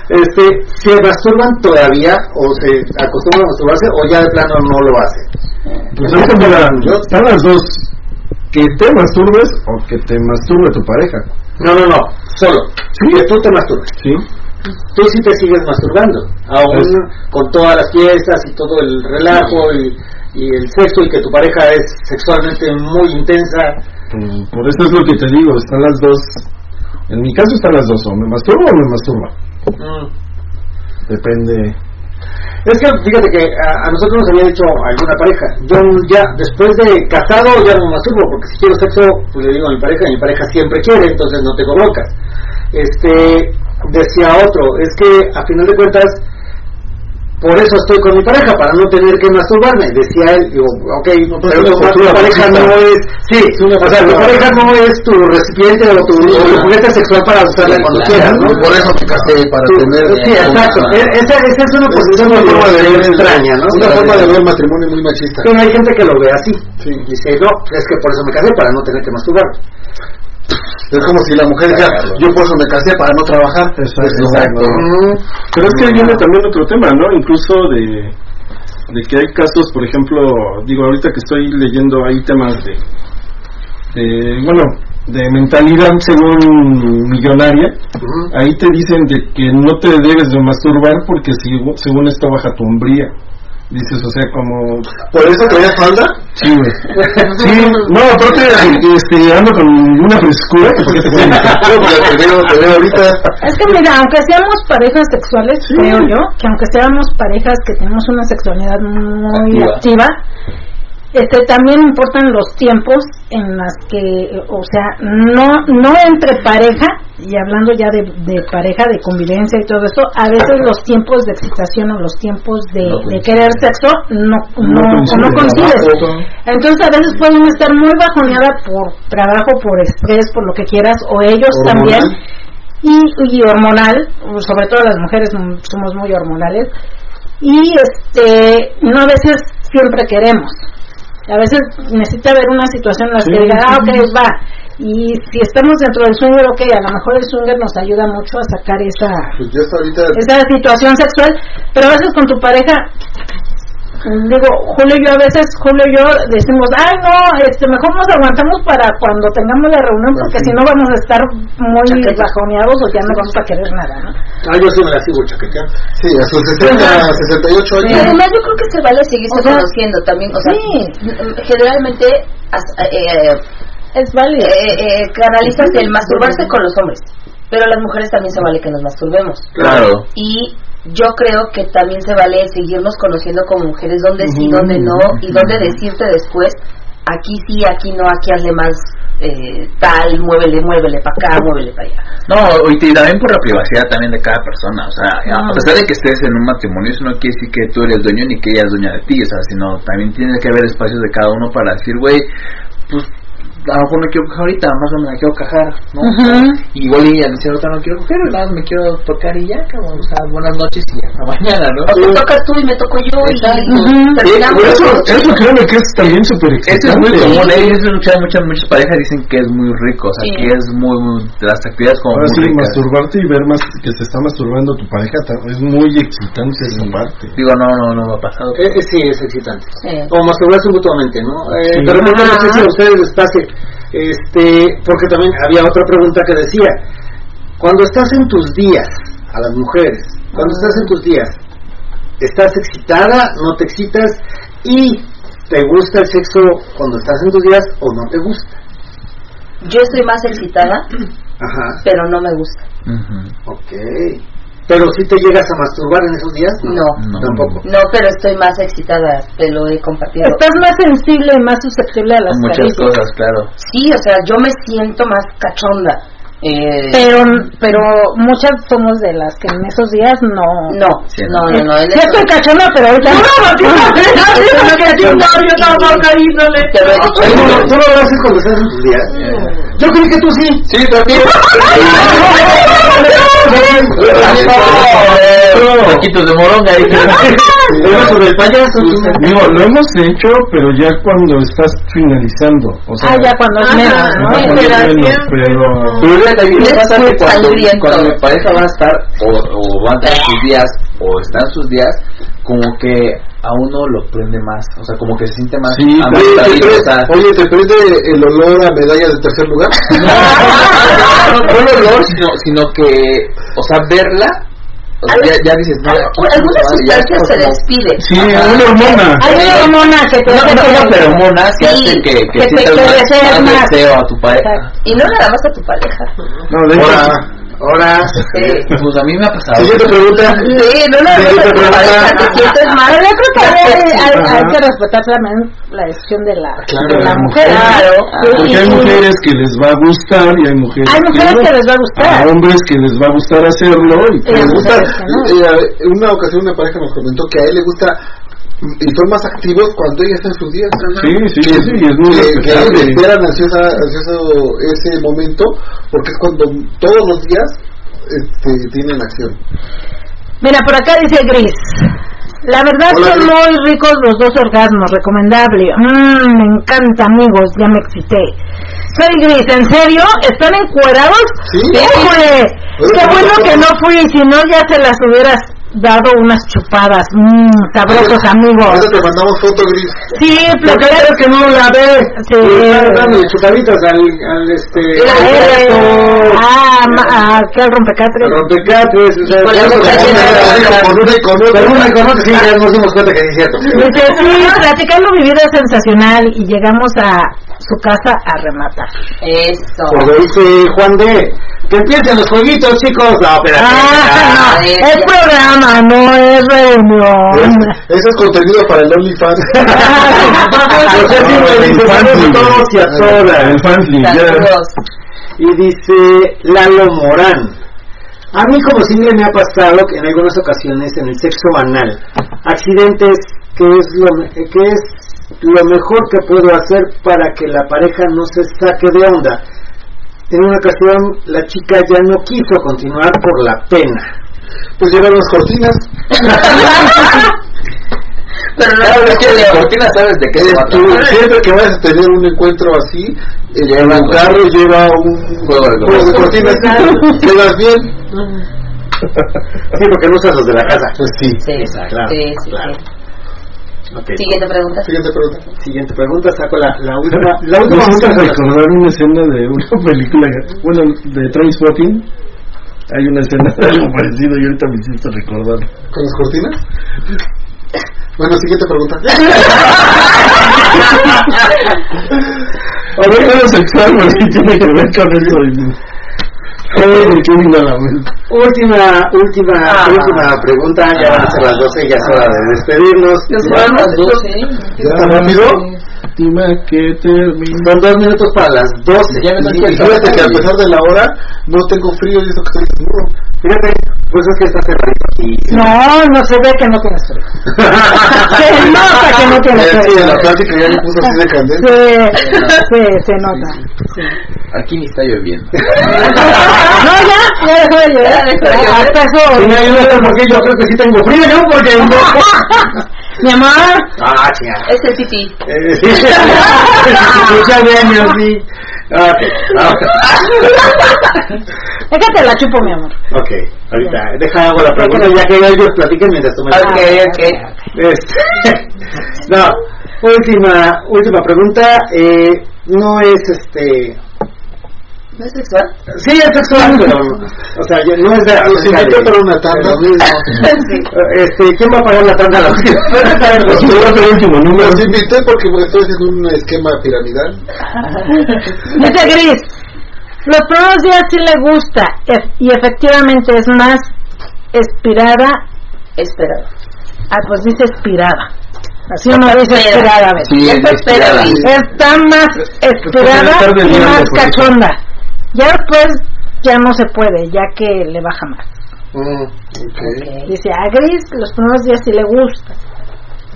[SPEAKER 2] Este, ¿Se masturban todavía o se acostumbran a masturbarse o ya de plano no lo hacen?
[SPEAKER 3] Pues están las dos. Que te masturbes o que te masturbe tu pareja.
[SPEAKER 2] No, no, no, solo. Que tú te masturbes.
[SPEAKER 3] Sí
[SPEAKER 2] tú sí te sigues masturbando, aún con todas las fiestas y todo el relajo y, el sexo y que tu pareja es sexualmente muy intensa.
[SPEAKER 3] Mm, por eso es lo que te digo, están las dos. En mi caso están las dos, o me masturbo o me masturba. Mm. Depende.
[SPEAKER 2] Es que fíjate que a, nosotros nos había dicho alguna pareja, yo ya después de casado ya no masturbo, porque si quiero sexo, pues le digo a mi pareja, y mi pareja siempre quiere, entonces no tengo broncas. Este, decía otro, es que a final de cuentas, por eso estoy con mi pareja, para no tener que masturbarme. Decía él, digo, ok, pero tu pareja no es, sí, o sea, tu pareja no es tu recipiente o tu, juguete sexual para usarla cuando quieras, ¿no?
[SPEAKER 7] Por eso te casé, para tener...
[SPEAKER 2] Sí, exacto. E, esa, esa es una posición muy extraña, ¿no?
[SPEAKER 7] Una forma de ver matrimonio muy machista.
[SPEAKER 2] Pero hay gente que lo ve así. Dice, no, es que por eso me casé, para no tener que masturbarme.
[SPEAKER 7] Es como si la mujer decía, yo por eso me casé para no trabajar.
[SPEAKER 3] Exacto. Pero es que viene también otro tema, ¿no? Incluso de, de que hay casos, por ejemplo, digo, ahorita que estoy leyendo, hay temas de, de bueno, de mentalidad según millonaria, ahí te dicen de que no te debes de masturbar porque si, según esto baja tu hombría. Dices, o sea, como...
[SPEAKER 7] ¿Por eso traía falda?
[SPEAKER 3] Sí, güey. Sí, no, aparte, este, ando con una frescura que porque te
[SPEAKER 1] te veo ahorita. Es que mira, aunque seamos parejas sexuales, creo yo, que aunque seamos parejas que tenemos una sexualidad muy activa este también importan los tiempos en las que o sea no no entre pareja y hablando ya de, pareja de convivencia y todo eso a veces los tiempos de excitación o los tiempos de, querer sexo no no, no, coinciden. entonces a veces pueden estar muy bajoneada por trabajo por estrés por lo que quieras o ellos también. Y, y hormonal sobre todo las mujeres somos muy hormonales. Y este no a veces siempre queremos a veces necesita haber una situación en la que diga, ah, ok, va. Y si estamos dentro del swinger, ok, a lo mejor el swinger nos ayuda mucho a sacar esa,
[SPEAKER 7] pues
[SPEAKER 1] esa situación sexual, pero a veces con tu pareja digo, Julio y yo a veces, Julio y yo decimos, ay no, este, mejor nos aguantamos para cuando tengamos la reunión porque si no vamos a estar muy bajoneados o ya no vamos a querer nada, ¿no?
[SPEAKER 2] Ah, yo sí me la sigo chaqueteando.
[SPEAKER 7] Sí, a sus 60, 68 años.
[SPEAKER 5] Y además yo creo que se vale seguirse conociendo también, o sea, generalmente eh,
[SPEAKER 1] es válido.
[SPEAKER 5] Eh, eh, canalizas el masturbarse con los hombres, pero las mujeres también se vale que nos masturbemos.
[SPEAKER 4] Claro.
[SPEAKER 5] Y yo creo que también se vale seguirnos conociendo como mujeres, donde sí, donde no, y donde decirte después, aquí sí, aquí no, aquí hazle más eh, tal, muévele, muévele para acá, muévele para allá.
[SPEAKER 4] No, y también por la privacidad también de cada persona, o sea, a pesar de que estés en un matrimonio, eso no quiere decir que tú eres dueño ni que ella es dueña de ti, o sea, sino también tiene que haber espacios de cada uno para decir, güey, pues a lo mejor no quiero coger ahorita, más o menos me quiero cajar, ¿no? Y igual ella dice, ahorita no quiero coger, nada más me quiero tocar y ya, cabrón, o sea, buenas noches y hasta mañana, ¿no?
[SPEAKER 5] O te tocas tú y me toco yo y terminamos.
[SPEAKER 3] Eso, eso créeme que es también súper
[SPEAKER 4] Eso es muy
[SPEAKER 3] excitante.
[SPEAKER 4] común, ¿eh? Eso muchas, muchas, parejas dicen que es muy rico, o sea,
[SPEAKER 5] Sí.
[SPEAKER 4] que es muy, muy, de las actividades como
[SPEAKER 3] Ahora
[SPEAKER 4] muy
[SPEAKER 3] sí,
[SPEAKER 4] ricas.
[SPEAKER 3] masturbarte y ver más que se está masturbando tu pareja es muy excitante esa parte.
[SPEAKER 4] Digo, no, no, no me ha pasado.
[SPEAKER 2] Eh, eh, sí, es excitante.
[SPEAKER 5] Sí.
[SPEAKER 2] O masturbarse mutuamente, ¿no? Eh. Pero no sé
[SPEAKER 5] Ajá.
[SPEAKER 2] si a ustedes les pase, este, porque también había otra pregunta que decía, cuando estás en tus días, a las mujeres, cuando estás en tus días, ¿estás excitada, no te excitas? ¿Y te gusta el sexo cuando estás en tus días o no te gusta?
[SPEAKER 5] Yo estoy más excitada,
[SPEAKER 2] Ajá,
[SPEAKER 5] pero no me gusta.
[SPEAKER 4] Ujú.
[SPEAKER 2] ok. Pero si te llegas a masturbar en esos días,
[SPEAKER 5] No.
[SPEAKER 4] No.
[SPEAKER 2] tampoco.
[SPEAKER 5] No, pero estoy más excitada, te lo he compartido.
[SPEAKER 1] Estás más sensible y más susceptible a las
[SPEAKER 4] Muchas
[SPEAKER 1] caricias.
[SPEAKER 4] cosas, claro.
[SPEAKER 5] Sí, o sea, yo me siento más cachonda. Eh,
[SPEAKER 1] Pero, pero muchas somos de las que en esos días no.
[SPEAKER 5] no,
[SPEAKER 4] Sí,
[SPEAKER 5] no, no, no.
[SPEAKER 1] Sí
[SPEAKER 5] eso-
[SPEAKER 1] estoy cachonda, pero ahorita no.
[SPEAKER 2] ¿tú no- ¿Tú no lo haces cuando estás en tus días? Yo creí que tú sí.
[SPEAKER 4] Sí, también. Taquitos de moronga
[SPEAKER 2] sobre el payaso.
[SPEAKER 3] Digo, lo hemos hecho, pero ya cuando estás finalizando. O sea,
[SPEAKER 1] Ah, ya ¿no?
[SPEAKER 3] cuando es menos, pero...
[SPEAKER 4] También pasa que cuando, cuando mi pareja va a estar o, o va a entrar sus días o está en sus días, como que a uno lo prende más, o sea, como que se siente más
[SPEAKER 3] Sí,
[SPEAKER 7] Oye, ¿te
[SPEAKER 4] o sea,
[SPEAKER 7] prende- Oye, ¿te prende el olor a medalla de tercer lugar?
[SPEAKER 4] no, no el olor, sino, sino que, o sea, verla, o sea, ya, ya dices, no,
[SPEAKER 5] Alguna sustancia se despide.
[SPEAKER 3] Sí, una hormona.
[SPEAKER 1] Hay una hormona que te
[SPEAKER 4] No,
[SPEAKER 1] hace
[SPEAKER 4] no,
[SPEAKER 1] que-
[SPEAKER 4] no, pero hormonas que
[SPEAKER 5] Sí,
[SPEAKER 4] hacen que, que,
[SPEAKER 1] que te-
[SPEAKER 4] más,
[SPEAKER 1] desees
[SPEAKER 4] más
[SPEAKER 1] más.
[SPEAKER 4] deseo a tu pareja.
[SPEAKER 5] Y no nada más a tu pareja.
[SPEAKER 3] No, de hecho,
[SPEAKER 7] Ahora, ahora.
[SPEAKER 5] Sí.
[SPEAKER 4] Pues a mí me ha pasado.
[SPEAKER 7] Siguiente pregunta.
[SPEAKER 5] Sí, no mal.
[SPEAKER 1] Pero yo creo que hay, hay- que respetar también la decisión de la,
[SPEAKER 7] Claro,
[SPEAKER 1] de la mujer.
[SPEAKER 5] Claro.
[SPEAKER 3] Porque hay mujeres que les va a gustar y hay mujeres,
[SPEAKER 1] hay mujeres
[SPEAKER 3] no.
[SPEAKER 1] que les va a gustar.
[SPEAKER 3] A hombres que les va a gustar hacerlo y
[SPEAKER 1] Sí.
[SPEAKER 7] Me
[SPEAKER 1] Hay
[SPEAKER 7] gusta,
[SPEAKER 1] que no.
[SPEAKER 7] eh, una ocasión una pareja nos comentó que a él le gusta y son más activos cuando ella está en sus días.
[SPEAKER 3] Sí, sí,
[SPEAKER 7] que,
[SPEAKER 3] sí, es muy
[SPEAKER 7] que- que esperan ansiosa, ansioso ese momento porque es cuando todos los días este, tienen acción.
[SPEAKER 1] Mira, por acá dice Gris. La verdad
[SPEAKER 7] Hola,
[SPEAKER 1] son
[SPEAKER 7] Gris.
[SPEAKER 1] muy ricos los dos orgasmos, recomendable. Mmm, me encanta, amigos, ya me excité. Soy Gris, ¿en serio? ¿Están encuerados?
[SPEAKER 7] Sí.
[SPEAKER 1] Qué
[SPEAKER 7] ¿cómo
[SPEAKER 1] bueno que no fui, si no ya se las hubieras dado unas chupadas. Mmm, sabrosos amigos.
[SPEAKER 7] Ahorita te mandamos foto gris.
[SPEAKER 1] Sí,
[SPEAKER 2] ¿Por qué
[SPEAKER 1] pero
[SPEAKER 2] crees que no la ve?
[SPEAKER 1] Sí.
[SPEAKER 2] Le está dando chupaditas al, al este...
[SPEAKER 1] Eh, ah, ma- ah, que al rompecatres.
[SPEAKER 2] al rompecatres, o sea,
[SPEAKER 5] Con
[SPEAKER 7] una y con otra.
[SPEAKER 2] Con una y con otra, sí, ya nos dimos cuenta que es cierto.
[SPEAKER 1] Dice, sí, platicando mi vida sensacional y llegamos a su casa a rematar.
[SPEAKER 5] Eso.
[SPEAKER 2] Como dice Juan D. Que empiecen los jueguitos, chicos. No, espérate.
[SPEAKER 1] Ah, no,
[SPEAKER 5] ya.
[SPEAKER 1] es programa, no es reunión.
[SPEAKER 7] Ese es contenido para el OnlyFans.
[SPEAKER 2] Todos y a todas. Y dice Lalo Morán. A mí como single me ha pasado que en algunas ocasiones en el sexo anal, accidentes que es lo, que es lo mejor que puedo hacer para que la pareja no se saque de onda. En una ocasión la chica ya no quiso continuar por la pena.
[SPEAKER 7] Pues llevan las cortinas.
[SPEAKER 5] Pero no
[SPEAKER 4] Claro, es que la cortina sabes de qué se trata.
[SPEAKER 7] tú, siempre que vayas a tener un encuentro así, eh,
[SPEAKER 4] Lleva
[SPEAKER 7] carro lleva un
[SPEAKER 4] Juego de
[SPEAKER 7] juego de cortinas. Quedas bien.
[SPEAKER 2] Sí, porque no usas los de la casa.
[SPEAKER 7] Pues sí.
[SPEAKER 5] Sí,
[SPEAKER 2] Exacto. Claro,
[SPEAKER 5] sí, sí,
[SPEAKER 2] claro.
[SPEAKER 5] sí. Siguiente pregunta.
[SPEAKER 7] Siguiente pregunta.
[SPEAKER 2] Siguiente pregunta, saco la, la última. La última
[SPEAKER 3] Me gusta
[SPEAKER 2] pregunta.
[SPEAKER 3] recordar una escena de una película, bueno, de Trainspotting. Hay una escena de algo parecido y ahorita me hiciste recordar.
[SPEAKER 7] ¿Con las cortinas? Bueno, siguiente pregunta.
[SPEAKER 3] A ver, no es sexual, pero sí tiene que ver con eso.
[SPEAKER 2] Última, última,
[SPEAKER 5] Ah.
[SPEAKER 2] última pregunta. Ya van a ser las 12, ya es hora de despedirnos.
[SPEAKER 5] Nos fueron las 12.
[SPEAKER 7] ¿Ya tan rápido?
[SPEAKER 3] última que termina.
[SPEAKER 2] Son dos minutos para las 12.
[SPEAKER 4] Ya me
[SPEAKER 7] Y fíjate que a pesar de la hora, no tengo frío y eso que estoy seguro.
[SPEAKER 2] Fíjate, pues es que está cerradito aquí.
[SPEAKER 1] No, no se ve que no tienes frío. se nota que no tienes
[SPEAKER 7] Sí,
[SPEAKER 1] frío.
[SPEAKER 7] la plática ya me puso así de candente.
[SPEAKER 1] Sí, sí, se nota. Sí.
[SPEAKER 4] Aquí ni está lloviendo.
[SPEAKER 1] No, ya, ya dejó de llover. Hasta eso.
[SPEAKER 2] Sí, yo no sé por qué, yo creo que sí tengo frío, ¿no? Porque...
[SPEAKER 1] Mi amor,
[SPEAKER 2] ah, chinga.
[SPEAKER 5] Es el tití.
[SPEAKER 2] Eh, sí. Muchas gracias, sí. Ok,
[SPEAKER 1] déjate la chupo, mi amor.
[SPEAKER 2] ok, ahorita, deja hago la pregunta. Ya que ellos platiquen mientras tú me
[SPEAKER 5] Ok, ok.
[SPEAKER 2] Este, no, última, última pregunta, eh, no es este,
[SPEAKER 5] ¿No es sexual?
[SPEAKER 2] sí es sexual, pero, o sea, yo- no es de
[SPEAKER 7] Los invité
[SPEAKER 2] de-
[SPEAKER 7] para una tanda.
[SPEAKER 2] lo mismo. Este, ¿quién va a pagar la tanda? La última?
[SPEAKER 3] el último número.
[SPEAKER 7] Los invité porque estoy haciendo un esquema piramidal.
[SPEAKER 1] Dice Gris, los primeros días sí le gusta y efectivamente es más inspirada.
[SPEAKER 5] Esperado.
[SPEAKER 1] Ah, pues dice inspirada. Así uno dice inspirada a veces.
[SPEAKER 4] Sí,
[SPEAKER 5] está esperada.
[SPEAKER 1] Está más
[SPEAKER 3] estar
[SPEAKER 1] y más cachonda. Ya después ya no se puede, ya que le baja más.
[SPEAKER 7] Mm, ok.
[SPEAKER 1] Dice, a Gris los primeros días sí le gusta.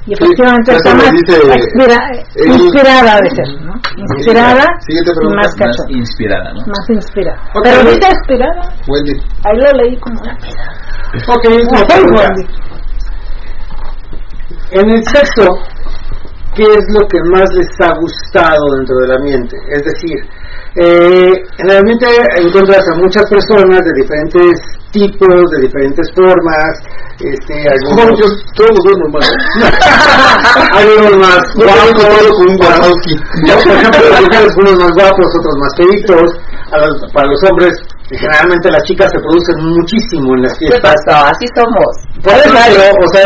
[SPEAKER 1] Y
[SPEAKER 7] Sí,
[SPEAKER 1] efectivamente está más
[SPEAKER 7] dice,
[SPEAKER 1] inspira-
[SPEAKER 7] eh,
[SPEAKER 1] inspirada a veces, ¿no? Inspirada y más
[SPEAKER 4] Más
[SPEAKER 1] cachonda.
[SPEAKER 4] inspirada, ¿no?
[SPEAKER 1] Más inspirada.
[SPEAKER 2] Ok.
[SPEAKER 1] Pero dice inspirada.
[SPEAKER 7] Wendy.
[SPEAKER 1] Ahí lo leí como una
[SPEAKER 2] Ok, última pregunta. En el sexo, ¿qué es lo que más les ha gustado dentro del ambiente? Es decir, eh, en el ambiente encuentras a muchas personas de diferentes tipos, de diferentes formas, este,
[SPEAKER 7] No,
[SPEAKER 2] algunos,
[SPEAKER 7] yo todos los veo normal.
[SPEAKER 2] algunos más guapos,
[SPEAKER 7] un
[SPEAKER 2] ya, por ejemplo, las mujeres unos más guapos, otros más feitos, a los- para los hombres, generalmente las chicas se producen muchísimo en las
[SPEAKER 5] ¿Qué
[SPEAKER 2] fiestas.
[SPEAKER 5] pasó? Así somos.
[SPEAKER 2] Por eso, pero, o sea,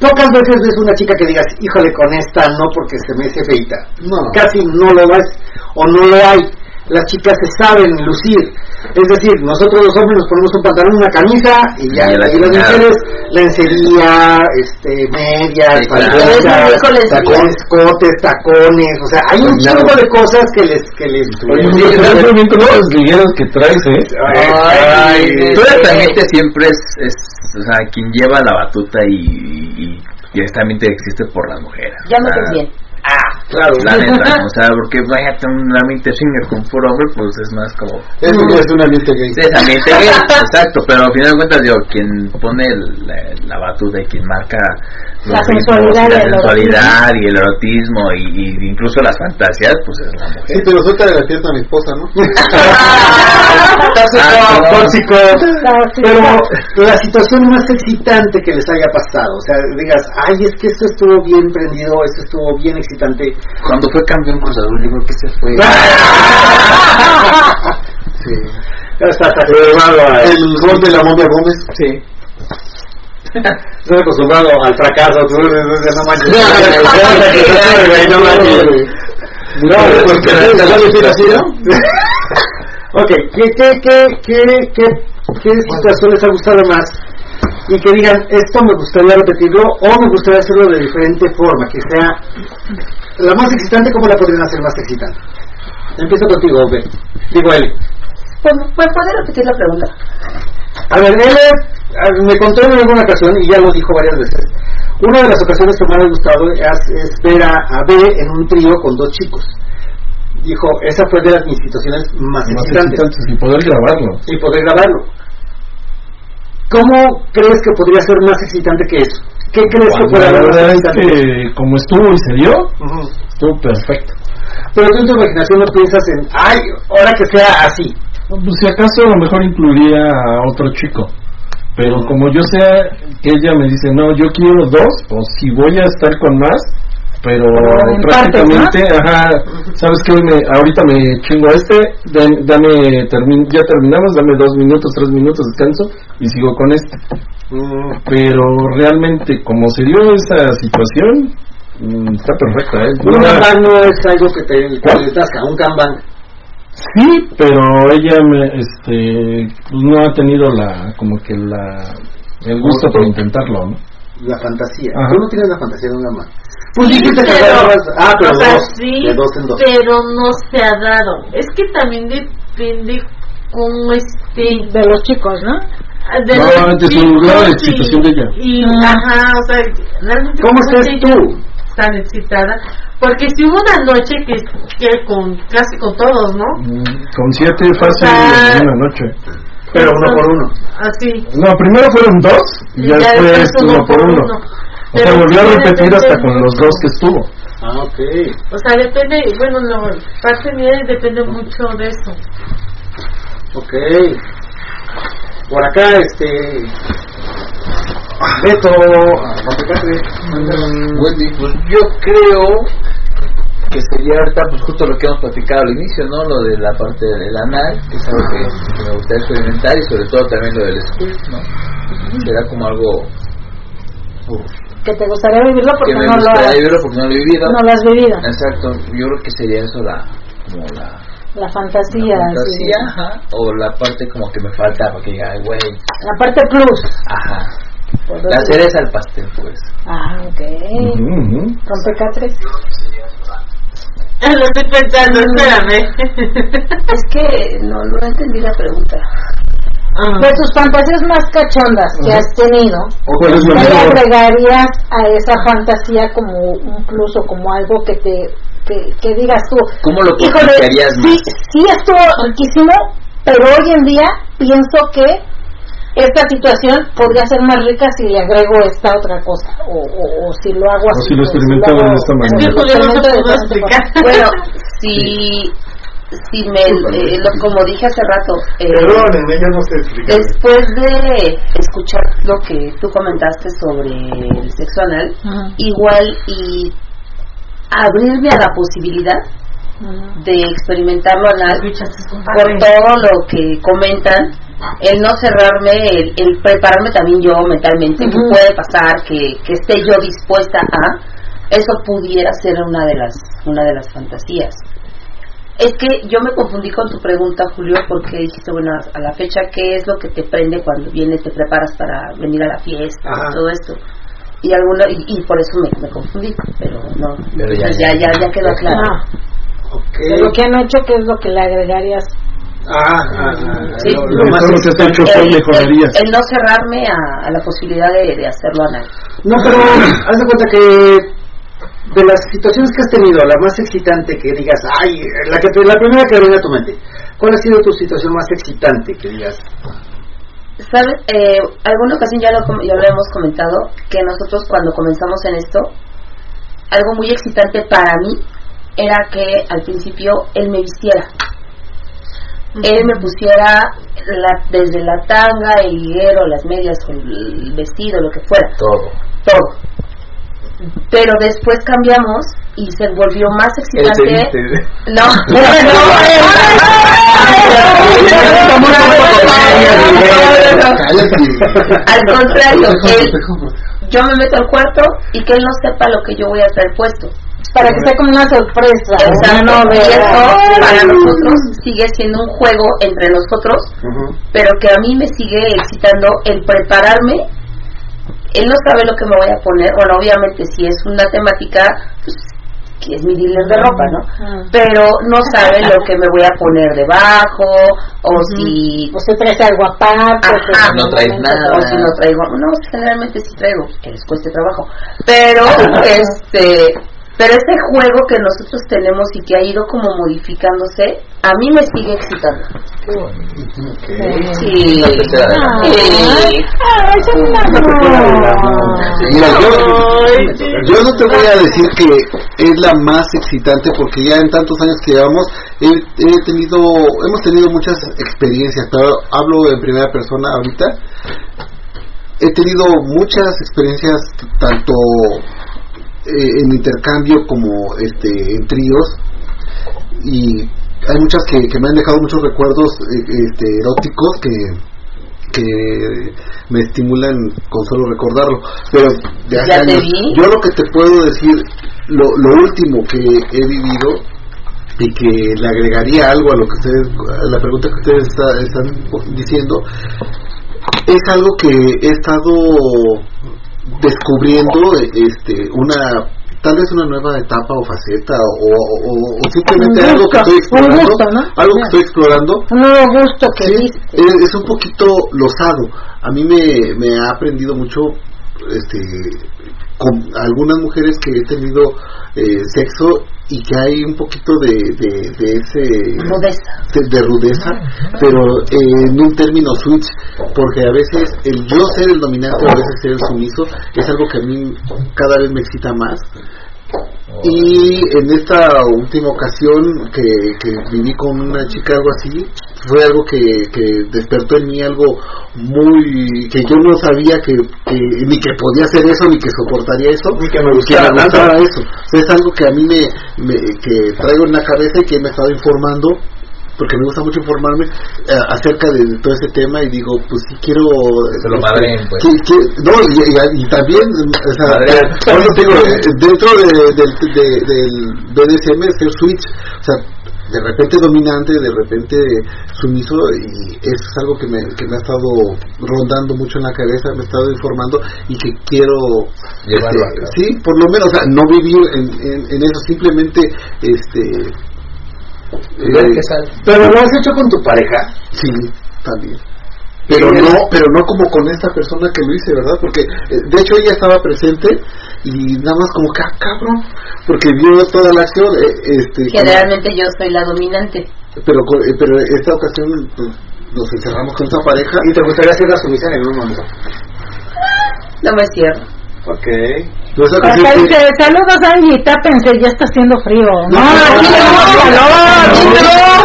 [SPEAKER 2] pocas veces ves una chica que digas, híjole, con esta no porque se me hace feita.
[SPEAKER 7] No.
[SPEAKER 2] Casi no lo ves o no lo hay. Las chicas se saben lucir. Es decir, nosotros los hombres nos ponemos un pantalón, una camisa y ya.
[SPEAKER 4] Y a la
[SPEAKER 2] Y las mujeres, lencería, este, medias,
[SPEAKER 4] Sí, claro.
[SPEAKER 2] tacones, escotes, tacones. O sea, hay un chingo de cosas que les... Que les
[SPEAKER 3] Oye, sí, bien con los ligueros que traes, ¿eh?
[SPEAKER 2] Ay,
[SPEAKER 4] Ay, tú realmente siempre es, es, o sea, quien lleva la batuta y, y, y esta mente existe por las mujeres.
[SPEAKER 5] Ya me bien.
[SPEAKER 2] Ah, claro.
[SPEAKER 4] La neta, o sea, porque vaya un ambiente swinger con puro hombre, pues es más como...
[SPEAKER 7] Eso ya es un ambiente gay.
[SPEAKER 4] Sí, es ambiente gay, exacto, pero al final de cuentas, digo, quien pone el- la, la batuta y quien marca
[SPEAKER 1] La sensualidad y
[SPEAKER 4] la
[SPEAKER 1] el
[SPEAKER 4] sensualidad y el erotismo y, y incluso las fantasías, pues es la mujer.
[SPEAKER 7] Sí, pero suelta de la pierna a mi esposa, ¿no?
[SPEAKER 2] Estás
[SPEAKER 4] Ah, no.
[SPEAKER 2] tóxico. Pero la situación más excitante que les haya pasado, o sea, digas, ay, es que esto estuvo bien prendido, esto estuvo bien excitante.
[SPEAKER 4] Cuando fue campeón Cruz Azul, yo creo que se fue...
[SPEAKER 7] Sí.
[SPEAKER 2] Ya está,
[SPEAKER 7] El gol de la momia Gómez.
[SPEAKER 2] sí. Estás acostumbrado al fracaso, no manches. No manches. No, pues,
[SPEAKER 7] ¿te vas a decir así, no?
[SPEAKER 2] Ok, ¿qué, qué, qué, qué, qué, qué situación les ha gustado más? Y que digan, esto me gustaría repetirlo o me gustaría hacerlo de diferente forma, que sea la más excitante, ¿cómo la podrían hacer más excitante? Empiezo contigo, Ove. Digo, Eli.
[SPEAKER 5] Pues, pues, ¿puede repetir la pregunta?
[SPEAKER 2] A ver, él eh, me contó en alguna ocasión, y ya lo dijo varias veces, una de las ocasiones que me ha gustado es, ver a, a B en un trío con dos chicos. Dijo, esa fue de las mis situaciones más,
[SPEAKER 3] Más
[SPEAKER 2] excitantes.
[SPEAKER 3] excitantes y poder grabarlo.
[SPEAKER 2] y poder grabarlo. ¿Cómo crees que podría ser más excitante que eso? ¿Qué crees que puede
[SPEAKER 3] La
[SPEAKER 2] haber más
[SPEAKER 3] es
[SPEAKER 2] excitante?
[SPEAKER 3] que como estuvo y se dio,
[SPEAKER 2] Ujú.
[SPEAKER 3] estuvo perfecto.
[SPEAKER 2] Pero tú en tu imaginación no piensas en, ay, ahora que sea así.
[SPEAKER 3] Pues si acaso a lo mejor incluiría a otro chico. Pero como yo sé que ella me dice, no, yo quiero dos, pues si voy a estar con más, pero
[SPEAKER 1] en
[SPEAKER 3] prácticamente, ajá, sabes que ahorita me chingo a este, dame, termin- ya terminamos, dame dos minutos, tres minutos de descanso y sigo con este. Pero realmente, como se dio esa situación, mm, está perfecta, ¿eh?
[SPEAKER 2] Un kanban no es algo que te, que un kanban.
[SPEAKER 3] Sí, pero ella me, este, pues no ha tenido la, como que la, el gusto por intentarlo, ¿no?
[SPEAKER 2] La fantasía.
[SPEAKER 3] Ajá.
[SPEAKER 2] Tú no tienes la fantasía de un kanban. Pues dijiste que
[SPEAKER 6] pero,
[SPEAKER 2] agarrabas- ah, pero
[SPEAKER 6] o sea,
[SPEAKER 2] dos,
[SPEAKER 6] sí,
[SPEAKER 2] de dos en dos.
[SPEAKER 6] pero no se ha dado. Es que también depende cómo esté.
[SPEAKER 1] De los chicos, ¿no?
[SPEAKER 6] De
[SPEAKER 3] No,
[SPEAKER 6] los
[SPEAKER 3] de su
[SPEAKER 6] chicos
[SPEAKER 3] grado de
[SPEAKER 6] y-
[SPEAKER 3] excitación de ella.
[SPEAKER 6] Y,
[SPEAKER 1] Ah.
[SPEAKER 6] ajá, o sea, realmente
[SPEAKER 2] ¿Cómo
[SPEAKER 6] como
[SPEAKER 2] estás
[SPEAKER 6] ella
[SPEAKER 2] tú?
[SPEAKER 6] Tan excitada. Porque si hubo una noche que, que con casi con todos, ¿no?
[SPEAKER 3] Con siete fácil
[SPEAKER 6] sea,
[SPEAKER 3] en una noche.
[SPEAKER 2] Pero uno por uno.
[SPEAKER 6] Así.
[SPEAKER 3] No, primero fueron dos y ya, después uno por uno. O sea, volvió a repetir hasta con los dos que estuvo.
[SPEAKER 2] Ah, ok.
[SPEAKER 6] O sea, depende, bueno, no, parte mía depende mucho de eso.
[SPEAKER 2] Ok. Por acá, este. Beto.
[SPEAKER 4] Wendy, pues yo creo que sería ahorita pues justo lo que hemos platicado al inicio, ¿no? Lo de la parte del anal, que es algo que, que me gustaría experimentar y sobre todo también lo del squirt, ¿no? Será como algo uf,
[SPEAKER 1] Que te gustaría vivirlo porque
[SPEAKER 4] que me
[SPEAKER 1] no lo,
[SPEAKER 4] gustaría
[SPEAKER 1] has,
[SPEAKER 4] vivirlo porque no lo he vivido.
[SPEAKER 1] no lo has vivido.
[SPEAKER 4] Exacto, yo creo que sería eso la como la,
[SPEAKER 1] La fantasía.
[SPEAKER 4] la fantasía, ajá, o la parte como que me falta para que diga, ay, güey,
[SPEAKER 1] La parte plus.
[SPEAKER 4] ajá. La cereza al pastel, pues.
[SPEAKER 1] Ah, ok.
[SPEAKER 3] Ujú, ujú.
[SPEAKER 1] Rompecatres.
[SPEAKER 6] Lo estoy pensando, espérame.
[SPEAKER 5] Es que no, no entendí la pregunta.
[SPEAKER 6] Ah.
[SPEAKER 1] De tus fantasías más cachondas que has tenido,
[SPEAKER 3] ¿O cuál es
[SPEAKER 1] ¿qué le agregarías a esa fantasía como un plus o como algo que te que, que digas tú?
[SPEAKER 4] ¿Cómo lo
[SPEAKER 1] Híjole,
[SPEAKER 4] potenciarías
[SPEAKER 1] sí, sí estuvo riquísimo, pero hoy en día pienso que esta situación podría ser más rica si le agrego esta otra cosa o, o, o si lo hago así.
[SPEAKER 3] si lo experimentamos
[SPEAKER 1] hago-
[SPEAKER 3] de esta manera.
[SPEAKER 1] o si lo experimento de esta
[SPEAKER 6] explicar.
[SPEAKER 1] forma.
[SPEAKER 5] Bueno, si, si me, eh, lo- como dije hace rato, eh,
[SPEAKER 2] Perdónenme, yo no sé explicar.
[SPEAKER 5] después de escuchar lo que tú comentaste sobre el sexo anal, igual y abrirme a la posibilidad de experimentarlo anal por
[SPEAKER 6] Padre.
[SPEAKER 5] todo lo que comentan, el no cerrarme, el, el prepararme también yo mentalmente, que puede pasar, que, que esté yo dispuesta a, eso pudiera ser una de las, una de las fantasías. Es que yo me confundí con tu pregunta, Julio, porque dijiste, bueno, a la fecha, ¿qué es lo que te prende cuando vienes, te preparas para venir a la fiesta
[SPEAKER 2] Ajá.
[SPEAKER 5] y todo esto? Y, alguna, y, y por eso me, me confundí, pero no,
[SPEAKER 4] Pero ya-
[SPEAKER 5] ya, ya, ya quedó claro.
[SPEAKER 1] Ah, lo que han hecho, ¿qué es lo que le agregarías?
[SPEAKER 2] Ah, ah, ah,
[SPEAKER 5] Sí.
[SPEAKER 2] lo,
[SPEAKER 3] Lo
[SPEAKER 2] lo más
[SPEAKER 3] mejor que has hecho
[SPEAKER 5] el,
[SPEAKER 3] fue
[SPEAKER 5] el-
[SPEAKER 3] mejorarías.
[SPEAKER 5] el no cerrarme a, a la posibilidad de, de hacerlo anal.
[SPEAKER 2] No, pero haz de cuenta que de las situaciones que has tenido, la más excitante que digas, ay, la que te- la primera que venga a tu mente, ¿cuál ha sido tu situación más excitante que digas?
[SPEAKER 5] ¿Sabes? Eh, alguna ocasión ya lo, com- ya lo hemos comentado, que nosotros cuando comenzamos en esto, algo muy excitante para mí era que al principio él me vistiera. Él me pusiera la- desde la tanga, el higuero, las medias, el vestido, lo que fuera.
[SPEAKER 4] Todo.
[SPEAKER 5] todo. Pero después cambiamos y se volvió más excitante.
[SPEAKER 4] viste.
[SPEAKER 5] No, no, Al contrario, él, yo me meto al cuarto y que él no sepa lo que yo voy a traer puesto.
[SPEAKER 1] Para que sea como una sorpresa.
[SPEAKER 5] Exacto.
[SPEAKER 1] una
[SPEAKER 5] Y para nosotros sigue siendo un juego entre nosotros, pero que a mí me sigue excitando el prepararme. Él no sabe lo que me voy a poner. Bueno, obviamente si es una temática, pues, que es mi dealer de ropa, ¿no?
[SPEAKER 1] Ah.
[SPEAKER 5] Pero no sabe lo que me voy a poner debajo o si
[SPEAKER 1] Usted trae algo aparte.
[SPEAKER 5] Ajá,
[SPEAKER 1] pues,
[SPEAKER 4] no traes nada.
[SPEAKER 5] o si no traigo, no, generalmente sí traigo, que les cueste trabajo, pero este, pero este juego que nosotros tenemos y que ha ido como modificándose, a mí me sigue excitando. Sí.
[SPEAKER 1] Ah.
[SPEAKER 7] Mira, yo,
[SPEAKER 6] sí.
[SPEAKER 7] yo no te voy a decir que es la más excitante porque ya en tantos años que llevamos he, he tenido, hemos tenido muchas experiencias, pero hablo en primera persona ahorita. He tenido muchas experiencias tanto eh, en intercambio como este en tríos. Y hay muchas que, que me han dejado muchos recuerdos eh, este, eróticos que que me estimulan con solo recordarlo. Pero de hace años, yo lo que te puedo decir lo, lo último que he vivido y que le agregaría algo a lo que ustedes a la pregunta que ustedes está- están diciendo es algo que he estado descubriendo este una tal vez una nueva etapa o faceta o, o, simplemente algo que estoy explorando, algo que estoy explorando.
[SPEAKER 1] Un nuevo gusto que
[SPEAKER 7] es, un poquito losado. A mí me, me ha aprendido mucho este con algunas mujeres que he tenido eh, sexo y que hay un poquito de, de, ese
[SPEAKER 5] rudeza.
[SPEAKER 7] De, rudeza pero en un término switch porque a veces el yo ser el dominante o a veces ser el sumiso es algo que a mí cada vez me excita más y en esta última ocasión que, que viví con una chica algo así fue algo que, que despertó en mí algo muy que yo no sabía que, ni que podía hacer eso ni que soportaría eso
[SPEAKER 2] ni que me gustara,
[SPEAKER 7] eso. Es algo que a mí me, me, que traigo en la cabeza y que me he estado informando porque me gusta mucho informarme eh, acerca de, todo ese tema y digo, pues si quiero...
[SPEAKER 4] Se lo madreen, pues.
[SPEAKER 7] no, y, también, o sea, digo, eh, dentro de, del, del BDSM, ser switch, o sea, de repente dominante, de repente sumiso, y eso es algo que me, que me ha estado rondando mucho en la cabeza, me he estado informando y que quiero...
[SPEAKER 4] Este,
[SPEAKER 7] sí, por lo menos, o sea, no vivir en, en, en eso, simplemente... este
[SPEAKER 2] eh, pero lo has hecho con tu pareja.
[SPEAKER 7] Sí, también. Pero no, pero no como con esta persona que lo hice, ¿verdad? Porque eh, de hecho ella estaba presente y nada más como que, ah, cabrón, porque vio toda la acción. Eh, este,
[SPEAKER 5] Generalmente yo soy la dominante.
[SPEAKER 7] Pero, pero esta ocasión pues, nos encerramos con esta pareja.
[SPEAKER 2] ¿Y te gustaría hacer la sumisión en un momento?
[SPEAKER 5] No me cierro.
[SPEAKER 2] Ok.
[SPEAKER 1] Pues Acá dice, saludos Angie, tápense, ya está haciendo frío.
[SPEAKER 7] No, aquí
[SPEAKER 1] tenemos calor,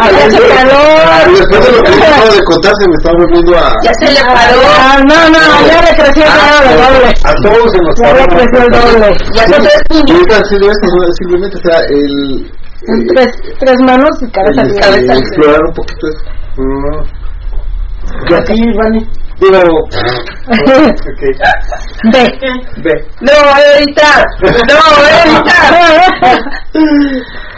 [SPEAKER 7] hace calor. Después de lo que acabo de contar se me está volviendo a...
[SPEAKER 5] Ya se le paró.
[SPEAKER 1] Ah, no, no, ya le creció el doble.
[SPEAKER 7] A todos se nos
[SPEAKER 1] Ya le creció el doble.
[SPEAKER 5] Ya se
[SPEAKER 7] le simplemente, o sea, el...
[SPEAKER 1] Tres, tres manos y cabeza.
[SPEAKER 7] Cabeza. Explorar un poquito eso.
[SPEAKER 2] ¿Y a ti, Vani? Digo, okay.
[SPEAKER 1] Ve.
[SPEAKER 2] Ve.
[SPEAKER 5] No, voy a editar. No, voy a editar.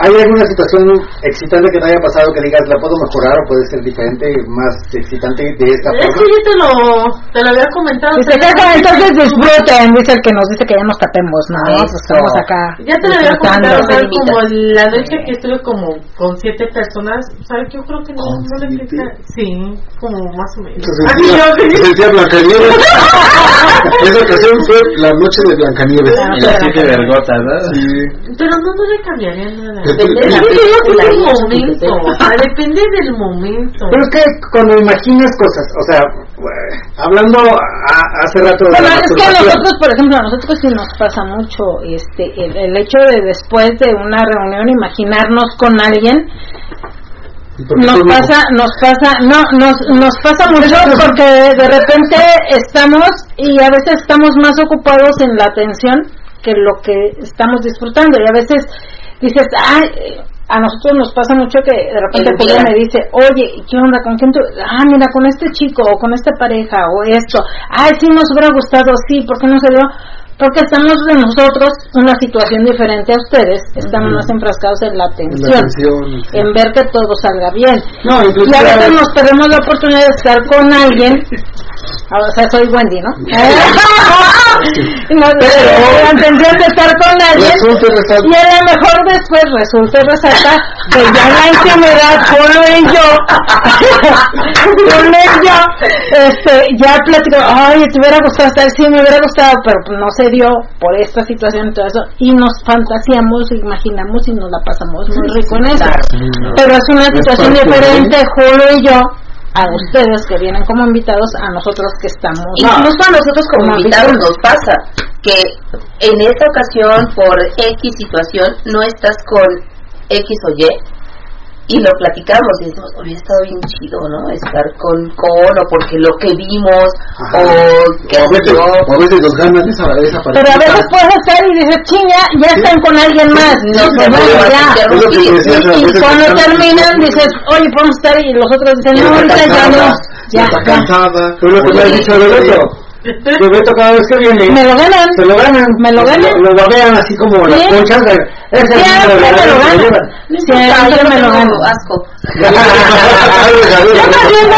[SPEAKER 2] ¿Hay alguna situación excitante que te haya pasado que digas la puedo mejorar o puede ser diferente, más excitante de esta forma?
[SPEAKER 6] Es que yo te lo, te lo había comentado.
[SPEAKER 1] Dice, entonces disfruten, dice el que nos dice que ya nos tapemos, ¿no? Pues estamos acá.
[SPEAKER 6] Ya te lo había comentado, ¿sabes? Como la noche que estuve como con siete personas, ¿sabes? Yo creo que no, no le explica. Sí, como más o menos.
[SPEAKER 7] Sentía Blancanieves. Esa ocasión fue la noche de Blancanieves.
[SPEAKER 4] Y las siete vergotas, ¿no?
[SPEAKER 7] Sí.
[SPEAKER 6] Pero no, no le cambiaría nada depende del momento, depende del momento.
[SPEAKER 2] Pero es que cuando imaginas cosas, o sea, hablando hace rato
[SPEAKER 1] bueno, es que a nosotros, por ejemplo, a nosotros sí nos pasa mucho este el, hecho de después de una reunión imaginarnos con alguien nos pasa, nos pasa, no, nos, nos pasa mucho porque de repente estamos y a veces estamos más ocupados en la atención que lo que estamos disfrutando. Y a veces dices, ay, a nosotros nos pasa mucho que de repente ella me dice, oye, ¿qué onda? ¿Con quién tú? Ah, mira, con este chico o con esta pareja o esto. Ay, sí, nos hubiera gustado, sí, ¿por qué no se dio? Porque estamos de nosotros una situación diferente a ustedes, estamos más enfrascados en la atención, en, ver que todo salga bien.
[SPEAKER 2] No, y
[SPEAKER 1] a veces nos perdemos la oportunidad de estar con alguien o sea, soy Wendy, ¿no? no intención de estar con alguien y a lo mejor después resulta y resalta que ya en la intimidad con él yo con él yo este, ya platico ay, te hubiera gustado estar, sí me hubiera gustado pero no se dio por esta situación y todo eso y nos fantaseamos, imaginamos y nos la pasamos muy rico en eso. Pero es una situación diferente Julio y yo a ustedes que vienen como invitados, a nosotros que estamos.
[SPEAKER 5] Incluso a nosotros como, invitados nos pasa que en esta ocasión, por X situación, no estás con X o Y, y lo platicamos y decimos, hubiera estado bien chido, ¿no? Estar con con o porque lo que vimos o que
[SPEAKER 7] a veces, a veces nos ganan esa, esa
[SPEAKER 1] Pero a veces puedes estar y dices, chinga, ya están con alguien más. No,
[SPEAKER 5] se ya.
[SPEAKER 1] Y, cuando terminan dices, oye, podemos estar y los otros dicen, no, ahorita ya no.
[SPEAKER 7] Ya, está cansada.
[SPEAKER 2] Pero lo que me ha dicho del otro. Que Beto cada vez que viene
[SPEAKER 1] me lo ganan
[SPEAKER 2] se lo ganan
[SPEAKER 1] me lo ganan
[SPEAKER 2] lo, lo babean así como las conchas
[SPEAKER 1] Siempre me lo. Siempre me lo gano.
[SPEAKER 5] Asco.
[SPEAKER 7] Yo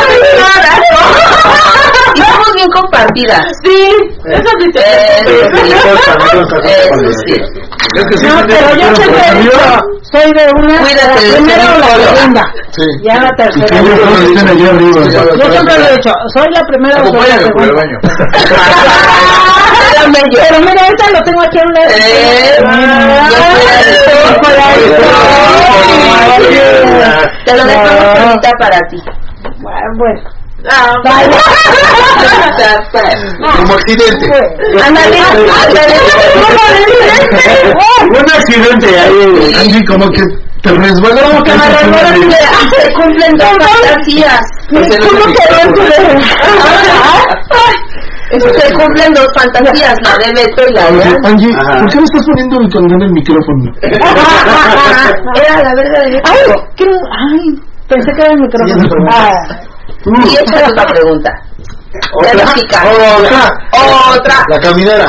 [SPEAKER 5] Y somos bien compartidas.
[SPEAKER 6] Sí, eso sí te
[SPEAKER 5] Eso sí.
[SPEAKER 1] No, pero yo siempre soy de una, de la
[SPEAKER 5] Cuídate,
[SPEAKER 1] primera o la segunda.
[SPEAKER 7] Sí.
[SPEAKER 1] Ya la tercera. Yo siempre lo he dicho, soy la primera o la segunda. Pero mira, ahorita lo tengo aquí a un lado.
[SPEAKER 5] Eh, Te lo dejamos ahorita para ti.
[SPEAKER 1] Bueno,
[SPEAKER 6] Ah,
[SPEAKER 7] Como accidente.
[SPEAKER 5] Ándale, ándale.
[SPEAKER 3] Un accidente ahí, como que te resbaló.
[SPEAKER 5] Como que me recuerda que se cumplen dos fantasías.
[SPEAKER 1] ¿cómo quedó tu
[SPEAKER 5] Se cumplen dos fantasías, la de Beto y la de.
[SPEAKER 3] Angie,
[SPEAKER 4] Ajá.
[SPEAKER 3] ¿por qué me estás poniendo el condón en el micrófono?
[SPEAKER 5] Era la verga de Beto.
[SPEAKER 1] Ay, qué, ay, pensé que era el micrófono. Ah,
[SPEAKER 5] Y échale otra pregunta. Pica.
[SPEAKER 7] Otra.
[SPEAKER 5] Otra.
[SPEAKER 7] La caminera.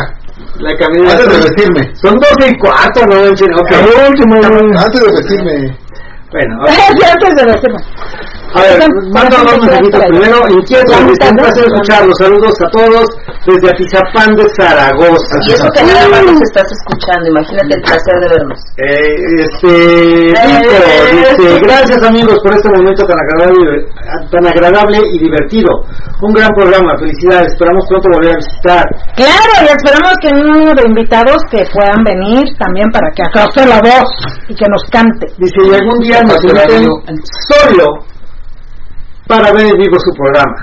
[SPEAKER 2] La caminera.
[SPEAKER 7] Antes de vestirme.
[SPEAKER 2] Son 12 y 4, no manchen. Ok.
[SPEAKER 7] Antes de vestirme.
[SPEAKER 2] Bueno,
[SPEAKER 1] antes de decirlo.
[SPEAKER 2] A ver, mando dos mensajitos primero. Inquieto, es un placer escucharlos. Saludos a todos desde Atizapán de Zaragoza.
[SPEAKER 5] Y eso que nada más nos estás escuchando. Imagínate el placer de vernos.
[SPEAKER 2] Eh, este, Víctor, dice, gracias amigos por este momento tan agradable, tan agradable y divertido. Un gran programa, felicidades. Esperamos pronto volver a visitar.
[SPEAKER 1] Claro, y esperamos que un número de invitados que puedan venir también para que acroce la voz y que nos cante.
[SPEAKER 2] Dice, y algún día nos inviten solo para ver en vivo su programa,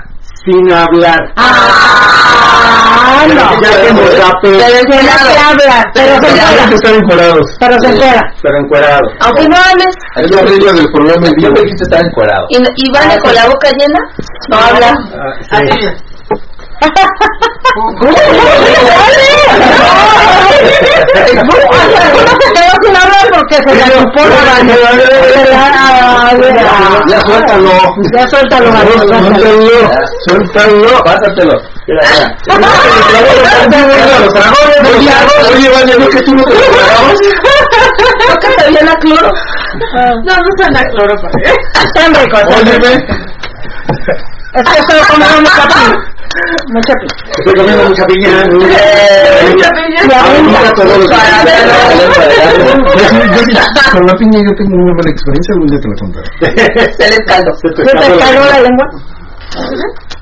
[SPEAKER 2] sin hablar.
[SPEAKER 1] ¡Ah! No.
[SPEAKER 2] Ya que nos da
[SPEAKER 1] Pero se habla, pero se entera.
[SPEAKER 3] estar encuadrados.
[SPEAKER 1] Pero se entera.
[SPEAKER 2] pero encuerado.
[SPEAKER 5] Aunque no hables.
[SPEAKER 7] Es la regla del programa en vivo.
[SPEAKER 4] estar.
[SPEAKER 5] Y, y vale con la boca llena. No habla.
[SPEAKER 2] Ah, sí.
[SPEAKER 1] Uno se quedó sin hablar porque se le chupó la
[SPEAKER 7] Ya suéltalo.
[SPEAKER 1] Ya suéltalo, Mario, suéltalo.
[SPEAKER 4] Suéltalo. Pásatelo.
[SPEAKER 7] Oye, vale, ¿no que tú no te
[SPEAKER 5] cloro.
[SPEAKER 6] No, no se anda cloro para
[SPEAKER 1] Están ricos. están ricos.
[SPEAKER 7] Óyeme.
[SPEAKER 1] Es que piña. Mucha piña.
[SPEAKER 2] Estoy comiendo mucha piña.
[SPEAKER 6] Mucha piña.
[SPEAKER 3] Con la piña yo tengo una mala experiencia, algún día te la contaré.
[SPEAKER 5] Se caldo.
[SPEAKER 2] Se te
[SPEAKER 1] ¿Se te
[SPEAKER 2] escapó la-
[SPEAKER 1] lengua?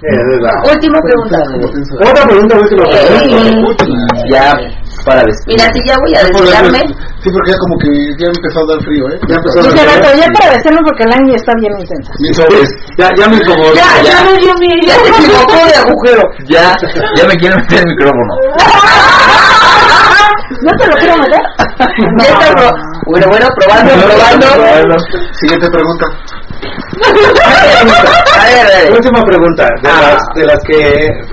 [SPEAKER 2] Eh.
[SPEAKER 5] Última pregunta.
[SPEAKER 2] Otra pregunta, última pregunta.
[SPEAKER 4] Ya, para despedir.
[SPEAKER 5] Mira, si ya voy a desviarme.
[SPEAKER 7] Sí, porque ya como que ya empezó a dar frío, ¿eh?
[SPEAKER 2] Ya empezó a dar-
[SPEAKER 1] ya para decirlo porque el año está bien intensa.
[SPEAKER 7] Mis sobres.
[SPEAKER 2] Ya, ya me incomodó.
[SPEAKER 5] Ya, ya me dio. Ya se equivocó de agujero.
[SPEAKER 4] Ya, ya me quiero meter el micrófono.
[SPEAKER 1] ¿No te lo quiero meter?
[SPEAKER 5] Ya está Bueno, bueno, probando, probando.
[SPEAKER 7] Siguiente pregunta.
[SPEAKER 5] A ver, a ver.
[SPEAKER 2] Última pregunta, de,
[SPEAKER 5] Ah.
[SPEAKER 2] las, de las que...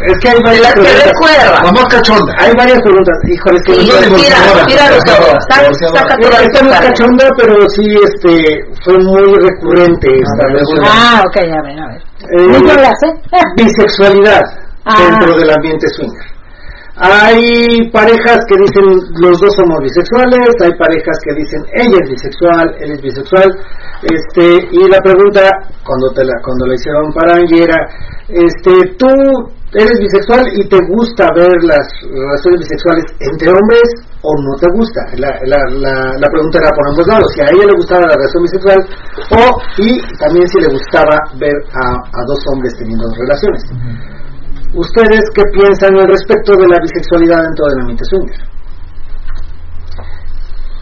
[SPEAKER 2] Es que hay
[SPEAKER 5] De
[SPEAKER 2] varias
[SPEAKER 5] las que
[SPEAKER 2] preguntas.
[SPEAKER 5] recuerda.
[SPEAKER 7] La más cachonda.
[SPEAKER 2] Hay varias preguntas. Híjole, es que...
[SPEAKER 5] Sí,
[SPEAKER 2] no
[SPEAKER 5] tira. Saca, saca
[SPEAKER 2] Mira,
[SPEAKER 5] todo
[SPEAKER 2] esta no es cachonda, pero sí este, fue muy recurrente esta pregunta.
[SPEAKER 1] Ah, ok, a ver, a ver.
[SPEAKER 2] Eh,
[SPEAKER 1] Muchas gracias.
[SPEAKER 2] bisexualidad
[SPEAKER 1] Ah.
[SPEAKER 2] dentro del ambiente swinger. Hay parejas que dicen los dos somos bisexuales, hay parejas que dicen ella es bisexual, él es bisexual, este y la pregunta cuando te la cuando la hicieron para Angie era, este tú eres bisexual y te gusta ver las relaciones bisexuales entre hombres o no te gusta. La, la, la, pregunta era por ambos lados, si a ella le gustaba la relación bisexual o y también si le gustaba ver a, a dos hombres teniendo relaciones. ¿Ustedes qué piensan al respecto de la bisexualidad dentro del ambiente swinger?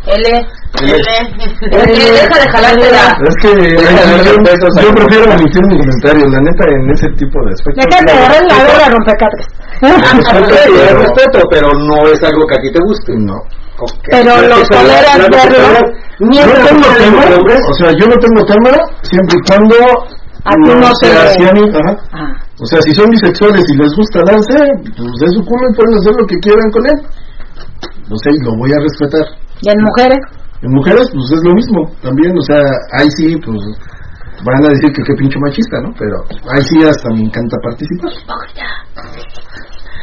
[SPEAKER 5] L.
[SPEAKER 6] L.
[SPEAKER 5] Deja de jalarte la.
[SPEAKER 3] Es que yo, yo prefiero omitir mi comentario, la neta, en ese tipo de aspectos.
[SPEAKER 1] Déjate de ver la verga rompecatres.
[SPEAKER 2] Respeto, respeto, pero no es algo que a ti te guste.
[SPEAKER 3] No.
[SPEAKER 1] Pero
[SPEAKER 2] La
[SPEAKER 1] lo toleras verlo.
[SPEAKER 2] Ni
[SPEAKER 3] Yo no tengo tema, o sea, yo no tengo tema siempre y cuando
[SPEAKER 1] no te-
[SPEAKER 3] sea así a mí, ajá. O sea, si son bisexuales y les gusta darse, pues de su culo y pueden hacer lo que quieran con él. O sea, y lo voy a respetar.
[SPEAKER 1] ¿Y en mujeres?
[SPEAKER 3] En mujeres, pues es lo mismo también, o sea, ahí sí, pues van a decir que qué pinche machista, ¿no? Pero ahí sí hasta me encanta participar.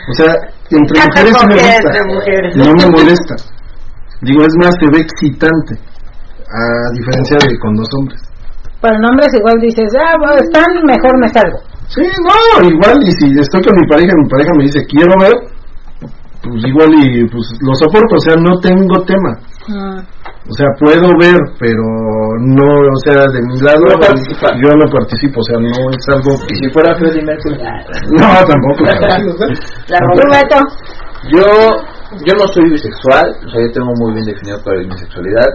[SPEAKER 3] O sea, entre mujeres sí me gusta,
[SPEAKER 6] mujeres.
[SPEAKER 3] no me molesta. Digo, es más, se ve excitante, a diferencia de con dos hombres.
[SPEAKER 1] En hombres igual dices, ah, bueno, están, mejor me salgo.
[SPEAKER 3] Sí, no, igual, y si estoy con mi pareja, mi pareja me dice, quiero ver, pues igual y pues lo soporto, o sea, no tengo tema.
[SPEAKER 1] Mm.
[SPEAKER 3] O sea, puedo ver, pero no, o sea, de mi lado
[SPEAKER 4] No participa.
[SPEAKER 3] yo no participo, o sea, no es algo
[SPEAKER 4] Y si fuera Freddie Mercury.
[SPEAKER 3] No, tampoco.
[SPEAKER 5] La
[SPEAKER 1] ¿Tú,
[SPEAKER 5] ropa.
[SPEAKER 1] Beto?
[SPEAKER 4] Yo, yo no soy bisexual, o sea, yo tengo muy bien definido para mi sexualidad,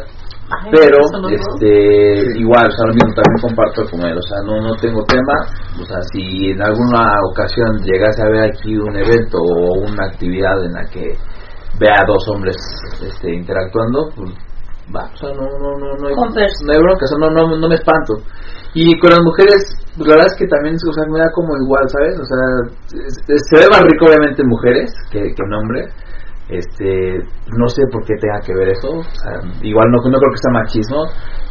[SPEAKER 4] pero este igual, o sea, lo mismo también comparto con él, o sea, no no tengo tema, o sea, si en alguna ocasión llegase a ver aquí un evento o una actividad en la que vea a dos hombres este interactuando, pues va, o sea, no no no no hay, no hay bronca, o sea, no, no no me espanto. Y con las mujeres, pues la verdad es que también, o sea, me da como igual, ¿sabes? O sea, se ve más rico obviamente en mujeres que, que en hombres. Este, no sé por qué tenga que ver eso. O sea, igual no, no creo que sea machismo,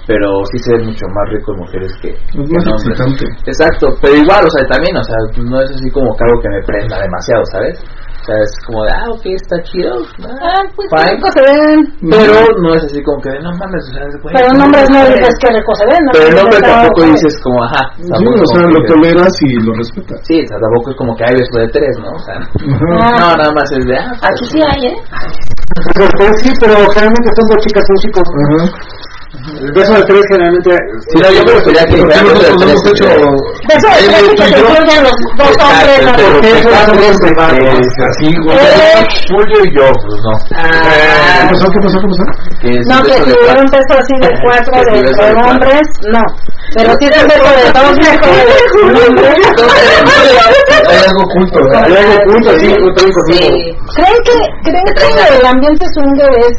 [SPEAKER 4] pero sí se ve mucho más rico en mujeres que,
[SPEAKER 3] Es
[SPEAKER 4] que
[SPEAKER 3] más
[SPEAKER 4] hombres.
[SPEAKER 3] excitante.
[SPEAKER 4] Exacto, pero igual, o sea, también, o sea, pues no es así como que algo que me prenda demasiado, ¿sabes? Sea, es como de, ah, ok, está chido. Ah,
[SPEAKER 1] pues
[SPEAKER 4] fine.
[SPEAKER 1] rico se ven.
[SPEAKER 4] Pero no es así como que, no mames, o sea,
[SPEAKER 1] Pero en hombres no dices que rico se ven. ¿no?
[SPEAKER 4] Pero en hombre tampoco dices como, ajá.
[SPEAKER 3] Sí,
[SPEAKER 4] tampoco
[SPEAKER 3] o sea, lo
[SPEAKER 4] que-
[SPEAKER 3] toleras y lo respetas.
[SPEAKER 4] Sí, o sea, tampoco es como que hay beso de tres, ¿no? O sea,
[SPEAKER 1] Ah.
[SPEAKER 4] no, nada más es de, ah,
[SPEAKER 5] Aquí sí hay, ¿eh?
[SPEAKER 2] Pues sí, pero generalmente son dos chicas, un chico. El beso de tres generalmente...
[SPEAKER 4] Sí, no, yo a que
[SPEAKER 3] ¿Por qué
[SPEAKER 4] fuera beso de
[SPEAKER 3] nosotros
[SPEAKER 4] tres,
[SPEAKER 3] hemos hecho
[SPEAKER 4] este,
[SPEAKER 1] Beso de tres y que se incluyan los dos hombres.
[SPEAKER 2] Es
[SPEAKER 4] este,
[SPEAKER 2] de
[SPEAKER 4] así, güey.
[SPEAKER 1] Eh.
[SPEAKER 4] Julio y yo, pues no.
[SPEAKER 3] ¿Qué
[SPEAKER 1] Ah,
[SPEAKER 3] pasó? ¿Qué pasó? ¿Qué pasó?
[SPEAKER 4] Que
[SPEAKER 1] no, que si hubiera un beso así de cuatro
[SPEAKER 4] Que si
[SPEAKER 1] de, hombres, no. Pero si es un beso de dos mejores.
[SPEAKER 3] Hay algo oculto.
[SPEAKER 2] Hay algo oculto, sí, yo también conmigo.
[SPEAKER 5] Sí.
[SPEAKER 1] ¿Creen que, ¿creen que el ambiente swinger es...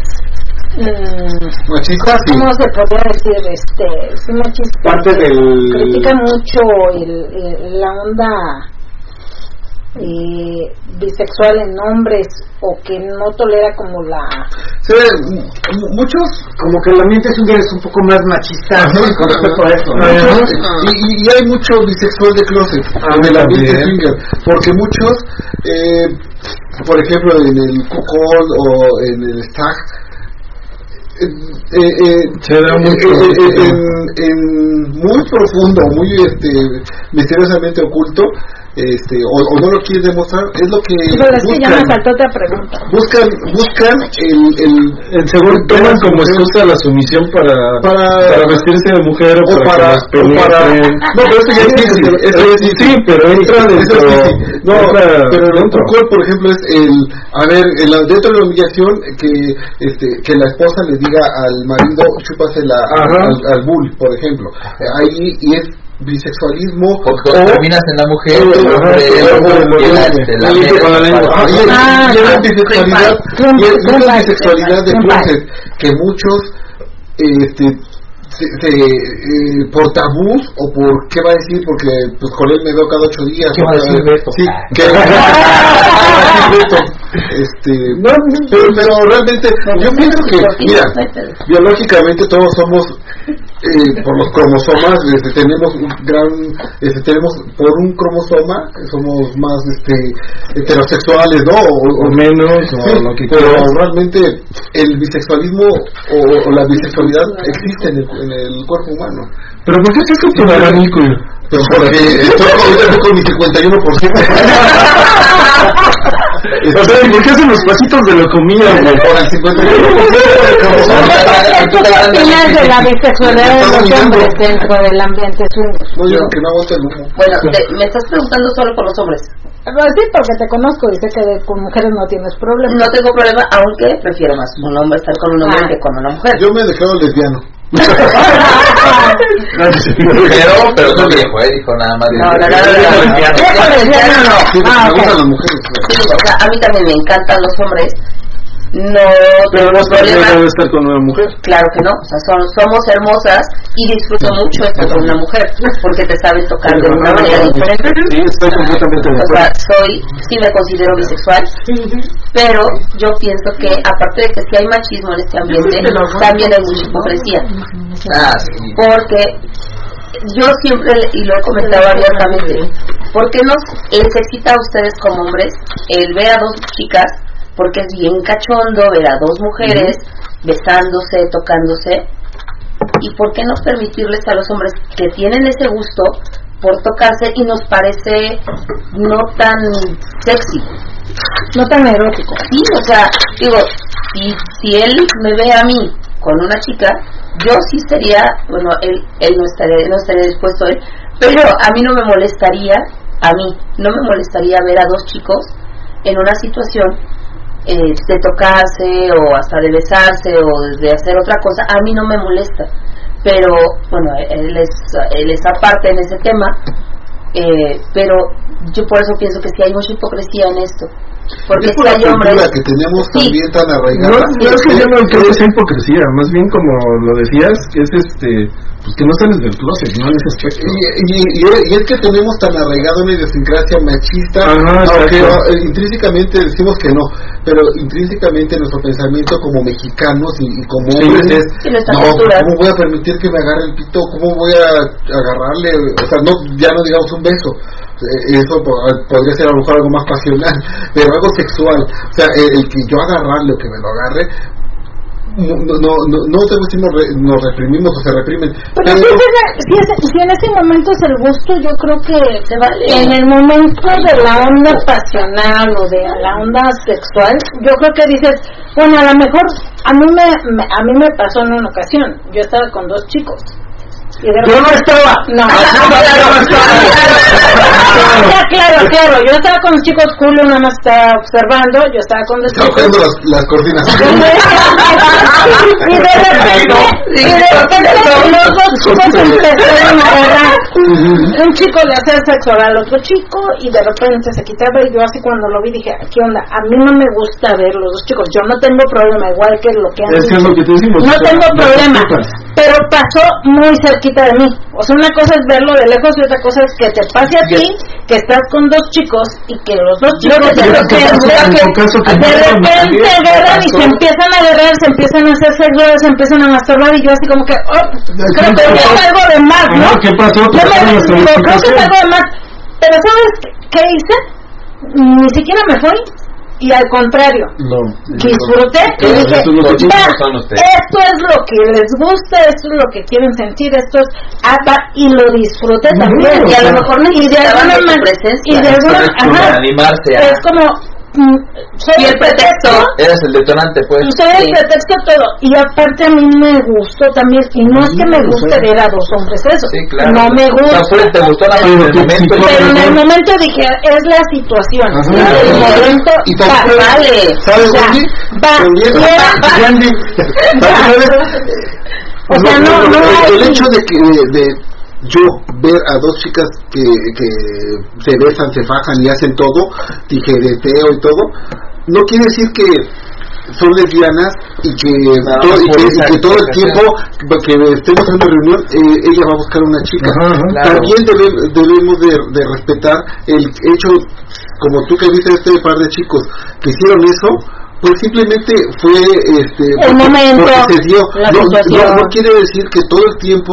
[SPEAKER 1] mm,
[SPEAKER 7] Machista, sí.
[SPEAKER 1] ¿Cómo se podría decir? Este, sí, machista.
[SPEAKER 2] Parte del...
[SPEAKER 1] Critica mucho el, el- la onda eh, bisexual en hombres o que no tolera como la...
[SPEAKER 7] M- muchos
[SPEAKER 2] Como que el ambiente swinger es un poco más machista ¿no? con respecto a eso.
[SPEAKER 7] y, y- y hay mucho bisexual de closet en el ambiente
[SPEAKER 3] también.
[SPEAKER 7] swinger, porque muchos, eh, por ejemplo, en el Cuckold o en el Stag, muy profundo, muy este, misteriosamente oculto, este, o, o no lo quieren demostrar, es lo que
[SPEAKER 1] Pero es que ya me
[SPEAKER 7] buscan,
[SPEAKER 1] saltó otra pregunta.
[SPEAKER 7] buscan, buscan el, el,
[SPEAKER 3] El seguro toman como excusa la sumisión para,
[SPEAKER 7] Para-
[SPEAKER 3] para vestirse de mujer o,
[SPEAKER 7] o para,
[SPEAKER 3] para,
[SPEAKER 7] o para no pero esto ya es difícil, es
[SPEAKER 3] Sí,
[SPEAKER 7] difícil.
[SPEAKER 3] pero entra
[SPEAKER 7] es
[SPEAKER 3] dentro.
[SPEAKER 7] no
[SPEAKER 3] entra
[SPEAKER 7] pero el otro por ejemplo es el a ver en la- dentro de la humillación que este que la esposa le diga al marido chúpasela
[SPEAKER 3] Ajá.
[SPEAKER 7] al, al bull por ejemplo Eh, ahí y es bisexualismo
[SPEAKER 4] cuando terminas en la mujer,
[SPEAKER 7] o-
[SPEAKER 4] el hombre,
[SPEAKER 7] o-
[SPEAKER 4] el hombre,
[SPEAKER 7] o-
[SPEAKER 4] la-
[SPEAKER 7] o-
[SPEAKER 4] este,
[SPEAKER 7] Ah,
[SPEAKER 1] Ah, ah,
[SPEAKER 7] bisexualidad de closet que muchos este se, se, eh, por tabús o por qué va a decir porque pues con él me veo cada ocho días
[SPEAKER 4] ¿Qué va a
[SPEAKER 7] o
[SPEAKER 4] decir Beto?
[SPEAKER 7] sí que este pero, pero realmente yo pienso que mira biológicamente todos somos eh, por los cromosomas este, tenemos un gran este, tenemos por un cromosoma somos más este heterosexuales no o,
[SPEAKER 3] o
[SPEAKER 7] o-
[SPEAKER 3] menos
[SPEAKER 7] Sí,
[SPEAKER 3] lo que
[SPEAKER 7] pero
[SPEAKER 3] quieras.
[SPEAKER 7] realmente el bisexualismo o, o la bisexualidad existe en el, en el cuerpo humano.
[SPEAKER 3] Pero ¿por qué estás con tu abanico?
[SPEAKER 7] Pues porque estoy con mi 51%.
[SPEAKER 3] O sea, ¿y ¿por qué hacen los pasitos de la comida? güey?
[SPEAKER 7] por el 51% del cromosoma.
[SPEAKER 1] ¿Tú qué opinas de la bisexualidad de los hombres dentro del ambiente swinger?
[SPEAKER 7] No, yo que no humo.
[SPEAKER 5] Bueno, me estás preguntando solo por los hombres.
[SPEAKER 1] Pues sí, porque te conozco y sé que con mujeres no tienes problema.
[SPEAKER 5] No tengo problema, aunque prefiero más un hombre estar con un hombre
[SPEAKER 1] Ah.
[SPEAKER 5] que con una mujer.
[SPEAKER 7] Yo me declaro lesbiano.
[SPEAKER 4] Pero, pero no viejo, eh, dijo nada más.
[SPEAKER 5] No, no, no, no, no.
[SPEAKER 1] Ah,
[SPEAKER 5] a mí también me encantan los hombres. No
[SPEAKER 3] no
[SPEAKER 5] problema.
[SPEAKER 3] debe estar con una mujer.
[SPEAKER 5] Claro que no, o sea, son, somos hermosas y disfruto mucho estar con una mujer porque te saben tocar de una manera diferente.
[SPEAKER 3] Sí, estoy completamente de
[SPEAKER 5] O
[SPEAKER 3] acuerdo.
[SPEAKER 5] sea, soy, sí me considero bisexual, pero yo pienso que aparte de que si hay machismo en este ambiente, también hay mucha hipocresía.
[SPEAKER 4] Sí.
[SPEAKER 5] Porque yo siempre, le- y lo he comentado abiertamente, ¿por qué nos les excita a ustedes como hombres el ver a dos chicas? Porque es bien cachondo ver a dos mujeres besándose, tocándose. ¿Y por qué no permitirles a los hombres que tienen ese gusto por tocarse y nos parece no tan sexy?
[SPEAKER 1] No tan erótico.
[SPEAKER 5] Sí, o sea, digo, si, si él me ve a mí con una chica, yo sí sería, bueno, él, él no estaría, no estaría dispuesto a él, pero a mí no me molestaría, a mí no me molestaría ver a dos chicos en una situación eh, de tocarse o hasta de besarse o de hacer otra cosa, a mí no me molesta. Pero bueno, él es, él es aparte en ese tema, eh, pero yo por eso pienso que sí hay mucha hipocresía en esto. Porque
[SPEAKER 7] es por
[SPEAKER 5] si
[SPEAKER 7] la
[SPEAKER 5] hay hombres,
[SPEAKER 7] cultura que tenemos
[SPEAKER 5] Sí.
[SPEAKER 7] también tan
[SPEAKER 3] No,
[SPEAKER 7] arraigada.
[SPEAKER 3] no es que yo no creo que sea hipocresía, más bien como lo decías, que es este, pues que no sales del closet, ¿no? En ese aspecto.
[SPEAKER 7] Y, y- y- y es que tenemos tan arraigado una idiosincrasia machista,
[SPEAKER 3] Ajá,
[SPEAKER 7] aunque eh, intrínsecamente decimos que no, pero intrínsecamente nuestro pensamiento como mexicanos y, y como
[SPEAKER 3] Sí,
[SPEAKER 7] hombres
[SPEAKER 3] sí.
[SPEAKER 7] es,
[SPEAKER 5] Sí,
[SPEAKER 7] no,
[SPEAKER 5] cultura.
[SPEAKER 7] ¿cómo voy a permitir que me agarre el pito? ¿Cómo voy a agarrarle? O sea, no, ya no digamos un beso. Eh, Eso po- podría ser a lo mejor algo más pasional, pero algo sexual. O sea, el, el que yo agarrarle o que me lo agarre, no, no, no, no, no tengo si nos, re- nos reprimimos o se reprimen.
[SPEAKER 1] Pero si, es- si, es- si en ese momento es el gusto, yo creo que
[SPEAKER 5] Se vale.
[SPEAKER 1] en el momento de la onda pasional o de la onda sexual, yo creo que dices, bueno, a lo mejor a mí me, me- a mí me pasó en una ocasión, yo estaba con dos chicos.
[SPEAKER 3] Yo no estaba.
[SPEAKER 1] No, Ya, claro, claro, yo estaba con los chicos, Julio nada más estaba observando, yo estaba con los chicos.
[SPEAKER 7] las, las cortinas.
[SPEAKER 1] y de repente, y de repente los dos chicos empezaron a agarrar. Un chico le hacía sexo al otro chico y de repente se quitaba y yo así cuando lo vi dije, ¿qué onda? A mí no me gusta ver los dos chicos, yo no tengo problema, igual que lo que han
[SPEAKER 3] Es que es
[SPEAKER 1] dicho.
[SPEAKER 3] lo que te decimos.
[SPEAKER 1] No tengo problema, pero pasó muy cerquita de mí. O sea, una cosa es verlo de lejos y otra cosa es que te pase a ti, que estás con dos chicos y que los dos chicos de
[SPEAKER 3] que
[SPEAKER 1] repente agarran y se empiezan a agarrar, se empiezan a hacer sexo, se empiezan a masturbar y yo así como que, oh, creo que es algo de más, ¿no?
[SPEAKER 3] ¿qué pasó?
[SPEAKER 1] Yo creo que es algo de más. Pero ¿sabes qué hice? Ni siquiera me fui y al contrario,
[SPEAKER 3] No.
[SPEAKER 1] disfruté y dije, esto es lo que les gusta, esto es lo que quieren sentir, esto es apa y lo disfruté también
[SPEAKER 5] y a lo mejor
[SPEAKER 1] y de alguna
[SPEAKER 5] de tu
[SPEAKER 1] man-
[SPEAKER 5] presencia.
[SPEAKER 1] y de alguna ajá,
[SPEAKER 4] para animarse a...
[SPEAKER 1] es como soy
[SPEAKER 5] Y el pretexto.
[SPEAKER 4] Eres el detonante, pues.
[SPEAKER 1] soy el
[SPEAKER 5] Sí.
[SPEAKER 1] pretexto todo y aparte a mí me gustó también y no es que me guste ver a dos hombres eso
[SPEAKER 4] Sí, claro.
[SPEAKER 1] no me gusta
[SPEAKER 4] fue- te gustó la
[SPEAKER 3] Pero
[SPEAKER 4] el momento.
[SPEAKER 1] pero en el momento dije es la situación
[SPEAKER 3] Ajá.
[SPEAKER 1] y el momento
[SPEAKER 7] Y
[SPEAKER 1] va, vale
[SPEAKER 7] ¿Sabes,
[SPEAKER 1] o sea,
[SPEAKER 7] Wendy?
[SPEAKER 1] va y. O sea, no- no
[SPEAKER 7] el, hecho de que yo ver a dos chicas que, que se besan, se fajan y hacen todo, tijereteo y todo, no quiere decir que son lesbianas y que, todo,
[SPEAKER 4] más
[SPEAKER 7] y
[SPEAKER 4] por
[SPEAKER 7] que, y
[SPEAKER 4] esa
[SPEAKER 7] que todo el tiempo que estemos en una reunión eh, ella va a buscar una chica
[SPEAKER 3] Ajá, ajá.
[SPEAKER 4] Claro.
[SPEAKER 7] también debe- debemos de, de respetar el hecho como tú que viste este par de chicos que hicieron eso pues simplemente fue este
[SPEAKER 1] El momento,
[SPEAKER 7] porque se dio
[SPEAKER 1] la
[SPEAKER 7] no,
[SPEAKER 1] situación.
[SPEAKER 7] no, no quiere decir que todo el tiempo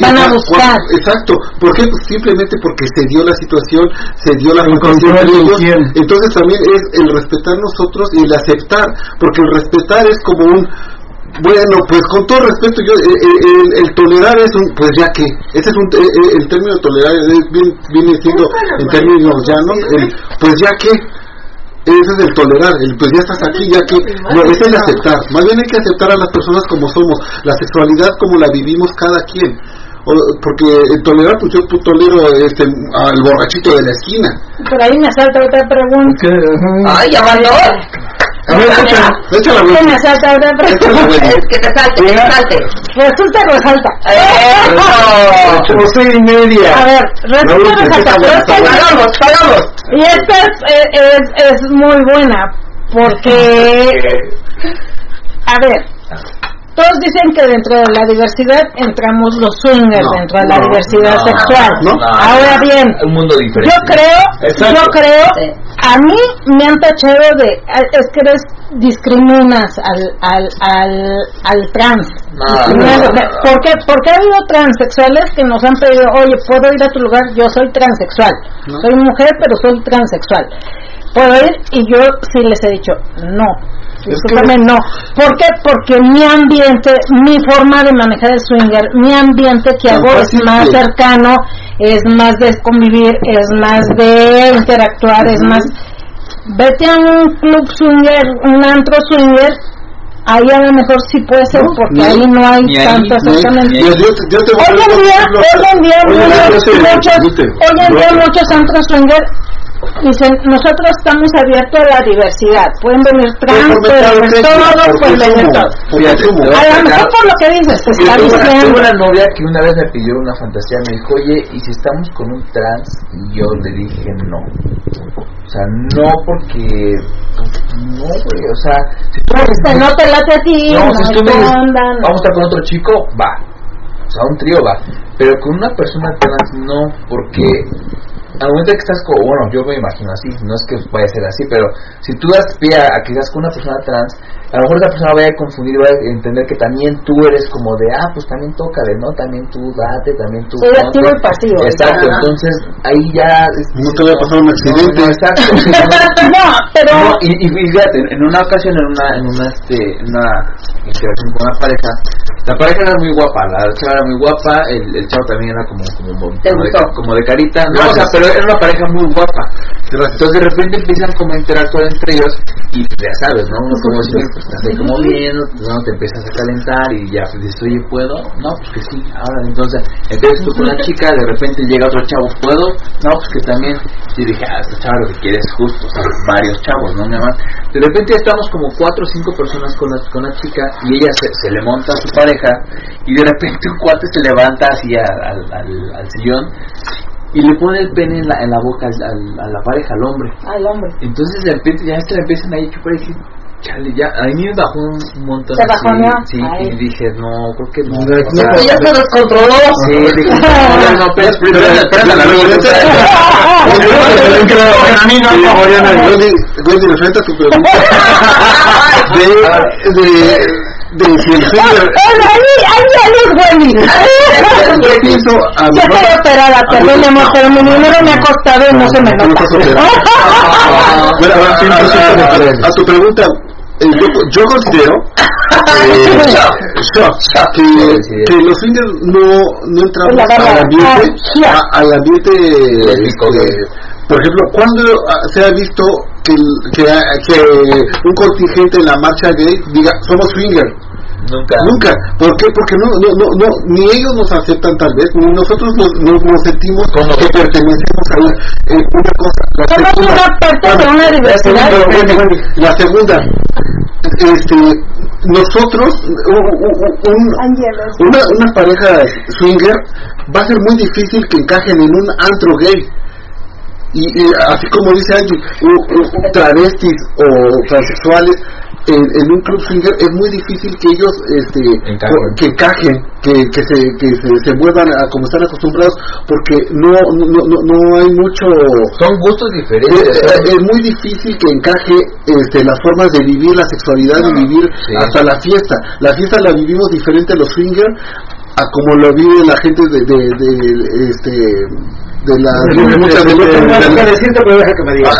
[SPEAKER 1] Van a buscar.
[SPEAKER 7] exacto ¿por qué? Pues simplemente porque se dio la situación se dio la
[SPEAKER 3] quién.
[SPEAKER 7] entonces también es el respetar nosotros y el aceptar porque el respetar es como un bueno, pues con todo respeto, yo eh, eh, el, el tolerar es un, pues ya que, ese es un, eh, eh, el término tolerar es bien- viene siendo en términos llanos, el, pues ya que, ese es el tolerar, el pues ya estás aquí, ya que, no, es el aceptar, más bien hay que aceptar a las personas como somos, la sexualidad como la vivimos cada quien, O- porque el tolerar, pues yo pues, tolero este, al borrachito de la esquina,
[SPEAKER 1] por ahí me salta otra pregunta.
[SPEAKER 5] Ay, ya mandó.
[SPEAKER 7] A ver, échala, échala, güey.
[SPEAKER 1] ¿Qué me salta otra
[SPEAKER 7] Échala,
[SPEAKER 1] pregunta
[SPEAKER 7] güey.
[SPEAKER 5] Es que te salte, que te salte.
[SPEAKER 1] resulta resalta
[SPEAKER 5] Eso.
[SPEAKER 3] Ocho y media.
[SPEAKER 1] a ver resulta
[SPEAKER 3] No,
[SPEAKER 1] resalta
[SPEAKER 5] Pagamos, pagamos.
[SPEAKER 1] Y esta es, eh, es, es muy buena, porque, a ver, todos dicen que dentro de la diversidad entramos los swingers
[SPEAKER 7] No,
[SPEAKER 1] dentro de la diversidad
[SPEAKER 4] no,
[SPEAKER 1] sexual.
[SPEAKER 7] no.
[SPEAKER 1] Ahora bien,
[SPEAKER 4] Un mundo diferente.
[SPEAKER 1] yo creo,
[SPEAKER 3] Exacto.
[SPEAKER 1] yo creo, a mí me han tachado de, es que eres discriminas al, al, al, al trans. ¿Por qué? Porque ha habido transexuales que nos han pedido, oye, ¿puedo ir a tu lugar? Yo soy transexual.
[SPEAKER 7] No.
[SPEAKER 1] Soy mujer, pero soy transexual. Puedo ir y yo sí les he dicho, no. Discúlpame, no. ¿Por qué? Porque mi ambiente, mi forma de manejar el swinger, mi ambiente que hago es más cercano, es más de convivir, es más de interactuar, es más... Vete a un club swinger, un antro swinger, ahí a lo mejor sí puede ser porque ahí no hay tanto exactamente hoy en día hoy en día muchos hoy en día muchos antros swinger Dicen, nosotros estamos abiertos a la diversidad. Pueden venir trans, pueden venir todo, pueden venir todo. A lo mejor por lo que dices, te está diciendo.
[SPEAKER 4] Tuve una novia que una vez me pidió una fantasía, me dijo, oye, ¿y si estamos con un trans? Y yo le dije, no. O sea, no porque... No, güey, o sea... Si tú
[SPEAKER 1] me no te late a ti,
[SPEAKER 4] no, si tú me dices, vamos a estar con otro chico, va. O sea, un trío va. Pero con una persona trans, no, porque al momento que estás con, bueno, yo me imagino así, no es que vaya a ser así, pero si tú das pie a, que estás con una persona trans, a lo mejor esa persona vaya a confundir, va a entender que también tú eres como de, ah, pues también tócale, ¿no? También tú date, también tú.
[SPEAKER 1] Sí, activo y pasivo.
[SPEAKER 4] Exacto, entonces ahí ya.
[SPEAKER 7] no te va a pasar un accidente.
[SPEAKER 4] No, exacto.
[SPEAKER 1] no, pero.
[SPEAKER 4] y, y, fíjate, en una ocasión, en una, en una, este, una interacción con una pareja, la pareja era muy guapa, la chava era muy guapa, el, el chavo también era como, como, como, de, como de carita, no, o sea, pero era una pareja muy guapa. Entonces de repente empiezan como a interactuar entre ellos y pues, ya sabes, ¿no? Uno como si pues estás ahí como viendo, pues, ¿no? te empiezas a calentar y ya pues dices, oye, ¿puedo? No, pues que sí, ahora entonces, entonces tú con la chica, de repente llega otro chavo, ¿puedo? No, pues que también, y dije, ah, esta chava lo que quiere es justo, o sea, varios chavos, ¿no? Nada más. De repente estamos como cuatro o cinco personas con la, con la chica y ella se, se le monta a su pareja y de repente un cuate se levanta así al, al, al sillón y le pone el pene en la, en la boca al, a la pareja, al hombre.
[SPEAKER 1] Al hombre.
[SPEAKER 4] Entonces de repente ya se le empiezan a chupar y decir, chale, ya, a mí me bajó un montón.
[SPEAKER 1] ¿Se bajó,
[SPEAKER 4] así, Sí, y dije, no, creo que no.
[SPEAKER 1] no, o sea, ya se descontroló.
[SPEAKER 4] Sí, dije, no, no, pero espera, la pregunta.
[SPEAKER 7] A mí no, no, Wendy, referente a tu pregunta. De, de, de si el swinger
[SPEAKER 1] ahí ahí es Wendy
[SPEAKER 7] yo pienso a
[SPEAKER 1] yo estoy operada perdón amor pero mi dinero me ha costado y no se me nota.
[SPEAKER 7] bueno a tu pregunta yo, yo considero eh, que, que los swingers no, no entramos al ambiente, al ambiente por ejemplo, ¿cuándo se ha visto que, que, que un contingente en la marcha gay diga somos swingers?
[SPEAKER 4] Nunca.
[SPEAKER 7] Nunca. ¿Por qué? Porque no, no, no, no ni ellos nos aceptan tal vez, ni nosotros nos, nos, sentimos como que pertenecemos a una, eh, una cosa.
[SPEAKER 1] La Somos segunda, una parte de una diversidad.
[SPEAKER 7] La segunda, este, nosotros, un, un, una, una pareja swinger va a ser muy difícil que encajen en un antro gay. Y, así como dice Angie, travestis o transexuales en, en, un club swinger es muy difícil que ellos este que encajen que, que se que se, se muevan a como están acostumbrados porque no no, no, no hay mucho
[SPEAKER 4] son gustos diferentes.
[SPEAKER 7] Es, es, muy difícil que encaje este las formas de vivir la sexualidad y vivir
[SPEAKER 4] sí.
[SPEAKER 7] hasta la fiesta. La fiesta la vivimos diferente los swingers a como lo vive la gente de, de, de este de la de muchas letras.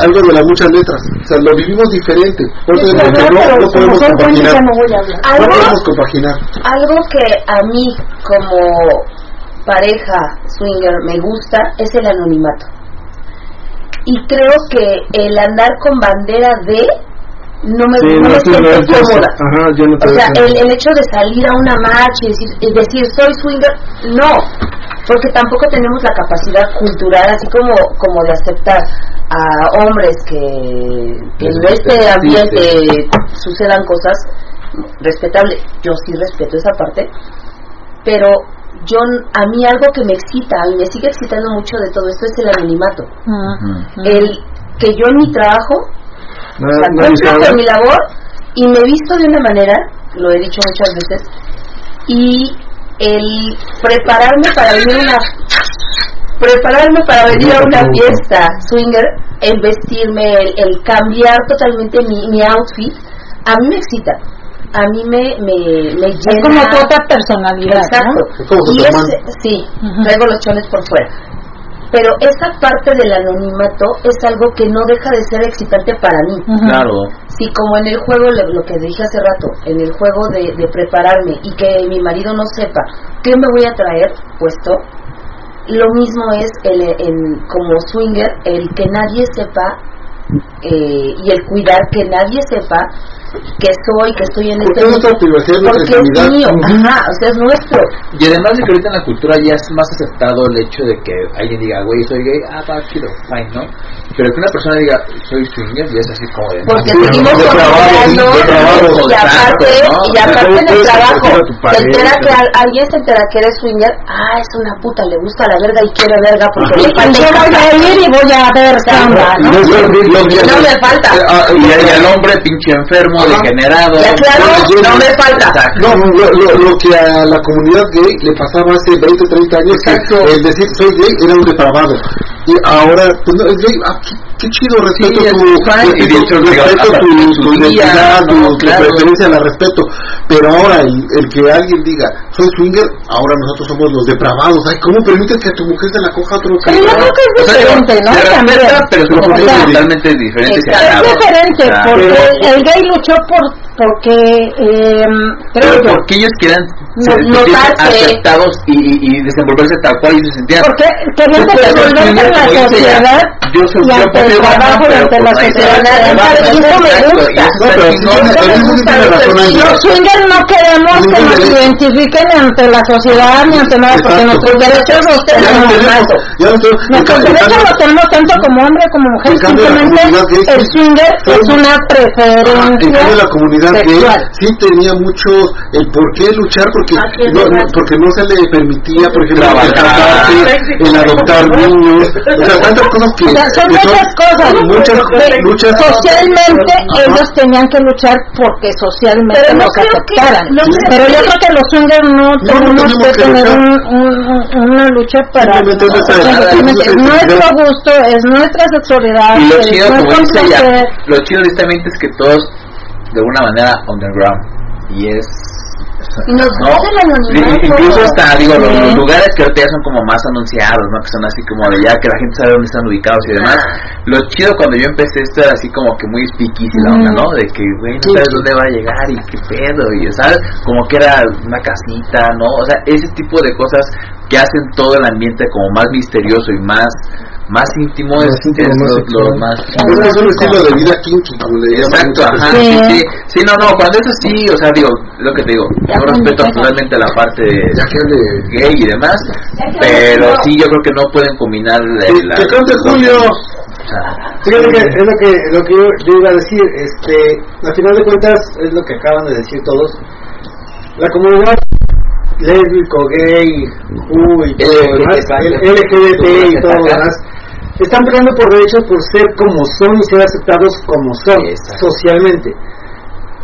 [SPEAKER 7] algo de las muchas letras. O sea lo vivimos diferente. Por eso no, no podemos compaginar. no podemos compaginar.
[SPEAKER 5] algo que a mí como pareja swinger me gusta es el anonimato. Y creo que el andar con bandera de no me,
[SPEAKER 3] sí,
[SPEAKER 5] no
[SPEAKER 3] no
[SPEAKER 5] me siento cómoda.
[SPEAKER 3] Ajá, yo no
[SPEAKER 5] o sea, el, el, hecho de salir a una marcha y decir, y decir soy swinger, no, porque tampoco tenemos la capacidad cultural, así como, como de aceptar a hombres que, que en este ambiente sucedan cosas respetables. Yo sí respeto esa parte, pero yo a mí algo que me excita y me sigue excitando mucho de todo esto es el anonimato. Uh -huh. El que yo en mi trabajo
[SPEAKER 3] no,
[SPEAKER 5] o sea,
[SPEAKER 3] no
[SPEAKER 5] cumplo
[SPEAKER 3] dice
[SPEAKER 5] con mi labor y me he visto de una manera, lo he dicho muchas veces, y el prepararme para venir a una prepararme para venir a una fiesta swinger, el vestirme, el, el cambiar totalmente mi, mi, outfit, a mí me excita. A mí me, me, me llena.
[SPEAKER 1] Es como tu otra personalidad.
[SPEAKER 5] Exacto.
[SPEAKER 1] ¿no?
[SPEAKER 5] Y es, sí, uh -huh. traigo los chones por fuera. Pero esa parte del anonimato es algo que no deja de ser excitante para mí.
[SPEAKER 4] Claro.
[SPEAKER 5] Si como en el juego, lo, que dije hace rato, en el juego de, de, prepararme y que mi marido no sepa qué me voy a traer puesto, lo mismo es el, en, como swinger, el que nadie sepa eh, y el cuidar que nadie sepa que soy, que estoy en
[SPEAKER 7] este mundo.
[SPEAKER 5] Porque es mío, ajá, o sea, es nuestro.
[SPEAKER 4] Y además de que ahorita en la cultura ya es más aceptado el hecho de que alguien diga, güey, soy gay, ah, va, chido, fine, ¿no? Pero que una persona diga, soy swinger, ya es así como de...
[SPEAKER 5] Porque seguimos trabajando y aparte, y aparte en el trabajo, se entera que alguien se entera que eres swinger, ah, es una puta, le gusta la verga y quiere verga porque le falta...
[SPEAKER 1] Yo voy a ir y voy a ver samba, ¿no?
[SPEAKER 5] No me falta.
[SPEAKER 4] Y el hombre pinche enfermo degenerado.
[SPEAKER 5] Ya claro, no me falta.
[SPEAKER 7] No, lo, que a la comunidad gay le pasaba hace 20, 30 años, el decir soy gay era un depravado. Y ahora, pues no, es gay, ah, qué chido, respeto tu, respeto, tu, identidad, tu, preferencia, la respeto. Pero ahora, el, que alguien diga, soy swinger, ahora nosotros somos los depravados. Ay, ¿cómo permites que tu mujer se la coja a otro?
[SPEAKER 1] Pero yo creo que es diferente, ¿no?
[SPEAKER 4] pero son totalmente diferentes.
[SPEAKER 1] Es diferente, porque el gay luchó por porque eh,
[SPEAKER 4] creo pero porque ellos quieran ser aceptados y, y, desenvolverse tal cual y se sentían
[SPEAKER 1] porque querían desenvolverse en la sociedad
[SPEAKER 4] yo soy
[SPEAKER 1] y ante el trabajo ante la sociedad eso me gusta. los swingers no queremos que nos identifiquen ante la sociedad ni ante nada porque nuestros derechos los tenemos nuestros derechos los tenemos tanto como hombre como mujer simplemente el swinger es una preferencia
[SPEAKER 7] la comunidad gay sí tenía mucho el por qué luchar porque no, porque no se le permitía por ejemplo el casarse el adoptar niños o sea tantas cosas que,
[SPEAKER 1] son muchas cosas.
[SPEAKER 7] muchas luchas.
[SPEAKER 1] Socialmente ellos tenían que luchar porque socialmente
[SPEAKER 5] pero
[SPEAKER 1] nos aceptaran. pero yo creo que los swingers no, tenemos que tener una lucha para nuestro gusto es nuestra sexualidad
[SPEAKER 4] y lo chido como dice ella lo chido honestamente es que todos de una manera underground. Y es
[SPEAKER 5] nos ¿no?
[SPEAKER 4] incluso hasta digo los, lugares que ahorita ya son como más anunciados no que son así como de ya que la gente sabe dónde están ubicados y demás. Lo chido cuando yo empecé esto era así como que muy speakeasy la onda no de que güey no sabes dónde va a llegar y qué pedo y sabes como que era una casita no o sea ese tipo de cosas que hacen todo el ambiente como más misterioso y más más íntimo es, es lo, más
[SPEAKER 7] es un estilo de vida kinky como le
[SPEAKER 4] exacto ajá sí. Sí, sí. no no cuando es así o sea digo lo que te digo yo respeto totalmente la parte de gay y demás pero sí yo creo que no pueden combinar la,
[SPEAKER 2] que cante Julio. Fíjate que es lo que, lo que yo, iba a decir, este, al final de cuentas es lo que acaban de decir todos. La comunidad lésbico, gay, U y todo lo demás, LGBT y todo lo demás, están peleando por derechos por ser como son y ser aceptados como son socialmente.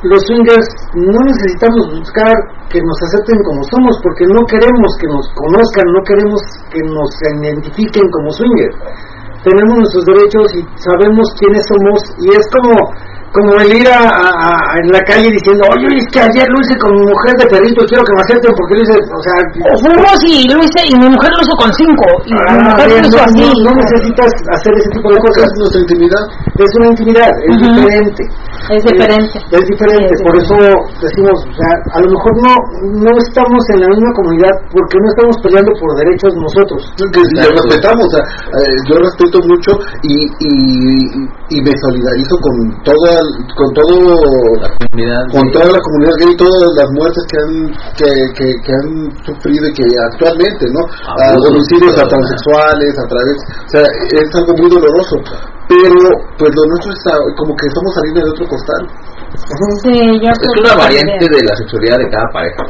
[SPEAKER 2] Los swingers no necesitamos buscar que nos acepten como somos porque no queremos que nos conozcan, no queremos que nos identifiquen como swingers. Tenemos nuestros derechos y sabemos quiénes somos y es como como el ir a, en la calle diciendo, oye, es que ayer lo hice con mi mujer de perrito, quiero que me acepten porque lo hice, o sea...
[SPEAKER 1] O fuimos y lo hice, y mi mujer lo hizo con cinco, y mi
[SPEAKER 2] ah, mujer lo hizo así. No, necesitas hacer ese tipo de cosas.
[SPEAKER 7] Es nuestra intimidad.
[SPEAKER 2] Es una intimidad, es diferente.
[SPEAKER 1] Es diferente.
[SPEAKER 2] Es, diferente, por eso decimos, o sea, a lo mejor no, no estamos en la misma comunidad porque no estamos peleando por derechos nosotros.
[SPEAKER 7] Que lo respetamos, o sea, eh, yo respeto mucho y, y, y me solidarizo con toda con todo
[SPEAKER 4] la comunidad
[SPEAKER 7] con toda la comunidad gay todas las muertes que han que, que, que han sufrido y que actualmente no a homicidios a transexuales a través o sea es algo muy doloroso pero pues lo nuestro es como que estamos saliendo de otro costal
[SPEAKER 4] es una variante de la sexualidad de cada pareja.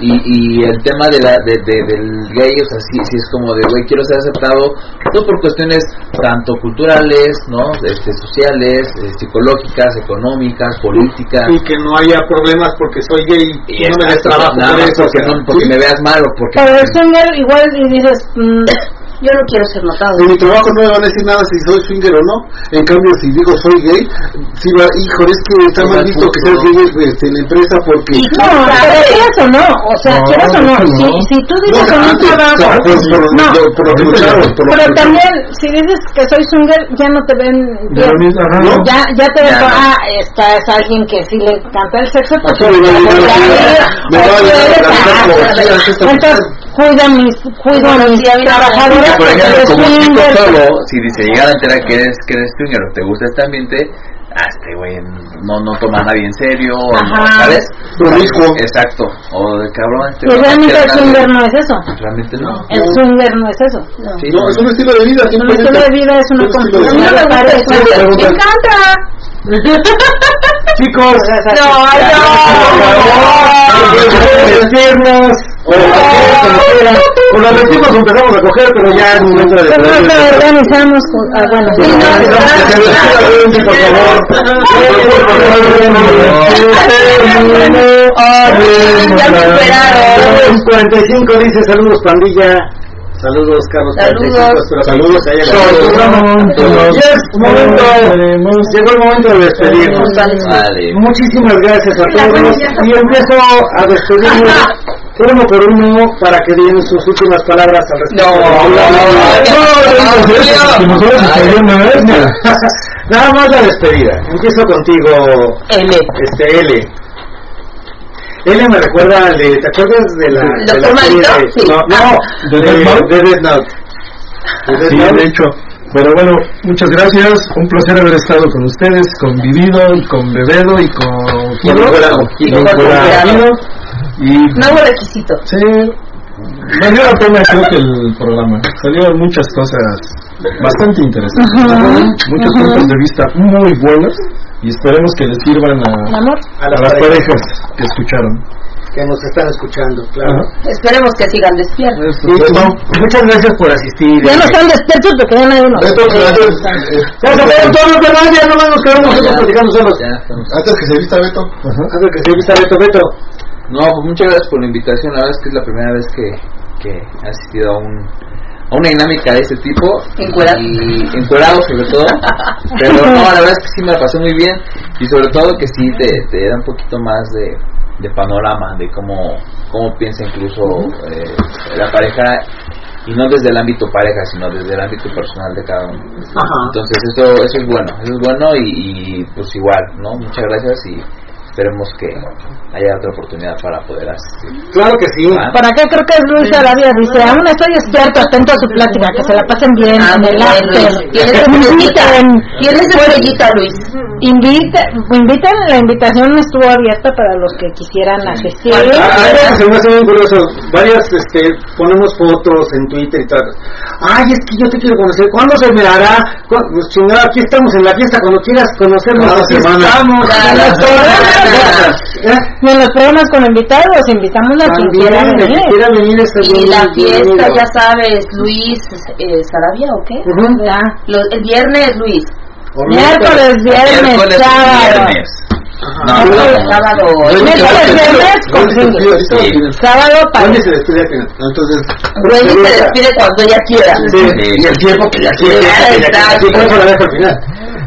[SPEAKER 4] y, y el tema de la, de, del gay, o sea, sí, sí es como de, güey, quiero ser aceptado, no por cuestiones tanto culturales, ¿no? Este, sociales, eh, psicológicas, económicas, políticas.
[SPEAKER 2] Y que no haya problemas porque soy gay y, no me des trabajo
[SPEAKER 4] por eso. Porque, no, porque me veas mal o porque...
[SPEAKER 1] Pero es igual y dices... Mm,
[SPEAKER 5] Yo no quiero ser notado.
[SPEAKER 7] En mi trabajo no me van a decir nada si soy swinger o no. En cambio, si digo soy gay, si va, hijo, es que está mal visto que seas gay este, en la empresa porque.
[SPEAKER 1] No, pero quieras o no, o sea,
[SPEAKER 3] No,
[SPEAKER 1] quieras o no,
[SPEAKER 3] no.
[SPEAKER 1] si, si tú
[SPEAKER 7] No,
[SPEAKER 1] dices trabajo, no,
[SPEAKER 7] que lucharon, por lo
[SPEAKER 1] pero también si dices que soy swinger ya no te ven.
[SPEAKER 7] ¿No?
[SPEAKER 1] ya ya te ven
[SPEAKER 4] no.
[SPEAKER 1] ah esta es alguien que sí le encanta el sexo pues
[SPEAKER 7] Ajá, va a
[SPEAKER 1] ah, mis cuido a mis trabajadoras
[SPEAKER 4] por ejemplo, como chico solo, si se llegara a enterar que eres, que eres swinger o te gusta este ambiente, ah, este güey no, no toma a nadie en serio, o no. ¿sabes?
[SPEAKER 7] Promiscuo.
[SPEAKER 4] Exacto, o de cabrón, este güey
[SPEAKER 1] realmente el swinger no es eso
[SPEAKER 4] Realmente no.
[SPEAKER 1] el swinger no es eso
[SPEAKER 4] Sí,
[SPEAKER 7] No, es un estilo de vida.
[SPEAKER 1] un
[SPEAKER 7] simplemente.
[SPEAKER 1] estilo de vida es una
[SPEAKER 7] Un estilo de
[SPEAKER 1] construcción.
[SPEAKER 7] Me
[SPEAKER 1] encanta
[SPEAKER 3] Chicos,
[SPEAKER 1] no
[SPEAKER 3] vestirnos, o como Con los empezamos a coger, pero ya es momento de
[SPEAKER 1] Pero no te organizamos con- ah, bueno
[SPEAKER 3] Sí, no,
[SPEAKER 1] sí,
[SPEAKER 3] no, por favor. 45 dice saludos pandilla.
[SPEAKER 2] Saludos, Carlos.
[SPEAKER 5] Saludos.
[SPEAKER 2] 45, Saludos a ella.
[SPEAKER 3] Saludos.
[SPEAKER 2] Yes, momento. Llegó el momento de despedirnos. Muchísimas gracias a todos. Y empiezo a despedirme uno por uno para que den sus últimas palabras al respecto.
[SPEAKER 4] No, no, no, no,
[SPEAKER 2] Nada más la despedida. Empiezo contigo,
[SPEAKER 5] L.
[SPEAKER 2] este L. L me recuerda al de, ¿te acuerdas de la, de
[SPEAKER 5] ¿Doctor
[SPEAKER 2] la serie de-
[SPEAKER 5] Sí.
[SPEAKER 2] No, no,
[SPEAKER 3] ¿De
[SPEAKER 2] de, de Death Note. De Death
[SPEAKER 3] Sí,
[SPEAKER 2] Note.
[SPEAKER 3] de hecho. Pero bueno, muchas gracias. Un placer haber estado con ustedes, convivido y con bebedo y con
[SPEAKER 2] Y encuerado.
[SPEAKER 5] Y con
[SPEAKER 3] encuerado. Y
[SPEAKER 5] Nuevo requisito.
[SPEAKER 3] sí, valió la pena creo que el programa. Salieron muchas cosas bastante interesantes, muchos puntos de vista muy buenos y esperemos que les sirvan a,
[SPEAKER 1] amor
[SPEAKER 2] A
[SPEAKER 3] a
[SPEAKER 2] las parejas
[SPEAKER 3] parejas que escucharon.
[SPEAKER 2] que nos están escuchando, claro.
[SPEAKER 3] Ajá.
[SPEAKER 5] Esperemos que sigan despiertos.
[SPEAKER 2] Muchas gracias por asistir.
[SPEAKER 1] ya no están despiertos porque ya
[SPEAKER 7] Beto, gracias. Eh,
[SPEAKER 2] Ya se fueron todos los demás, ya nomás nos quedamos nosotros platicando solos.
[SPEAKER 7] Antes que se vista Beto.
[SPEAKER 2] Antes que se vista Beto, Beto.
[SPEAKER 4] No, pues muchas gracias por la invitación. La verdad es que es la primera vez que, que he asistido a, un, a una dinámica de este tipo.
[SPEAKER 5] Encuerado.
[SPEAKER 4] Y encuerado sobre todo. Pero no, la verdad es que sí me la pasé muy bien. Y sobre todo que sí te, te da un poquito más de, de panorama de cómo, cómo piensa incluso eh, la pareja. Y no desde el ámbito pareja, sino desde el ámbito personal de cada uno. Entonces eso, eso es bueno, eso es bueno y, y pues igual, ¿no? Muchas gracias y esperemos que haya otra oportunidad para poder asistir.
[SPEAKER 2] Claro que sí.
[SPEAKER 4] Ah,
[SPEAKER 1] ¿Para qué creo que es Luis Arabia? Dice, aún estoy despierto, atento a su plática, que se la pasen bien
[SPEAKER 5] Ah,
[SPEAKER 1] en el.
[SPEAKER 5] Luis. Tienes
[SPEAKER 1] Que me
[SPEAKER 5] estrellita. Luis.
[SPEAKER 1] Invita, inviten, la invitación estuvo abierta para los que quisieran asistir.
[SPEAKER 2] Ah, se me hace muy curioso. Varias, este, ponemos fotos en Twitter y tal. Ay, es que yo te quiero conocer. ¿Cuándo se me hará? Pues chingada, aquí estamos en la fiesta. Cuando quieras conocernos, aquí
[SPEAKER 7] semana.
[SPEAKER 2] estamos. En los programas.
[SPEAKER 1] Con invitados, invitamos a quien quiera venir.
[SPEAKER 2] quiera venir está
[SPEAKER 5] Y
[SPEAKER 2] bien
[SPEAKER 5] la fiesta, ya sabes, Luis eh, Sarabia o qué?
[SPEAKER 1] Ya.
[SPEAKER 5] El viernes, Luis.
[SPEAKER 1] Miércoles, viernes,
[SPEAKER 4] miércoles
[SPEAKER 1] sábado.
[SPEAKER 4] viernes. No,
[SPEAKER 5] No,
[SPEAKER 4] no, no.
[SPEAKER 5] sábado.
[SPEAKER 1] Miércoles, viernes, con. Sábado, para.
[SPEAKER 2] ¿Dónde se despide al final?
[SPEAKER 7] Entonces,
[SPEAKER 5] Wendy se despide cuando ella quiera.
[SPEAKER 2] Sí, y el tiempo que ya quiere.
[SPEAKER 5] Ah, exacto.
[SPEAKER 2] Sí, por eso la dejo al final.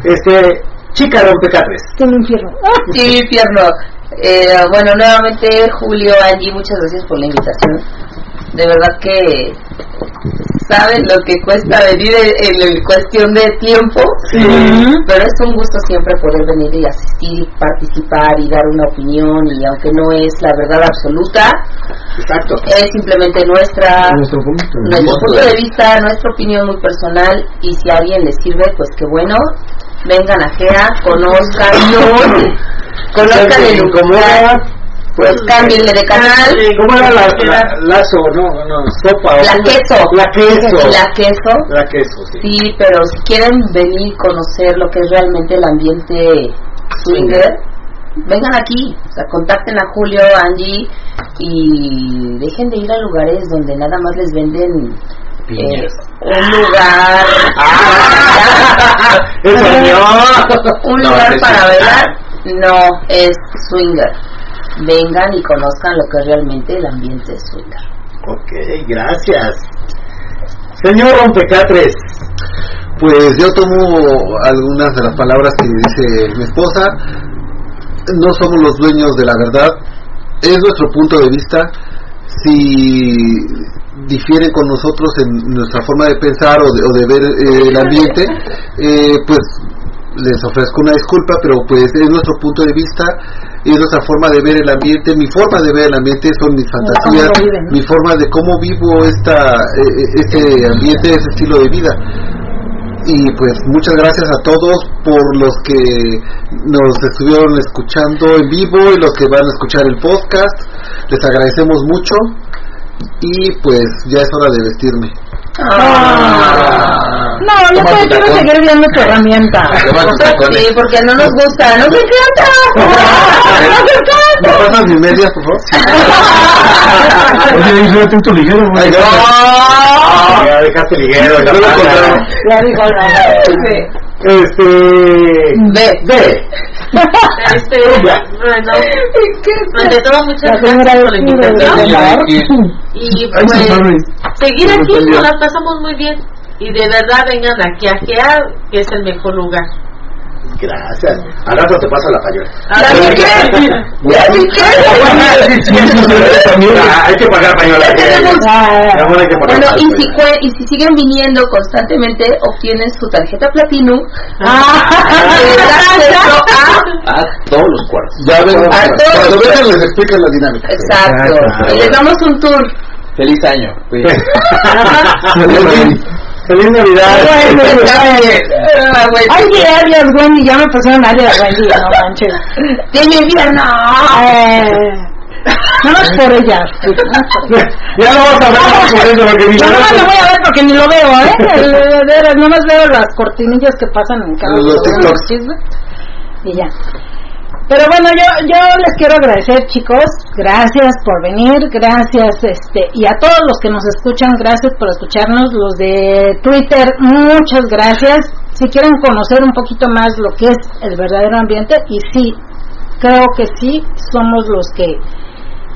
[SPEAKER 2] Este, chica rompecatres.
[SPEAKER 1] Qué infierno.
[SPEAKER 5] Sí, infierno. Eh, bueno, nuevamente, Julio, Angie, muchas gracias por la invitación. De verdad que saben lo que cuesta venir en, en cuestión de tiempo, pero es un gusto siempre poder venir y asistir y participar y dar una opinión y aunque no es la verdad absoluta,
[SPEAKER 2] Exacto.
[SPEAKER 5] es simplemente nuestra
[SPEAKER 3] Nuestro punto.
[SPEAKER 5] nuestro punto de vista, nuestra opinión muy personal y si a alguien le sirve, pues que bueno, vengan a GEA, conozcan, conozcan el lugar, pues cámbienle de canal,
[SPEAKER 2] ¿Cómo era la, la, lazo, no? no sopa.
[SPEAKER 5] queso,
[SPEAKER 2] La queso.
[SPEAKER 5] la queso,
[SPEAKER 2] La queso, sí.
[SPEAKER 5] sí, pero si quieren venir y conocer lo que es realmente el ambiente swinger, vengan aquí, o sea, contacten a Julio, Angie y dejen de ir a lugares donde nada más les venden eh,
[SPEAKER 4] Piñas.
[SPEAKER 5] un lugar
[SPEAKER 2] no.
[SPEAKER 5] un lugar para bailar no es swinger vengan y conozcan lo que es realmente el ambiente swinger
[SPEAKER 2] Ok, gracias. Señor Rompecatres.
[SPEAKER 7] Pues yo tomo algunas de las palabras que dice mi esposa. No somos los dueños de la verdad. Es nuestro punto de vista. Si difieren con nosotros en nuestra forma de pensar o de, ver eh, el ambiente, eh, pues les ofrezco una disculpa, pero pues es nuestro punto de vista y es nuestra forma de ver el ambiente. Mi forma de ver el ambiente son mis fantasías, mi forma de cómo vivo esta, eh, este ambiente, ese estilo de vida y pues muchas gracias a todos por los que nos estuvieron escuchando en vivo y los que van a escuchar el podcast. Les agradecemos mucho y pues ya es hora de vestirme.
[SPEAKER 1] Ah. No, yo todavía quiero seguir viendo tu herramienta.
[SPEAKER 5] Sí, porque no nos gusta. ¡No me encanta!
[SPEAKER 7] ¡No me encanta! ¿Me pasas mis medias, por favor?
[SPEAKER 3] Oye, ahí veo punto ligero, güey.
[SPEAKER 2] Ya dejaste ligero.
[SPEAKER 1] Ya dijo la
[SPEAKER 2] Este.
[SPEAKER 5] Ve.
[SPEAKER 2] Ve.
[SPEAKER 6] Este, bueno, ante todo, muchas gracias por la invitación. Y
[SPEAKER 3] Ay,
[SPEAKER 6] pues, seguir aquí, nos la pasamos muy bien. Y de verdad, vengan aquí a Gea, que es el mejor lugar.
[SPEAKER 2] Gracias. Al rato te paso la payola.
[SPEAKER 5] ¿Así qué? ¿Así qué?
[SPEAKER 2] Ah, Hay que pagar payola. Bueno, hay que pagar
[SPEAKER 5] Bueno, y si, cue- y si siguen viniendo constantemente, obtienen su tarjeta Platinum.
[SPEAKER 1] Ah.
[SPEAKER 5] acceso a...
[SPEAKER 4] A todos los cuartos.
[SPEAKER 7] Ya ven,
[SPEAKER 5] A todos.
[SPEAKER 7] cuando vengan les explican la dinámica.
[SPEAKER 5] Exacto. Les damos un tour.
[SPEAKER 4] Feliz año.
[SPEAKER 2] Feliz Navidad.
[SPEAKER 5] Ah, güey.
[SPEAKER 1] Ay, adiós, Wendy, ya me pusieron adiós, Wendy, no manches.
[SPEAKER 5] Tiene invierno.
[SPEAKER 1] Eh, no más por ella.
[SPEAKER 2] Ya no vamos a hablar por eso, porque mi
[SPEAKER 1] Yo no lo voy a ver porque ni lo veo, ¿eh? De veras, nomás veo las cortinillas que pasan en cada
[SPEAKER 7] Los
[SPEAKER 1] programa
[SPEAKER 7] TikToks.
[SPEAKER 1] de Y ya. Pero bueno, yo, yo les quiero agradecer, chicos. Gracias por venir. Gracias, este, y a todos los que nos escuchan, gracias por escucharnos. Los de Twitter, muchas gracias. Si quieren conocer un poquito más lo que es el verdadero ambiente, y sí, creo que sí, somos los que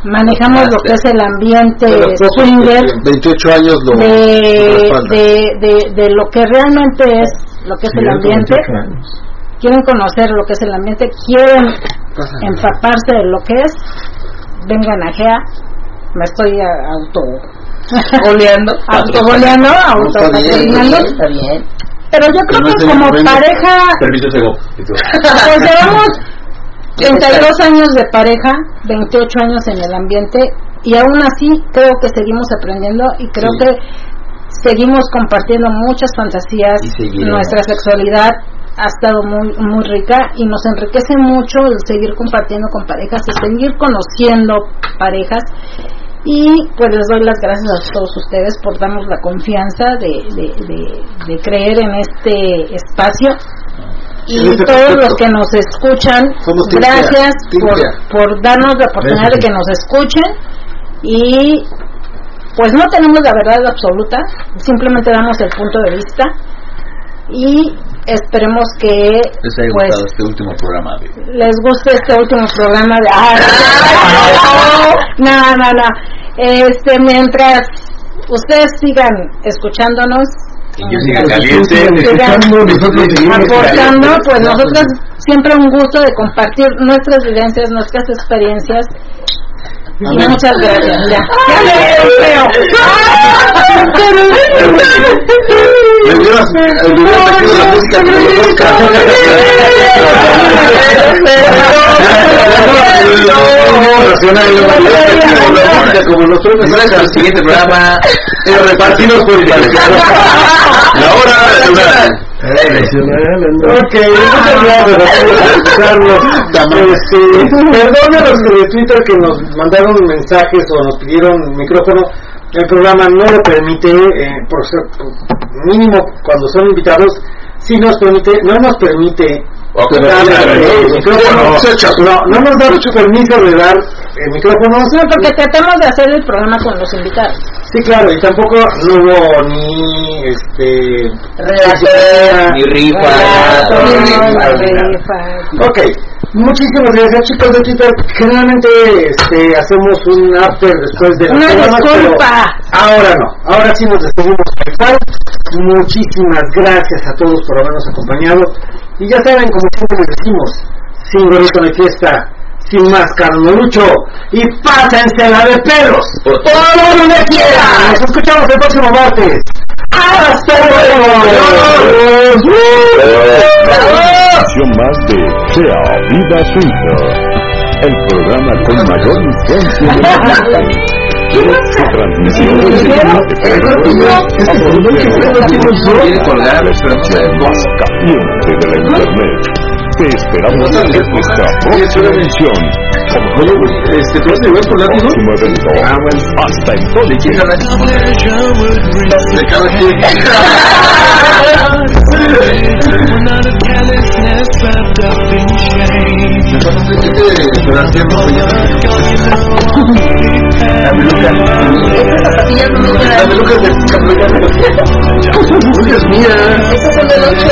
[SPEAKER 1] manejamos lo que es el ambiente swinger
[SPEAKER 7] que 28 años lo
[SPEAKER 1] de, de, de lo que realmente es lo que es el ambiente, quieren conocer lo que es el ambiente, quieren
[SPEAKER 7] Pásame.
[SPEAKER 1] empaparse de lo que es, vengan a GEA, me estoy a- auto
[SPEAKER 5] Oleando.
[SPEAKER 1] autogoleando,
[SPEAKER 7] Está bien,
[SPEAKER 1] autopatrocinando,
[SPEAKER 5] Está bien.
[SPEAKER 1] pero yo creo
[SPEAKER 7] no
[SPEAKER 1] que
[SPEAKER 7] se
[SPEAKER 1] como
[SPEAKER 7] ofende.
[SPEAKER 1] pareja,
[SPEAKER 4] Permiso Sego.
[SPEAKER 1] pues llevamos 32 años de pareja, 28 años en el ambiente y aún así creo que seguimos aprendiendo y creo
[SPEAKER 7] Sí.
[SPEAKER 1] que seguimos compartiendo muchas fantasías. Nuestra sexualidad ha estado muy muy rica y nos enriquece mucho el seguir compartiendo con parejas, el seguir conociendo parejas. Y pues les doy las gracias a todos ustedes por darnos la confianza de, de, de- de creer en este espacio. Y
[SPEAKER 7] este
[SPEAKER 1] todos los que nos escuchan,
[SPEAKER 7] Somos
[SPEAKER 1] gracias por, por darnos la oportunidad de que nos escuchen. Y pues no tenemos la verdad absoluta, simplemente damos el punto de vista. Y esperemos que
[SPEAKER 4] Les haya
[SPEAKER 1] pues
[SPEAKER 4] gustado este último programa. de-
[SPEAKER 1] les guste este último programa de ¡Ah! no no no este mientras ustedes sigan escuchándonos
[SPEAKER 4] Y yo siga
[SPEAKER 1] mientras
[SPEAKER 4] caliente.
[SPEAKER 1] sigan
[SPEAKER 3] nosotros seguimos
[SPEAKER 1] aportando pues nosotros siempre un gusto de compartir nuestras vivencias nuestras experiencias muchas gracias ya Me
[SPEAKER 7] la música. Como los
[SPEAKER 4] el siguiente programa.
[SPEAKER 7] Eh, repartidos por igual. La hora nacional.
[SPEAKER 2] Ok, muchas gracias por escucharnos. Este, perdón a los de Twitter que nos mandaron mensajes o nos pidieron micrófono. El programa no lo permite, eh, por ser mínimo cuando son invitados, sí nos permite, no nos permite. No, no nos da mucho permiso de dar el micrófono.
[SPEAKER 1] no porque tratamos de hacer el programa con los invitados
[SPEAKER 2] Sí, claro, y tampoco no hubo ni este
[SPEAKER 4] ni rifa,
[SPEAKER 2] Ok, muchísimas gracias chicos de Twitter. Generalmente este, hacemos un after después de
[SPEAKER 1] Una disculpa.
[SPEAKER 2] Ahora no, ahora sí nos despedimos Muchísimas gracias a todos por habernos acompañado. Y ya saben, como siempre les decimos, sin gorrito de fiesta, sin máscara no lucho y pásensela de pelos por todo donde quieran. Nos escuchamos el próximo martes. ¡Hasta luego!
[SPEAKER 8] más de Sea Vida Swinter, el programa con mayor influencia de transmisión más de la internet. Te esperamos en nuestra próxima emisión.
[SPEAKER 3] Este, ¿tú vas a llevar tu látigo? Ah, bueno.
[SPEAKER 8] Hasta entonces.
[SPEAKER 4] De cada quien.
[SPEAKER 5] Esas zapatillas no me quedan.
[SPEAKER 2] Lucas mía.
[SPEAKER 5] Esas son del 8.